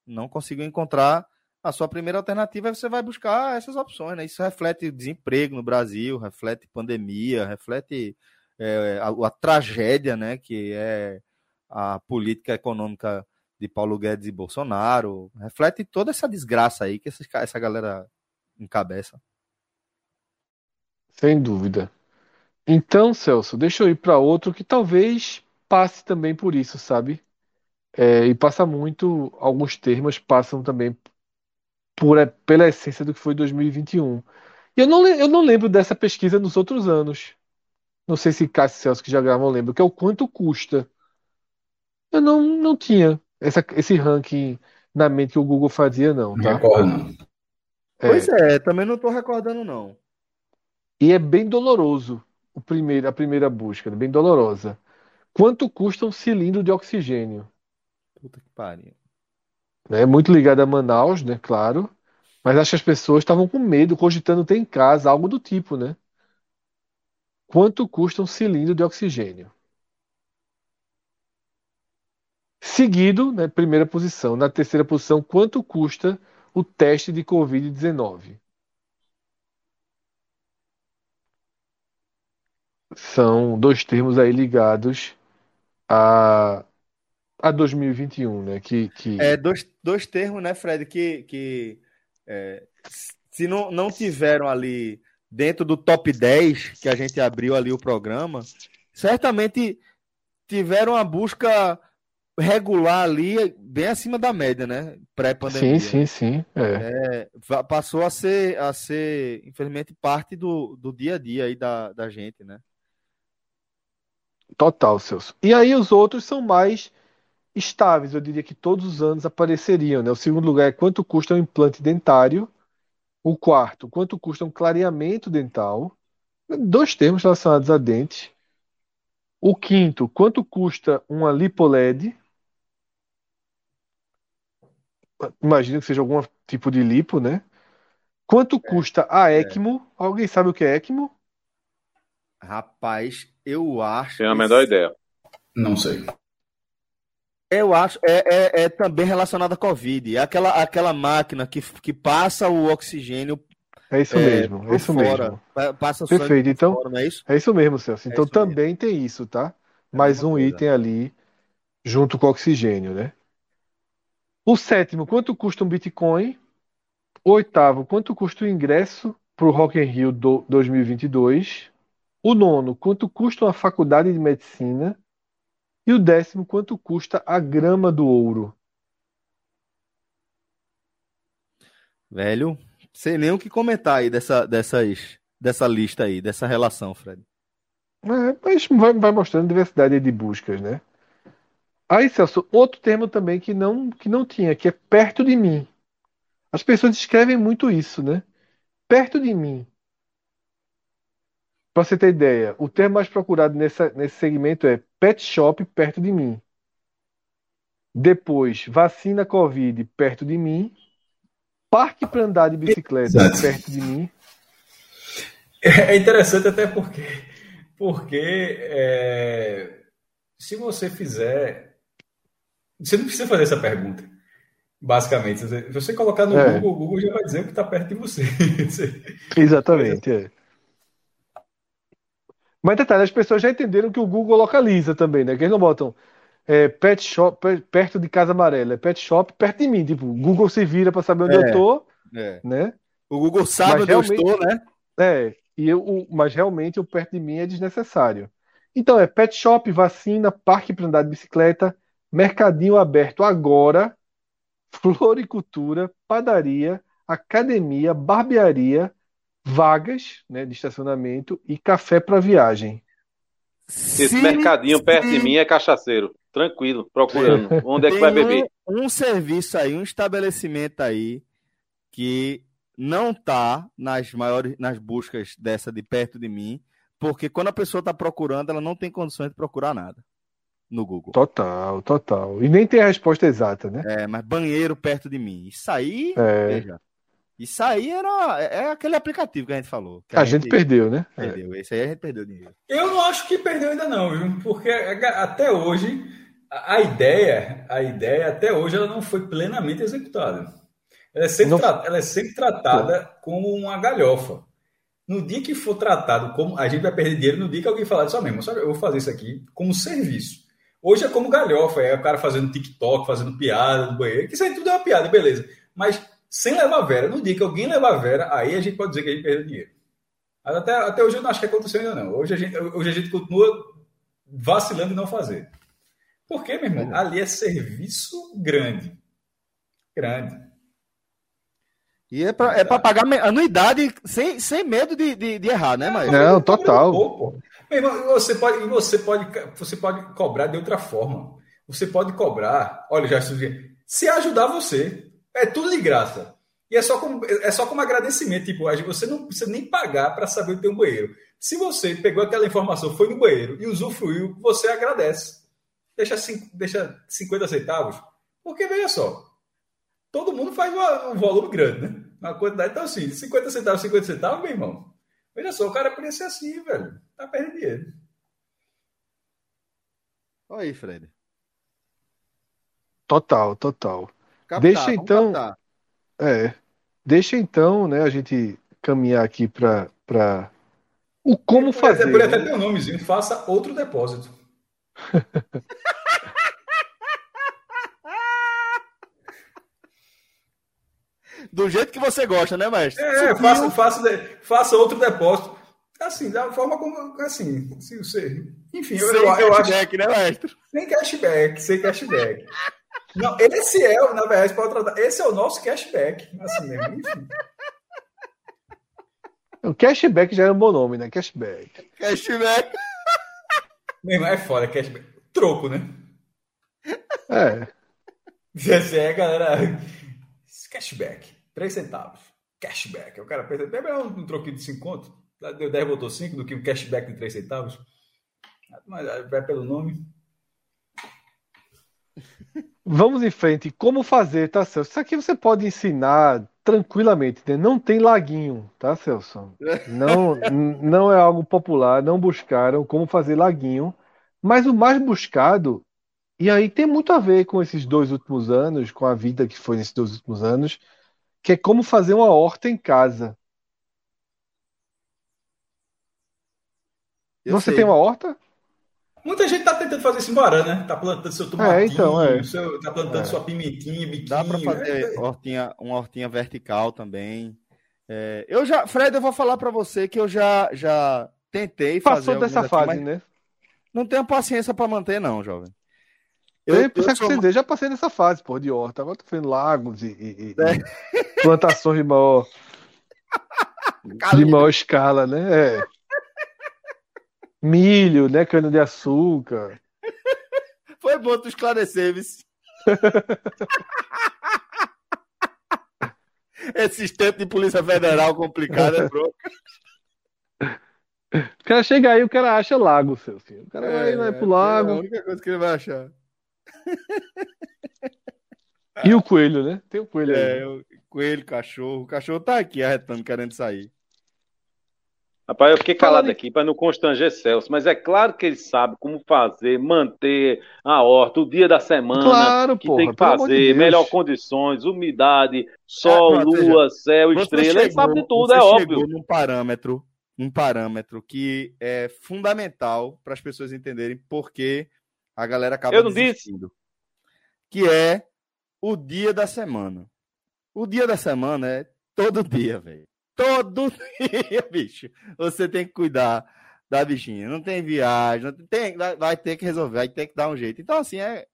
Não conseguiu encontrar a sua primeira alternativa, você vai buscar essas opções, né? Isso reflete desemprego no Brasil, reflete pandemia, reflete é, a, a, tragédia, né? Que é a política econômica de Paulo Guedes e Bolsonaro, reflete toda essa desgraça aí que essa, essa galera encabeça. Sem dúvida. Então, Celso, deixa eu ir para outro que talvez passe também por isso, sabe? É, e passa muito, alguns termos passam também por, é, pela essência do que foi 2021. E eu não, eu não lembro dessa pesquisa nos outros anos. Não sei se Cássio e Celso que já gravam lembram, que é o quanto custa. Eu não, não tinha essa, esse ranking na mente que o Google fazia, não. Tá? Não recordo. É. Pois é, também não estou recordando, não. E é bem doloroso o primeiro, a primeira busca, bem dolorosa. Quanto custa um cilindro de oxigênio? Puta que pariu. É muito ligado a Manaus, né? Claro. Mas acho que as pessoas estavam com medo, cogitando ter em casa algo do tipo, né? Quanto custa um cilindro de oxigênio? Seguido, né, primeira posição. Na terceira posição, quanto custa o teste de Covid-19? São dois termos aí ligados a, a 2021, né? Que, que... É, dois, dois termos, né, Fred, que, que é, se não, não tiveram ali dentro do top 10 que a gente abriu ali o programa, certamente tiveram a busca regular ali bem acima da média, né? Pré-pandemia. Sim, sim, sim. É. É, passou a ser, a ser, infelizmente, parte do, do dia a dia aí da, da gente, né? Total, Celso. E aí os outros são mais estáveis, eu diria que todos os anos apareceriam, né? O segundo lugar é quanto custa um implante dentário. O quarto, quanto custa um clareamento dental? Dois termos relacionados a dentes. O quinto, quanto custa uma lipoled? Imagino que seja algum tipo de lipo, né? Quanto custa a ECMO? Alguém sabe o que é ECMO? Rapaz, eu acho. Tenho a menor ideia. Não sei. Eu acho. É, é, é também relacionado à Covid. É aquela, aquela máquina que, que passa o oxigênio. É isso é, mesmo, é isso fora. mesmo. Pa- Passa o Perfeito, então- fora, é isso? É isso mesmo, Celso. Então isso também tem isso, tá? É Mais um coisa. item ali junto com o oxigênio, né? O sétimo, quanto custa um Bitcoin? O oitavo, quanto custa o ingresso para o Rock in Rio do 2022? O nono, quanto custa uma faculdade de medicina? E o décimo, quanto custa a grama do ouro? Velho, sei nem o que comentar aí dessa, dessas, dessa lista aí, dessa relação, Fred. É, mas vai, vai mostrando diversidade de buscas, né? Aí, Celso, outro termo também que não, que não tinha, que é perto de mim. As pessoas escrevem muito isso, né? Perto de mim. Para você ter ideia, o termo mais procurado nessa, nesse segmento é pet shop perto de mim. Depois, vacina Covid perto de mim. Parque para andar de bicicleta Exato. perto de mim. É interessante até porque, porque é, se você fizer. Você não precisa fazer essa pergunta. Basicamente, se você colocar no É. Google, o Google já vai dizer o que está perto de você. Exatamente, é. Mas detalhe, as pessoas já entenderam que o Google localiza também, né? Que eles não botam é, pet shop per- perto de Casa Amarela, é pet shop perto de mim. Tipo, o Google se vira para saber onde É. eu tô, É. né? O Google sabe Mas onde eu estou, né? É, e eu, o- mas realmente o perto de mim é desnecessário. Então é pet shop, vacina, parque para andar de bicicleta, mercadinho aberto agora, floricultura, padaria, academia, barbearia, vagas, né, de estacionamento e café para viagem. Esse Se- mercadinho perto de mim é cachaceiro. Tranquilo, procurando. Onde é que vai beber? Um, um serviço aí, um estabelecimento aí que não tá nas maiores, nas buscas dessa de perto de mim, porque quando a pessoa tá procurando, ela não tem condições de procurar nada no Google. Total, total. E nem tem a resposta exata, né? É, mas banheiro perto de mim. Isso aí, É, veja. Isso aí era é é aquele aplicativo que a gente falou. que a gente perdeu, né? É. perdeu. Esse aí a gente perdeu dinheiro. Eu não acho que perdeu ainda não, viu? Porque até hoje a a ideia, a ideia até hoje ela não foi plenamente executada. Ela é sempre, Não- tra- ela é sempre tratada como uma galhofa. No dia que for tratado como a gente vai perder dinheiro, no dia que alguém falar só mesmo, sabe, eu vou fazer isso aqui como serviço. Hoje é como galhofa, é o cara fazendo TikTok, fazendo piada no banheiro, que isso aí tudo é uma piada, beleza. Mas sem levar vera, no dia que alguém levar vera, aí a gente pode dizer que a gente perdeu dinheiro. Mas até, até hoje eu não acho que aconteceu ainda não. Hoje a gente, hoje a gente continua vacilando em não fazer. Por quê, meu irmão? Ali é serviço grande. Grande. E é pra, é pra pagar anuidade sem, sem medo de, de, de errar, né, Maio? Não, total. Meu irmão, você pode, e você pode, você pode cobrar de outra forma. Você pode cobrar, olha, já se ajudar você. É tudo de graça. E é só como, é só como agradecimento. Tipo, você não precisa nem pagar para saber o teu banheiro. Se você pegou aquela informação, foi no banheiro e usufruiu, você agradece. Deixa, cin- deixa 50 centavos. Porque, veja só, todo mundo faz uma- um volume grande, né? Uma quantidade, então assim, 50 centavos, 50 centavos, meu irmão. Veja só, o cara podia ser assim, velho. Tá perdendo dinheiro. Olha aí, Fred. Total, total. Captar, Deixa vamos então- captar. É. Deixa então, né, a gente caminhar aqui para para o como até- fazer. Podia né? até ter um nomezinho, faça outro depósito. Do jeito que você gosta, né, mestre? É, faça, faça, faça outro depósito. Assim, da forma como. Assim, se você. Enfim, eu, Sem eu, eu acho. cashback, né, mestre? Sem cashback, sem cashback. Não, esse é, o- na verdade, pode tratar. Esse é o nosso cashback. Assim mesmo. Enfim. O cashback já é um bom nome, né? Cashback. Cashback. Meu irmão, é foda, cashback. Troco, né? É. Esse é, galera. Cashback. 3 centavos. cashback. O cara pensa, é um, um troquinho de 5 conto? Deu 10, botou 5 do que um cashback de 3 centavos. Mas vai pelo nome. Vamos em frente. Como fazer, tá, Celso? Isso aqui você pode ensinar tranquilamente, né? Não tem laguinho, tá, Celso? Não, não é algo popular, não buscaram como fazer laguinho, mas o mais buscado, e aí tem muito a ver com esses dois últimos anos, com a vida que foi nesses dois últimos anos, que é como fazer uma horta em casa. Eu Você sei. tem uma horta? Muita gente tá tentando fazer isso em Guarã, né? Tá plantando seu tomatinho, é, então, é. Seu, tá plantando é. sua pimentinha, biquinho. Dá para fazer é, hortinha, uma hortinha vertical também. É, eu já, Fred, eu vou falar para você que eu já, já tentei Passou fazer. Passou dessa fase, aqui, né? Não tenho paciência para manter, não, jovem. Eu, eu, eu sou... você já passei dessa fase, pô, de horta. Agora tô fazendo lagos e, e, e é. plantações de maior, de maior escala, né? É milho, né? Cana de açúcar. Foi bom tu esclarecer, vice. Esse tempo de Polícia Federal complicado é bronca. O cara chega aí, o cara acha lago, seu filho. O cara é, vai, vai pro lago. É a única coisa que ele vai achar. E o coelho, né? Tem o coelho aí. É, coelho, cachorro. O cachorro tá aqui arretando, querendo sair. Rapaz, eu fiquei calado aqui para não constranger Celso, mas é claro que ele sabe como fazer, manter a horta, o dia da semana claro, que porra, tem que fazer, de melhor condições, umidade, sol, é, lua, céu, estrela, chegou, ele sabe de tudo, é óbvio. num parâmetro, um parâmetro que é fundamental para as pessoas entenderem por que a galera acaba eu não desistindo. Disse. Que é o dia da semana. O dia da semana é todo dia, velho todo dia, bicho. Você tem que cuidar da bichinha. Não tem viagem, não tem, vai ter que resolver, vai ter que dar um jeito. Então, assim, é,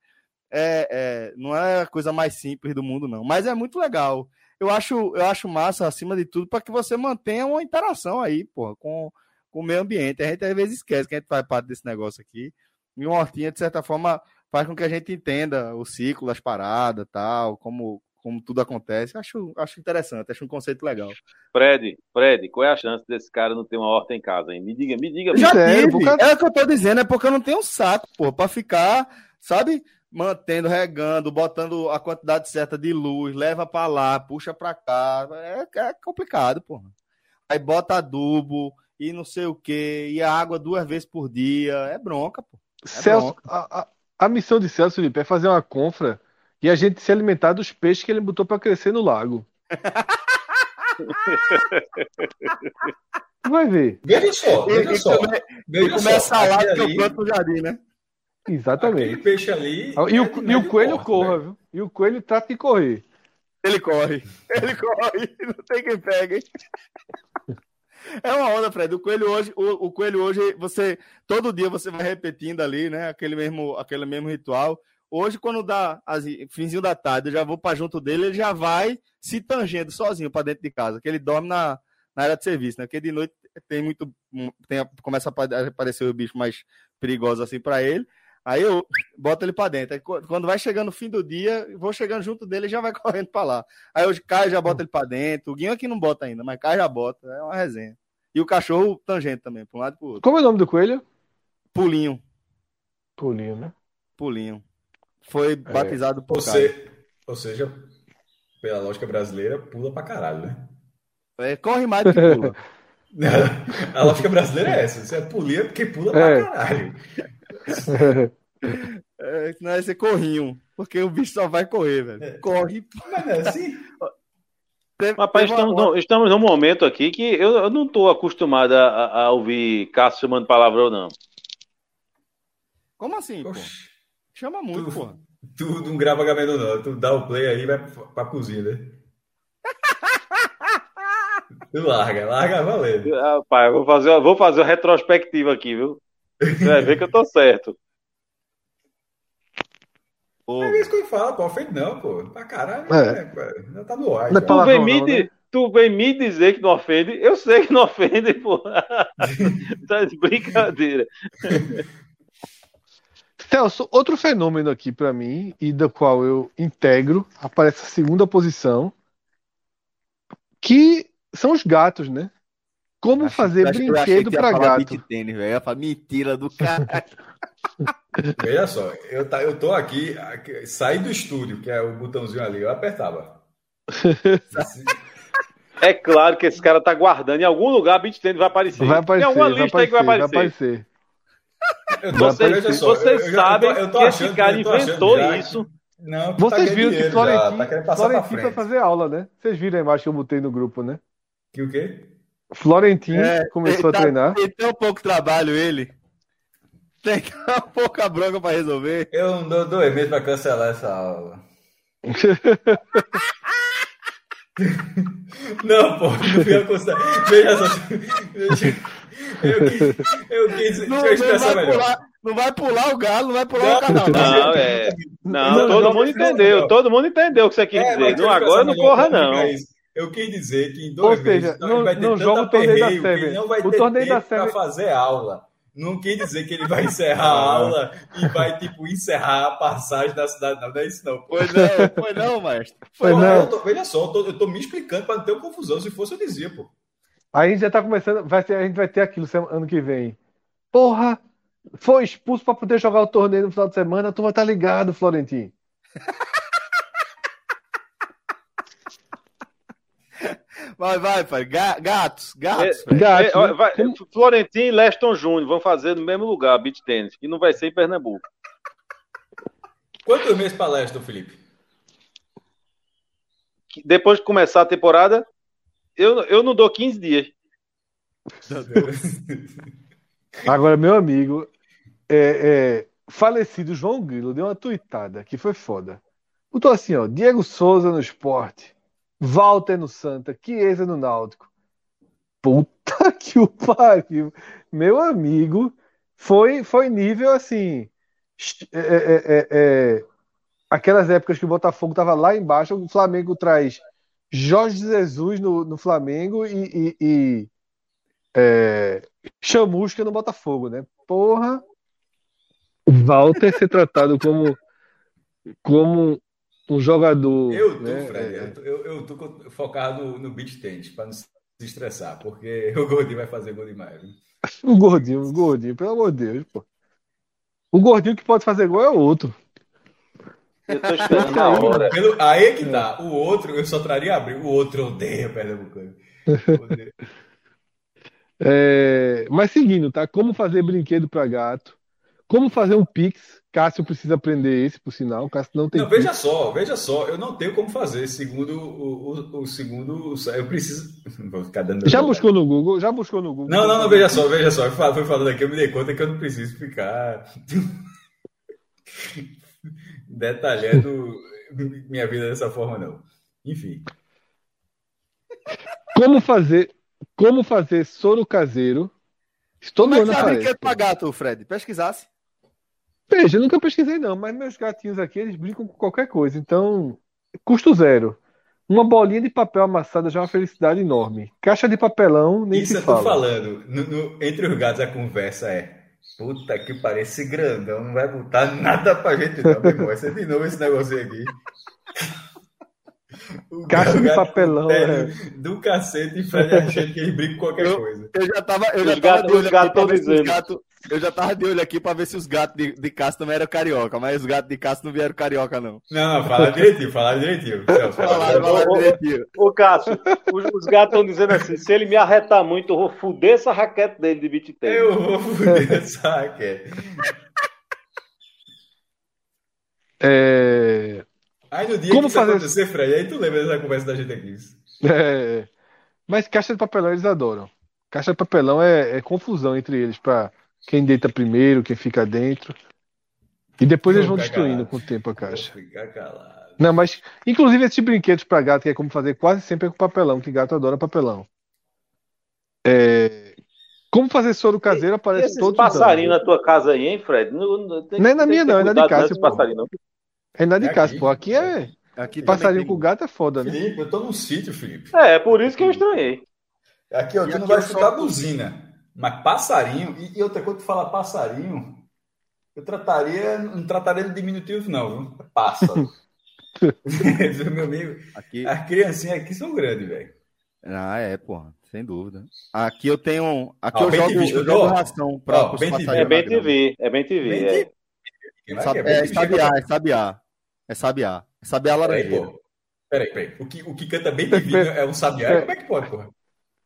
é, é, não é a coisa mais simples do mundo, não. Mas é muito legal. Eu acho, eu acho massa, acima de tudo, para que você mantenha uma interação aí, porra, com, com o meio ambiente. A gente às vezes esquece que a gente faz parte desse negócio aqui. E uma hortinha, de certa forma, faz com que a gente entenda o ciclo, as paradas, tal, como, como tudo acontece. Acho, acho interessante, acho um conceito legal. Fred, Fred, qual é a chance desse cara não ter uma horta em casa, hein? Me diga, me diga. Já tive, é o que eu tô dizendo, é porque eu não tenho um saco, pô, pra ficar, sabe, mantendo, regando, botando a quantidade certa de luz, leva para lá, puxa para cá, é, é complicado, pô. Aí bota adubo e não sei o que, e a água duas vezes por dia, é bronca, pô. É Celso, bronca. A, a, a, missão de Celso, Felipe, é fazer uma confra e a gente se alimentar dos peixes que ele botou para crescer no lago. Vai ver. Veja só, veja só. Veja começa a salada que eu planto no jardim, né? Exatamente. Aquele peixe ali. E o, e o coelho corre, viu? E o coelho trata de correr. Ele corre. Ele corre. Não tem quem pegue. É uma onda, Fred. O coelho hoje, o, o, coelho hoje, você todo dia você vai repetindo ali, né? Aquele mesmo, aquele mesmo ritual. Hoje, quando dá as, finzinho da tarde, eu já vou para junto dele, ele já vai se tangendo sozinho para dentro de casa, que ele dorme na, na área de serviço, né? Porque de noite tem muito. Tem, começa a aparecer o bicho mais perigoso assim para ele. Aí eu boto ele para dentro. Aí, quando vai chegando o fim do dia, vou chegando junto dele e já vai correndo para lá. Aí eu caio já bota ele para dentro. O Guinho aqui não bota ainda, mas cai já bota. É uma resenha. E o cachorro tangente também, para um lado e pro outro. Como é o nome do coelho? Pulinho. Pulinho, né? Pulinho. Foi é. batizado por Você, Ou seja, pela lógica brasileira, pula pra caralho, né? É, corre mais do que pula. a lógica brasileira é essa. Você é pulinha porque pula é. pra caralho. É, não é ser corrinho, porque o bicho só vai correr, velho. É. Corre. Mas é assim? Teve, Rapaz, estamos, uma... estamos num momento aqui que eu, eu não estou acostumado a, a, ouvir Cássio chamando palavrão, não. Como assim, Oxi. pô? Chama muito, tu, porra. Tu não grava Gamenon, não. Tu dá o play aí e vai pra cozinha, né? tu larga, larga valendo. Rapaz, vou fazer, vou fazer uma retrospectiva aqui, viu? Você vai ver que eu tô certo. Pô, é isso que eu falo, pô. Ofende não, pô. Pra caralho, é. Né, já tá no ar. Não é tu, vem me, né? tu vem me dizer que não ofende. Eu sei que não ofende, pô. tá de brincadeira. Celso, outro fenômeno aqui para mim, e do qual eu integro, aparece a segunda posição, que são os gatos, né? Como acho, fazer acho brinquedo para gato. Tênis, véio. Mentira do cara. Veja só, eu, tá, eu tô aqui, aqui, saí do estúdio, que é o botãozinho ali, eu apertava. É claro que esse cara tá guardando. Em algum lugar, beat tênis vai aparecer. Vai aparecer. Tem alguma lista aí que vai aparecer. Vai aparecer. Vocês, vocês eu, sabem eu, eu que achando, esse cara inventou isso. Não, tá Vocês tá viram que Florentino, tá Florentino vai fazer aula, né? Vocês viram a imagem que eu botei no grupo, né? Que o quê? Florentino é, começou tá, a treinar. Ele tem um pouco trabalho, ele. Tem um pouca bronca pra resolver. Eu não dou dois meses pra cancelar essa aula. não, pô, não fui acostumado. Veja só. Eu quis, eu quis não, expressar melhor. Pular, não vai pular o galo, não vai pular não, o canal. Não, é. Não, não todo mundo entendeu. Todo mundo entendeu o que você quis é, dizer. Não, agora não corra, não. Eu quis dizer que em dois Ou seja, meses não, vai ter no jogo torneio da Sérvia. Não vai o ter torneio tempo para fazer aula. Não quer dizer que ele vai encerrar a aula e vai, tipo, encerrar a passagem da cidade. Não, não é isso, não. Foi não, foi não, mestre. Foi, não. Veja só, eu tô, eu tô me explicando para não ter confusão. Se fosse, eu dizia, pô. Aí a gente já tá começando, vai ter, a gente vai ter aquilo ano que vem. Porra, foi expulso para poder jogar o torneio no final de semana, tu vai estar tá ligado, Florentino. Vai, vai, pai. Gatos, gatos. É, gatos é, né? vai, Florentino e Leston Júnior vão fazer no mesmo lugar, beat tênis, que não vai ser em Pernambuco. Quantos meses para Leston, Felipe? Depois de começar a temporada, eu, eu não dou 15 dias. Agora, meu amigo, é, é, falecido João Grilo deu uma tuitada que foi foda. Botou assim, ó, Diego Souza no esporte, Walter no Santa, Chiesa no Náutico. Puta que o pariu. Meu amigo, foi, foi nível assim. É, é, é, é, aquelas épocas que o Botafogo tava lá embaixo, o Flamengo traz Jorge Jesus no, no Flamengo e, e, e é, Chamusca no Botafogo, né? Porra! Walter ser tratado como, como um jogador. Eu tô, né? Fred, é, eu, tô, eu, eu tô focado no, no beat tennis para não se estressar, porque o Gordinho vai fazer gol demais. Viu? O Gordinho, o Gordinho, pelo amor de Deus, pô. O Gordinho que pode fazer gol é o outro. Eu tô esperando a hora. Pelo, aí é que tá. O outro, eu só traria abrir. O outro odeia Pernambucano. é, mas seguindo, tá? Como fazer brinquedo para gato. Como fazer um Pix. Cássio precisa aprender esse, por sinal. Cássio não tem. Não, veja só, veja só. Eu não tenho como fazer. Segundo o, o, o segundo. Eu preciso. Vou ficar dando. Já buscou no Google? Já buscou no Google? Não, não, não. Veja só, veja só. Eu fui falando aqui, eu me dei conta que eu não preciso ficar detalhando minha vida dessa forma, não. Enfim. Como fazer, como fazer soro caseiro? Todo como é que brinquedo pra gato, Fred? Pesquisasse? Veja, eu nunca pesquisei não, mas meus gatinhos aqui, eles brincam com qualquer coisa, então custo zero. Uma bolinha de papel amassada já é uma felicidade enorme. Caixa de papelão, nem Isso se eu tô falando. No, no, entre os gatos a conversa é Puta que parece grandão, não vai botar nada pra gente não, meu irmão. Vai ser de novo esse negócio aqui. O Caixa de papelão, é. Do cacete e Fred achando que ele brinca com qualquer eu, coisa. Eu já tava, eu já tava de olho aqui pra ver se os gatos. Eu já tava de olho aqui pra ver se os gatos de, de Cássio também eram carioca, mas os gatos de Cássio não vieram carioca, não. Não, fala direitinho, fala direitinho. fala, fala direitinho. Ô, Cássio, os, os gatos estão dizendo assim: se ele me arretar muito, eu vou fuder essa raquete dele de beat. Eu vou fuder essa raquete. É... Aí no dia Como que isso fazer... acontecer, Fred, aí tu lembra dessa conversa da gente aqui. É... Mas caixa de papelão eles adoram. Caixa de papelão é, é confusão entre eles para quem deita primeiro, quem fica dentro. E depois Vou eles vão destruindo calado. com o tempo a caixa. Não, mas inclusive esses brinquedos para gato, que é como fazer quase sempre é com papelão, que gato adora papelão. É... Como fazer soro caseiro aparece Esses todo passarinho na tua casa aí, hein, Fred? Não, não, tem, não é na minha, não, é na de casa. É na de é casa, pô. Aqui é. Aqui passarinho tem... com gato é foda, né? Felipe, eu tô num sítio, Felipe. É, é por isso que eu estranhei. Aqui, ó, tu não vai escutar só... buzina. Mas passarinho, e, e outra coisa, tu fala passarinho, eu trataria, não trataria de diminutivo, não, viu? É pássaro. Meu amigo, aqui... as criancinhas aqui são grandes, velho. Ah, é, porra, sem dúvida. Aqui eu tenho. Aqui Ó, eu jogo, TV, eu jogo ó, ração ó, bem TV, É bem. TV, é bem TV. Bem é. TV. É TV, sabiá, é sabiá. É sabiá. É sabiá Peraí, laranjeira. pô. Peraí, peraí. O que, o que canta bem TV é um sabiá? Como é que pode, porra?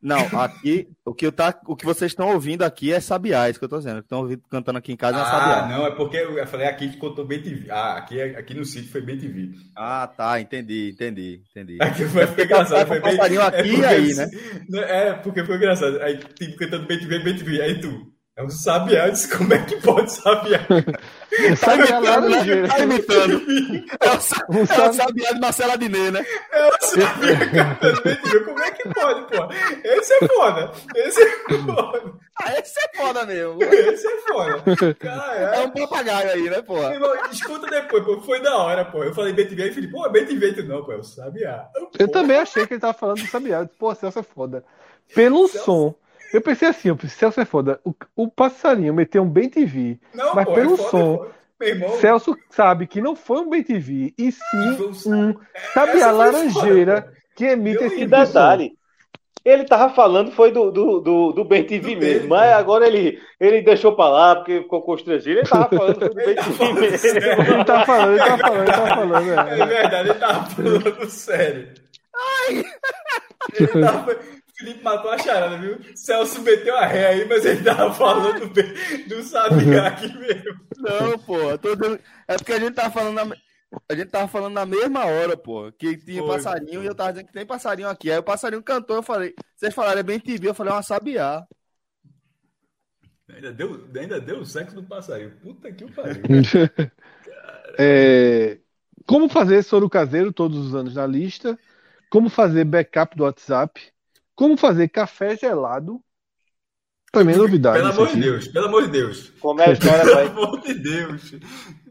Não, aqui, o que, tá, o que vocês estão ouvindo aqui é sabiá, é isso que eu tô dizendo. O que estão ouvindo, cantando aqui em casa é Ah, sabiá. não, é porque eu falei aqui que contou bem TV. Ah, aqui, aqui no sítio foi bem TV. Ah, tá, entendi, entendi, entendi. Aqui foi, foi engraçado. Foi bem, passarinho aqui porque- e aí, né? É, porque foi engraçado. Aí, tipo, cantando bem TV, bem TV. Aí tu, é um sabiá. Eu disse, como é que pode sabiá? Sabiá laranjeira. Tá imitando. É o, Um é o sabi- sabiá de Marcela Diné, né? É um sabiá cantando. Como é que pode, pô? Esse é foda. Esse é foda. Ah, esse é foda mesmo. Esse é foda. É Caralho. um papagaio aí, né, porra? Irmão, escuta depois, pô. Foi da hora, pô. Eu falei bem TV aí, Felipe, pô, é bem TV. Tu, Não, pô, é o sabiá. Eu também achei que ele tava falando do Sabiá. Eu disse, Pô, Celso é foda. Pelo Celso- som. Eu pensei assim, eu pensei, Celso é foda. O, o passarinho meteu um bem TV. Não, Mas pô, pelo é foda, som, é Celso sabe que não foi um bem TV, e sim um- Essa foi laranjeira foda, que emite Eu- esse som. detalhe, ele tava falando foi do, do, do, do Ben TV Do mesmo, mas agora ele, ele deixou pra lá porque ficou constrangido. Ele tava falando foi do Ben TV falando mesmo. sério. Ele tá falando, ele tá falando, ele tá falando. É É. verdade, ele tava falando sério. Ele tava... Felipe matou a charada, viu? Celso meteu a ré aí, mas ele tava falando bem do Sabiá aqui mesmo. Não, pô. tô dizendo- É porque a gente tava falando na... A gente tava falando na mesma hora, pô, que tinha Foi, passarinho foi. e eu tava dizendo que tem passarinho aqui. Aí o passarinho cantou, eu falei, vocês falaram, é bem TV, eu falei, é uma sabiá. Ainda deu, ainda deu o sexo do passarinho. Puta que o pariu. É, como fazer soro caseiro todos os anos na lista? Como fazer backup do WhatsApp? Como fazer café gelado? Mim é novidade. Pelo amor de. Deus, pelo amor de Deus. Como é a história, Pelo vai? amor de Deus.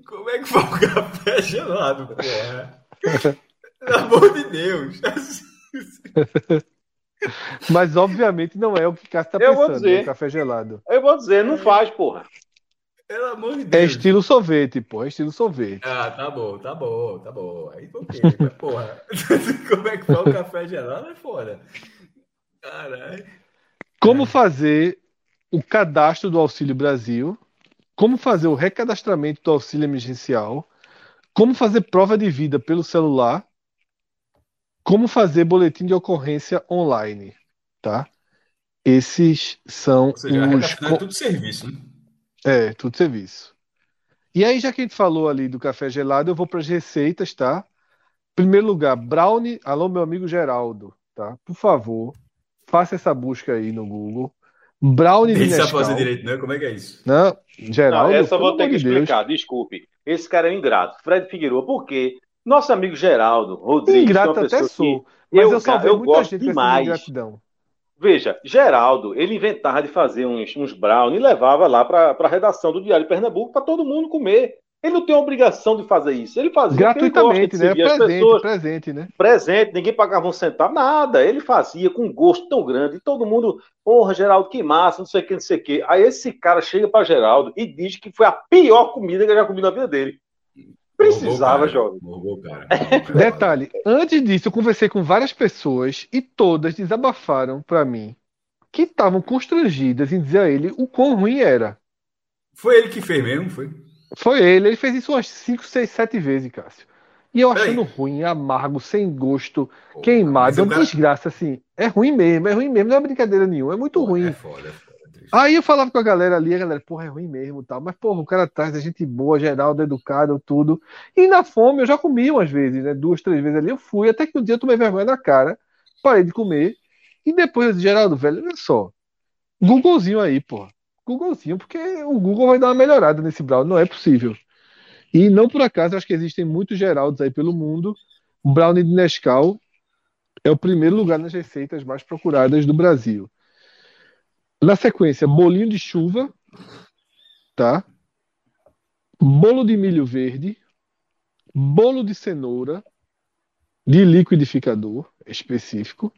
Como é que foi o café gelado, porra? Pelo amor de Deus. Mas obviamente não é o que Cássio tá Eu vou pensando, dizer. né? café gelado. Eu vou dizer, não faz, porra. Pelo amor de É Deus. estilo sorvete, pô, é estilo sorvete. Ah, tá bom, tá bom, tá bom. Aí ok, mas porra. Como é que foi o café gelado? É foda. Caralho. Como fazer o cadastro do Auxílio Brasil? Como fazer o recadastramento do auxílio emergencial? Como fazer prova de vida pelo celular? Como fazer boletim de ocorrência online, tá? Esses são Ou seja, os é tudo serviço, né? É, tudo serviço. E aí, já que a gente falou ali do café gelado, eu vou para as receitas, tá? Primeiro lugar, brownie. Alô, meu amigo Geraldo, tá? Por favor, faça essa busca aí no Google. Brownie Nem sabe Nescau. fazer direito, né? Como é que é isso? Não, Não, Geraldo, essa eu vou ter que de Deus. explicar, desculpe. Esse cara é um ingrato. Fred Figueiredo, por quê? Nosso amigo Geraldo Rodrigues, é Ingrato até sou, que mas eu, eu, salvei eu muita gosto gente demais. ingratidão. Veja, Geraldo, ele inventava de fazer uns, uns brownie e levava lá para a redação do Diário de Pernambuco para todo mundo comer. Ele não tem obrigação de fazer isso. Ele fazia ele Gratuitamente, de né? Presente, pessoas. presente, né? presente, ninguém pagava um centavo, nada. Ele fazia com um gosto tão grande. E todo mundo, porra, Geraldo, que massa, não sei o que, não sei o que. Aí esse cara chega para Geraldo e diz que foi a pior comida que ele já comi na vida dele. Precisava, jovem. Detalhe, antes disso, eu conversei com várias pessoas e todas desabafaram pra mim que estavam constrangidas em dizer a ele o quão ruim era. Foi ele que fez mesmo, foi? Foi ele, ele fez isso umas 5, 6, 7 vezes, Cássio. E eu achando ruim, amargo, sem gosto, Pô, queimado, é uma desgraça, assim. É ruim mesmo, é ruim mesmo, não é brincadeira nenhuma, é muito Pô, ruim. É foda, é foda. Aí eu falava com a galera ali, a galera, porra, é ruim mesmo, tal. Mas, porra, o cara traz a gente boa, Geraldo, educado, tudo. E na fome eu já comi umas vezes, né? Duas, três vezes ali eu fui, até que um dia eu tomei vergonha na cara, parei de comer. E depois eu disse, Geraldo, velho, olha só. Googlezinho aí, porra. Googlezinho, porque o Google vai dar uma melhorada nesse brownie, não é possível. E não por acaso, acho que existem muitos Geraldos aí pelo mundo. O brownie de Nescau é o primeiro lugar nas receitas mais procuradas do Brasil. Na sequência, bolinho de chuva, tá? Bolo de milho verde, bolo de cenoura, de liquidificador específico,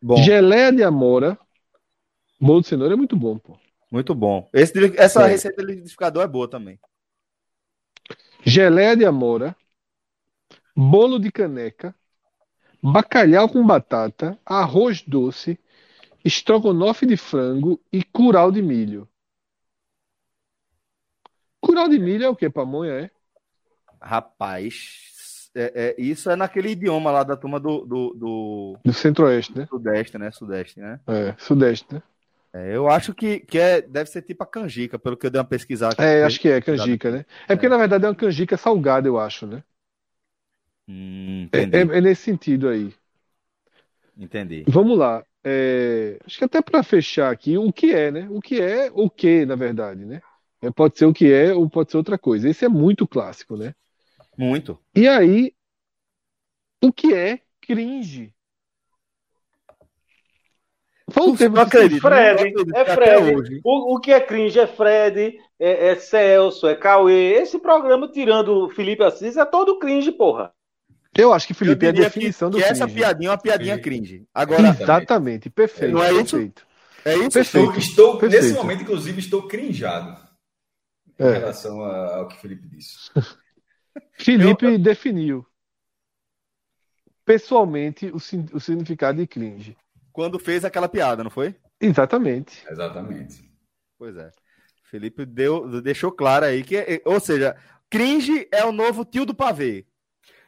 Bom, geleia de amora. Bolo de cenoura é muito bom, pô. Muito bom. Esse, essa É. receita de liquidificador é boa também. Geleia de amora, bolo de caneca, bacalhau com batata, arroz doce, estrogonofe de frango e curau de milho. Curau de milho é o que, pamonha, é? Rapaz, é, é, isso é naquele idioma lá da turma do, do, do... Do centro-oeste, né? Sudeste, né? Sudeste, né? É, sudeste, né? É, eu acho que, que é, deve ser tipo a canjica, pelo que eu dei uma pesquisada. aqui. É, acho que é canjica, né? É porque, na verdade, é uma canjica salgada, eu acho, né? Hum, É, é- é nesse sentido aí. entendi. Vamos lá. É, acho que até para fechar aqui, o que é, né? O que é o que, na verdade, né? É, pode ser o que é ou pode ser outra coisa. Esse é muito clássico, né? Muito. E aí, o que é cringe? Foi um termo não que acredita? Fred, Eu acredito é Fred. O, o que é cringe é Fred, é, é Celso, é Cauê. Esse programa, tirando o Felipe Assis, é todo cringe, porra. Eu acho que Eu Felipe é a diria que, definição do que essa cringe. piadinha é uma piadinha cringe. Agora, Exatamente, perfeito, Não é isso? perfeito. é isso? Perfeito. Estou, estou perfeito. nesse momento, inclusive, estou crinjado em É. relação ao que o Felipe disse. Felipe definiu pessoalmente o, o significado de cringe. Quando fez aquela piada, não foi? Exatamente. Exatamente. Pois é. Felipe deu, deixou claro aí que, ou seja, cringe é o novo tio do pavê.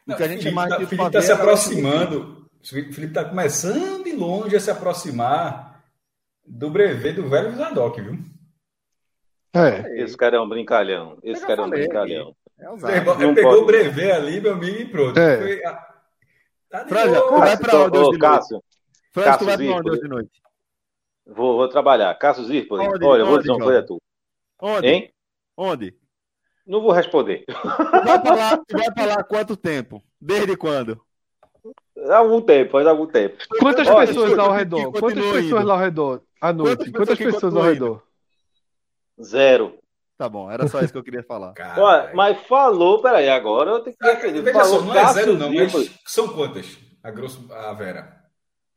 O Não, que a gente Felipe chama tá- do Felipe pavê está se é aproximando. O Felipe está começando de longe a se aproximar do brevet do velho Zadok, viu? É. Esse cara é um brincalhão. Esse cara é um brincalhão. É pegou, o brevet ali, meu amigo, e pronto. É. Foi, ah, tá de Franja, boa. vai pra onde Ô? Cássio, Franz, tu vai onde hoje de noite? vou, vou trabalhar. Cássio Zirpoli, Onde- olha, vou onde, dizer uma coisa a tu. Onde? Hein? Onde? Não vou responder. Tu vai pra lá, vai pra lá há quanto tempo? Desde quando? Há algum tempo, faz algum tempo. Quantas Olha, pessoas lá ao redor? Quantas pessoas indo. lá ao redor à noite? Quantas Quantas pessoas ao redor? Zero. Tá bom, era só isso que eu queria falar. Olha, mas falou, peraí, agora eu tenho que Ah, defender. Veja Falou só, não é zero não, mas são quantas? A grosso, a Vera.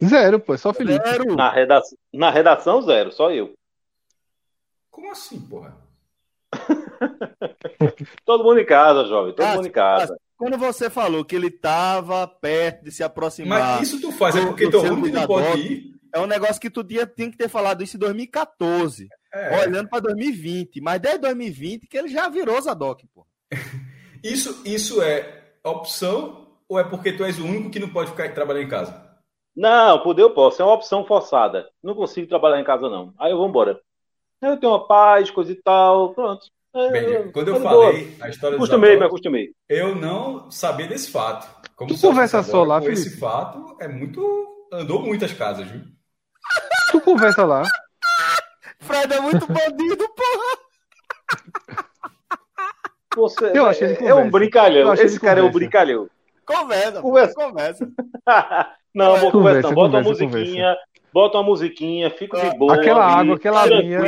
Zero, pô, é só Felipe. Zero. Na redação, na redação, zero, só eu. Como assim, porra? Todo mundo em casa, jovem, todo Cássio, mundo em casa. Cássio, Quando você falou que ele tava perto de se aproximar, Mas isso tu faz, é do- porque tu é o seu único que não pode ir. é um negócio que tu tinha, tinha que ter falado isso em 2014, É. olhando pra 2020. Mas desde 2020 que ele já virou Zadok, pô. Isso, isso é opção ou é porque tu és o único que não pode ficar trabalhando em casa? Não, poder eu posso, é uma opção forçada. Não consigo trabalhar em casa, não. Aí eu vou embora. Eu tenho uma paz, coisa e tal, pronto. Bem, quando eu de boa. falei a história do Acostumei, me acostumei. eu não sabia desse fato. Como Tu conversa só lá, com esse Felipe? fato, é muito. Andou muitas casas, viu? Tu conversa lá. Fred é muito bandido, porra. Você, Eu achei ele é, é um conversa. brincalhão. Esse cara é um conversa. brincalhão. Conversa, Conversa. conversa. não, vou Conversa. Bota uma conversa, musiquinha, bota uma musiquinha, fico de boa. Aquela ali, água, aquela aguinha.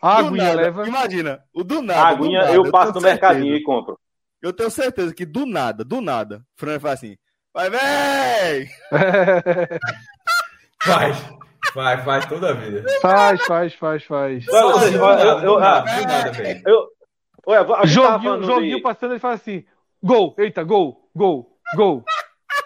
A aguinha nada, leva. Imagina, o do nada. A aguinha nada, eu passo no mercadinho certeza. e compro. Eu tenho certeza que do nada, do nada, Fran faz assim. Vai, véi! Faz, faz, faz toda a vida. faz, faz, faz, faz. Ah, Joguinho, joguinho passando, ele faz assim: gol, eita, gol, gol, gol,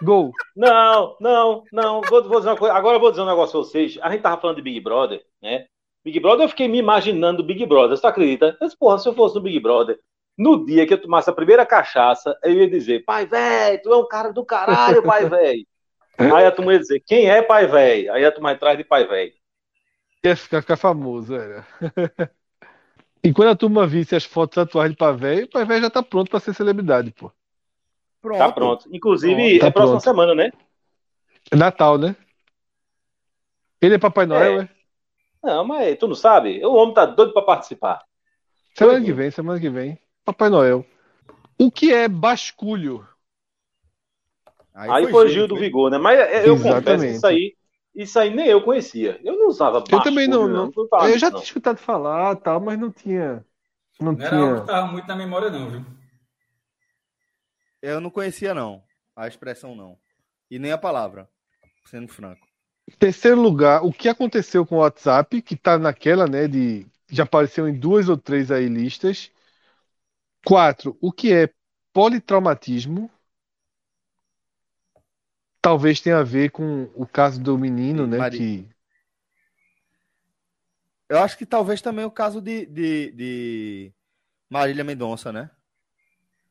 gol. Não, não, não. Vou, vou dizer uma coisa. Agora eu vou dizer um negócio pra vocês. A gente tava falando de Big Brother, né? Big Brother, eu fiquei me imaginando Big Brother. Você acredita? Mas, porra, se eu fosse no Big Brother, no dia que eu tomasse a primeira cachaça, eu ia dizer, pai, velho, tu é um cara do caralho, pai, velho. Aí a turma ia dizer, quem é pai, velho? Aí a turma atrás de pai, velho. Ia ficar, ficar famoso, era. E quando a turma visse as fotos atuais de Pavé, o Pavé já tá pronto pra ser celebridade, pô. Pronto. Tá pronto. Inclusive, Tá é próxima pronto. semana, né? É Natal, né? Ele é Papai Noel, é? Não, mas tu não sabe? O homem tá doido pra participar. Semana Foi. que vem, semana que vem. Papai Noel. O que é basculho? Aí, foi Gil do foi. Vigor, né? Mas é, eu confesso que Exatamente. isso aí, isso aí nem eu conhecia. Eu não usava Eu também não. não- Não eu já tinha escutado falar tal, mas não tinha. Não Não era algo que tinha. tava muito na memória, não, viu? Eu não conhecia, não. A expressão não. E nem a palavra, sendo franco. Terceiro lugar, o que aconteceu com o WhatsApp, que tá naquela, né, de já apareceu em duas ou três aí listas. Quatro, o que é politraumatismo? Talvez tenha a ver com o caso do menino, né? Mari- Que Eu acho que talvez também o caso de, de, de Marília Mendonça, né?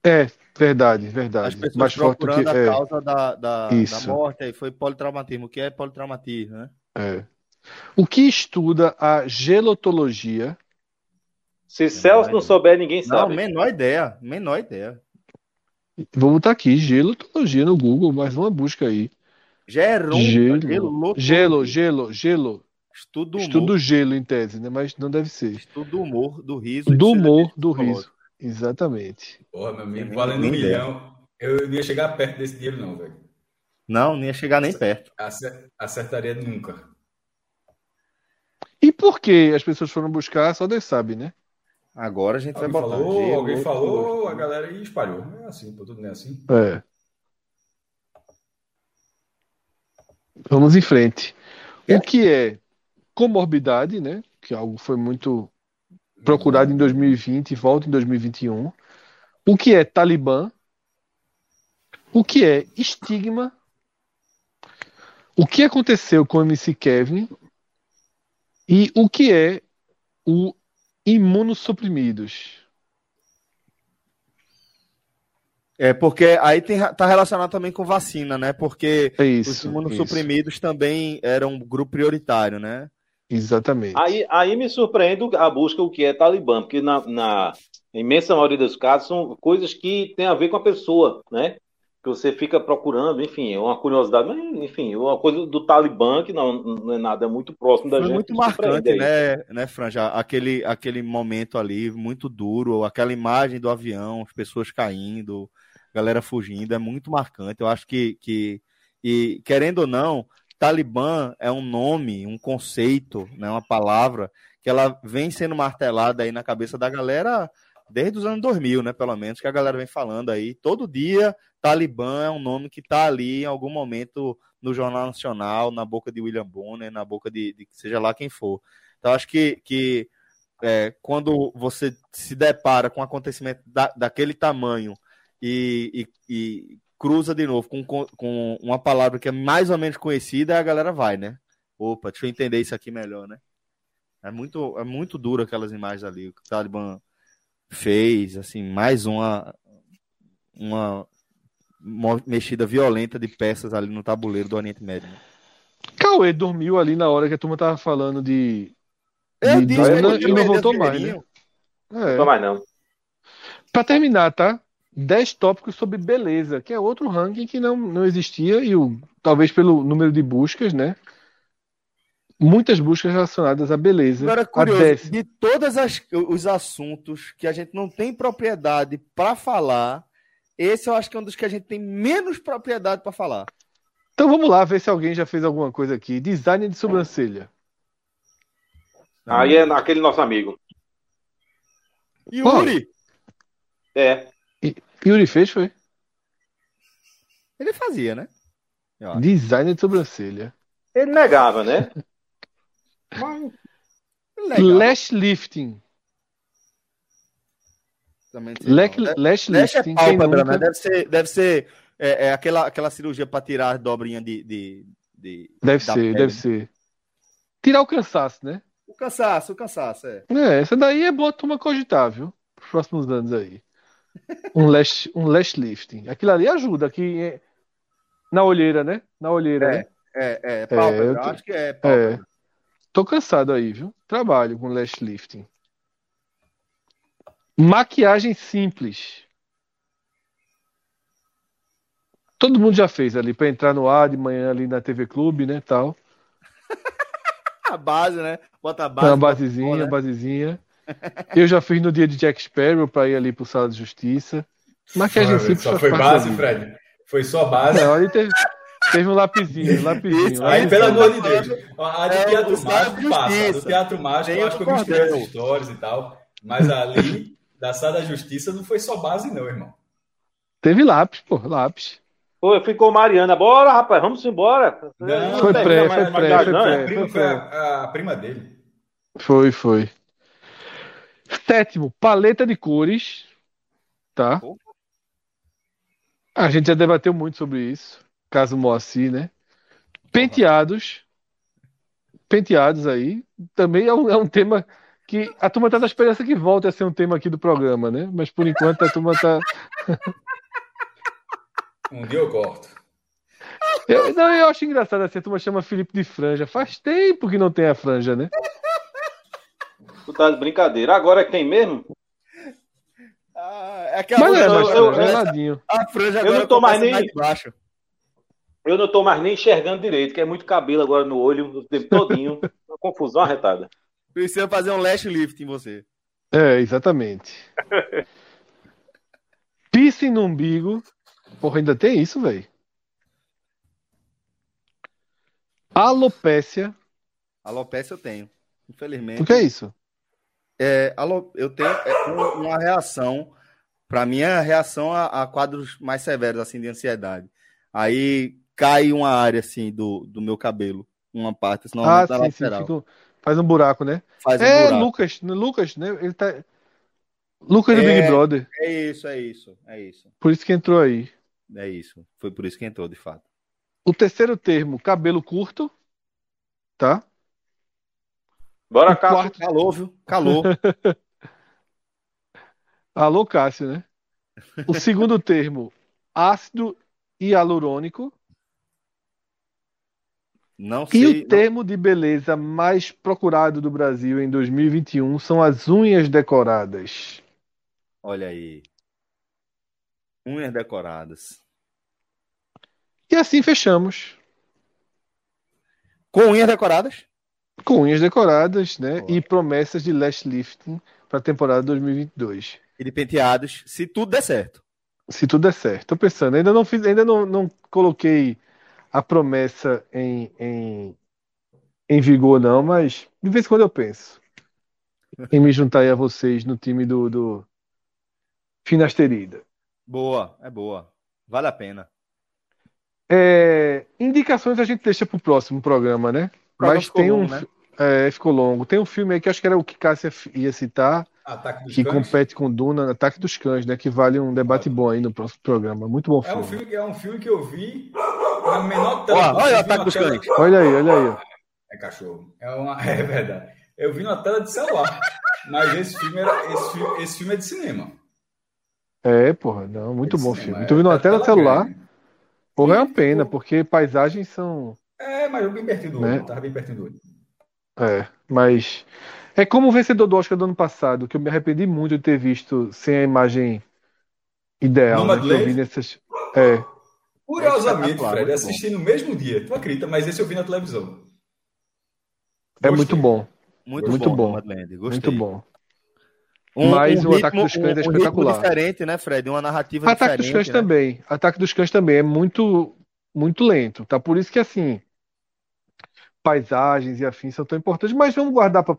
É verdade, As verdade. pessoas Mais forte do que procurando a é, causa da, da, da morte, aí foi politraumatismo. O que é politraumatismo, né? é. O que estuda a gelotologia? Se Celso não souber, ninguém Não, sabe. menor ideia. Menor ideia. Vou botar aqui gelotologia no Google, mais uma busca aí. Geron, Gelo, gelo, gelo, gelo. Estudo do humor. Estudo gelo em tese, né? Mas não deve ser. Estudo do humor, do riso. Do humor, do riso. Exatamente. Porra, meu amigo, valendo um milhão. Eu não ia chegar perto desse dinheiro, não, velho. Não, nem ia chegar nem perto. Acer- Acertaria nunca. E por que as pessoas foram buscar, só Deus sabe, né? Agora a gente vai Alguém botar. falou, alguém falou, humor. a galera aí espalhou. É assim, pô, tudo não é assim. É. Vamos em frente. O que é comorbidade, né? Que algo foi muito procurado em 2020 e volta em 2021. O que é Talibã? O que é estigma? O que aconteceu com o MC Kevin? E o que é o imunossuprimidos? É, porque aí tem, tá relacionado também com vacina, né? Porque É os isso. isso. imunossuprimidos também eram um grupo prioritário, né? Exatamente. Aí, aí me surpreende a busca o que é Talibã, porque na, na imensa maioria dos casos são coisas que têm a ver com a pessoa, né? Que você fica procurando, enfim, é uma curiosidade, mas enfim, uma coisa do Talibã que não, não é nada muito próximo da Foi gente. muito marcante, né, né, Franja? Aquele, aquele momento ali, muito duro, aquela imagem do avião, as pessoas caindo, galera fugindo, é muito marcante. Eu acho que, que e querendo ou não, Talibã é um nome, um conceito, né, uma palavra que ela vem sendo martelada aí na cabeça da galera desde os anos 2000, né, pelo menos, que a galera vem falando aí. Todo dia, Talibã é um nome que tá ali em algum momento no Jornal Nacional, na boca de William Bonner, na boca de, de seja lá quem for. Então, acho que, que é, quando você se depara com um acontecimento da, daquele tamanho e, e, e cruza de novo com, com, uma palavra que é mais ou menos conhecida, a galera vai, né? Opa, deixa eu entender isso aqui melhor, né? É muito, é muito duro aquelas imagens ali, o que o Talibã fez, assim, mais uma, uma mexida violenta de peças ali no tabuleiro do Oriente Médio. né? Cauê dormiu ali na hora que a turma tava falando de. Eu de ele não perdeu voltou mais, né? É. Não mais não. Pra terminar, tá? 10 tópicos sobre beleza, que é outro ranking que não, não existia, e o, talvez pelo número de buscas, né? Muitas buscas relacionadas à beleza. Agora, curioso, de todos os assuntos que a gente não tem propriedade para falar, esse eu acho que é um dos que a gente tem menos propriedade para falar. Então vamos lá ver se alguém já fez alguma coisa aqui. Design de sobrancelha. Aí é aquele nosso amigo. Yuri, É. Yuri fez, foi? ele fazia, né? Design de sobrancelha. Ele negava, né? Legal. Lash lifting. Lash, é lifting. Quem pálpebra, nunca... né? Deve ser, deve ser é, é aquela, aquela cirurgia para tirar as dobrinhas de, de, de- Deve ser, pele. deve ser. Tirar o cansaço, né? O cansaço, o cansaço, é. É, essa daí é boa turma cogitar, viu? Pros próximos anos aí. Um lash, um lash lifting. Aquilo ali ajuda aqui é, na olheira, né? Na olheira, É. né? É, é, pálpebra. eu eu tô- acho que é pálpebra. Tô cansado aí, viu? Trabalho com lash lifting. Maquiagem simples. Todo mundo já fez ali para entrar no ar de manhã ali na TV Clube, né, tal. A base, né? Bota a base. uma basezinha, né? basezinha. Eu já fiz no dia de Jack Sparrow para ir ali pro Sala de Justiça. Maquiagem Mano, simples Só foi base. Fred. Foi só base. Não, ali teve, teve um lapisinho, um lapisinho. Isso, Aí, pelo amor de. Deus. A de É, Teatro o Mágico passa. Do Teatro Mágico, eu o acho que do eu misturei as histórias e tal. Mas ali, da Sala da Justiça, não foi só base, não, irmão. Teve lápis, pô, lápis. Pô, ficou Mariana. Bora, rapaz, vamos embora. Não, Foi pré, foi pré, pré. é? Foi a, a prima dele. Foi, foi. Sétimo, paleta de cores. Tá? A gente já debateu muito sobre isso. caso Moacir, né? Penteados. Penteados aí. Também é um, é um tema que a turma tá na esperança que volte a ser um tema aqui do programa, né? Mas por enquanto a turma tá. um dia eu corto. Eu, não, eu acho engraçado assim, a turma chama Felipe de franja. Faz tempo que não tem a franja, né? Tu tá de brincadeira. Agora é que tem mesmo? Ah, é que a Mas é, eu, eu, eu, a franja agora eu não tô mais nem baixo. Eu não tô mais nem enxergando direito, que é muito cabelo agora no olho o tempo todinho. Uma confusão arretada. Precisa fazer um lash lift em você. É, exatamente. Piercing no umbigo. Porra, ainda tem isso, velho. Alopécia. Alopécia eu tenho. Infelizmente. O que é isso? É, eu tenho é, uma reação. Para mim, é a reação a, a, quadros mais severos assim de ansiedade. Aí cai uma área assim do, do meu cabelo, uma parte, senão ah, sim, lateral. Sim, faz um buraco, né? Faz um é, buraco. Lucas, Lucas, né? Ele tá Lucas é, do Big Brother. É isso, é isso, é isso. Por isso que entrou aí. É isso. Foi por isso que entrou, de fato. O terceiro termo, cabelo curto, tá? Bora, Cássio. Quarto... Calor, viu? Calor. Alô, Cássio, né? O segundo termo, ácido hialurônico. Não sei, e o termo de beleza mais procurado do Brasil em 2021 são as unhas decoradas. Olha aí. Unhas decoradas. E assim fechamos. Com unhas decoradas? Com unhas decoradas, né? E promessas de lash lifting para a temporada 2022. E de penteados, se tudo der certo. Se tudo der certo. Tô pensando, ainda não fiz, ainda não, não coloquei a promessa em, em, em vigor, não, mas de vez em quando eu penso em me juntar aí a vocês no time do, do Finasterida. Boa, é boa. Vale a pena. É, indicações a gente deixa para o próximo programa, né? Mas tem longo, um. Né? É, ficou longo. Tem um filme aí que acho que era o que Cássia ia citar. que cães. compete com Duna, Ataque dos Cães, né? Que vale um debate bom aí no próximo programa. Muito bom filme. É um filme, é um filme que eu vi na menor tela. olha o Ataque dos Cães. Olha aí, olha aí. É cachorro. É, uma... é verdade. Eu vi na tela de celular. mas esse filme, era... esse, filme... esse filme é de cinema. É, porra, não, muito é bom cinema. filme. É, tu viu na tela de celular? Grande. Porra, é uma pena, porque paisagens são. É, mas bem pertinho do né? olho, tava bem pertinho do olho. É, mas. É como o vencedor do Oscar do ano passado, que eu me arrependi muito de ter visto sem a imagem ideal. Né, que eu vi nessas... É. Curiosamente, Fred, assisti no mesmo dia. Tu acredita, mas esse eu vi na televisão. É muito bom. Muito, muito bom. bom. Muito bom. Um, Mas um o Ataque dos Cães é um, é espetacular. Um diferente, né, Fred? Uma narrativa Ataque dos Cães né? também. Ataque dos Cães também é muito, muito lento, tá? Por isso que, assim, paisagens e afins são tão importantes. Mas vamos guardar para o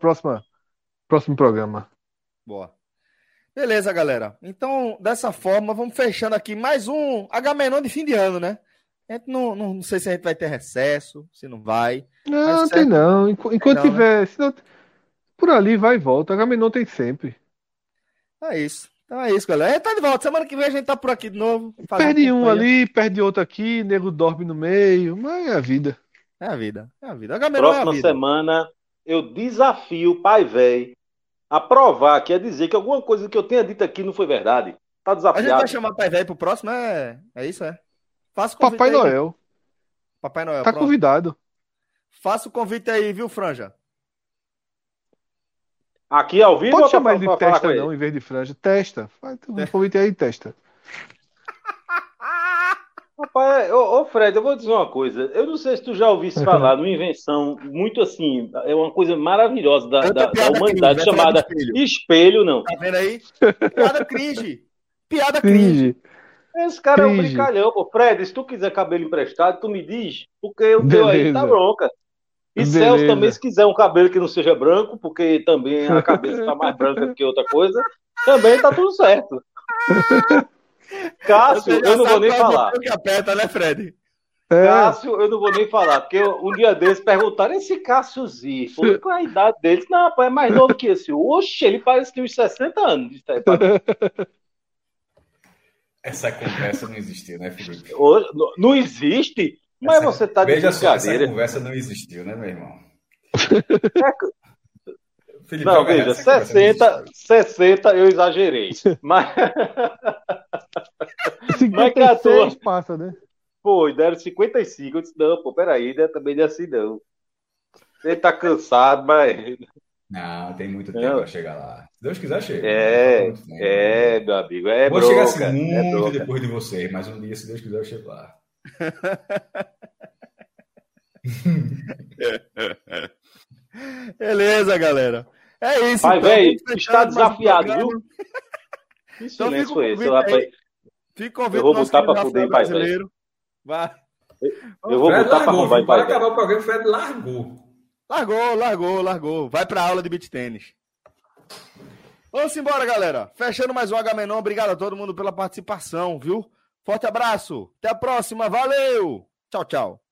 próximo programa. Boa. Beleza, galera. Então, dessa forma, vamos fechando aqui mais um H-Menon de fim de ano, né? A gente não, não, não, sei se a gente vai ter recesso, se não vai. Não, não tem não. Enquanto tem não, tiver. Né? Senão, por ali vai e volta. H-Menon tem sempre. É isso. Então é isso, galera. A gente tá de volta. Semana que vem a gente tá por aqui de novo. Perde um ali, perde outro aqui, nego dorme no meio. Mas é a vida. É a vida. É a vida. A Próxima é a vida. semana eu desafio o pai velho a provar, quer dizer que alguma coisa que eu tenha dito aqui não foi verdade. Tá desafiado. A gente vai chamar o pai velho pro próximo, é, é isso, é? Faça o convite Papai aí, Noel. Papai Noel. Tá pronto. convidado. Faça o convite aí, viu, Franja? Aqui ao vivo Pode chamar ele de testa, não, em vez de franja. Testa. Faz um convite aí, testa. Rapaz, ô, ô, Fred, eu vou dizer uma coisa. Eu não sei se tu já ouviste falar de uma invenção muito assim, é uma coisa maravilhosa da, da, da humanidade cringe, chamada espelho. espelho. não. Tá vendo aí? Piada cringe. Piada cringe. Esse cara cringe. é um brincalhão, pô. Fred, se tu quiser cabelo emprestado, tu me diz, porque o teu aí tá bronca. E Beleza. Celso também, se quiser um cabelo que não seja branco, porque também a cabeça está mais branca do que outra coisa, também tá tudo certo. Cássio, eu, não vou nem falar. Que aperta, né, Fred? É. Cássio, eu não vou nem falar, porque um dia desses perguntaram esse Cássio Z, qual é a idade dele? Não, rapaz, é mais novo que esse. Oxe, ele parece que tem uns 60 anos. Essa conversa não existiu, né, Felipe? Não existe? Mas essa, você tá de veja Só, essa conversa não existiu, né, meu irmão? Felipe, não, veja, 60, 60 eu exagerei. Mas. 56 passa, né? Pô, deram 55. Eu disse, não, pô, peraí, né? também não é assim, não. Ele tá cansado, mas. Não, tem muito tempo para chegar lá. Se Deus quiser, chega. É, é, meu amigo. É Vou broca, chegar assim é muito é depois de você, mas um dia, se Deus quiser, eu chego lá. Beleza, galera. É isso. Vai, então, velho, está desafiado, viu? Que então, silêncio foi esse, rapaz? Fica ouvindo eu vou botar para poder brasileiro. Vai. Eu vou Fred botar para roubar Para acabar o programa, o Fred largou. Largou, largou, largou. Vai para aula de beat tênis. Vamos embora, galera. Fechando mais um H-Menon. Obrigado a todo mundo pela participação, viu? Forte abraço. Até a próxima. Valeu. Tchau, tchau.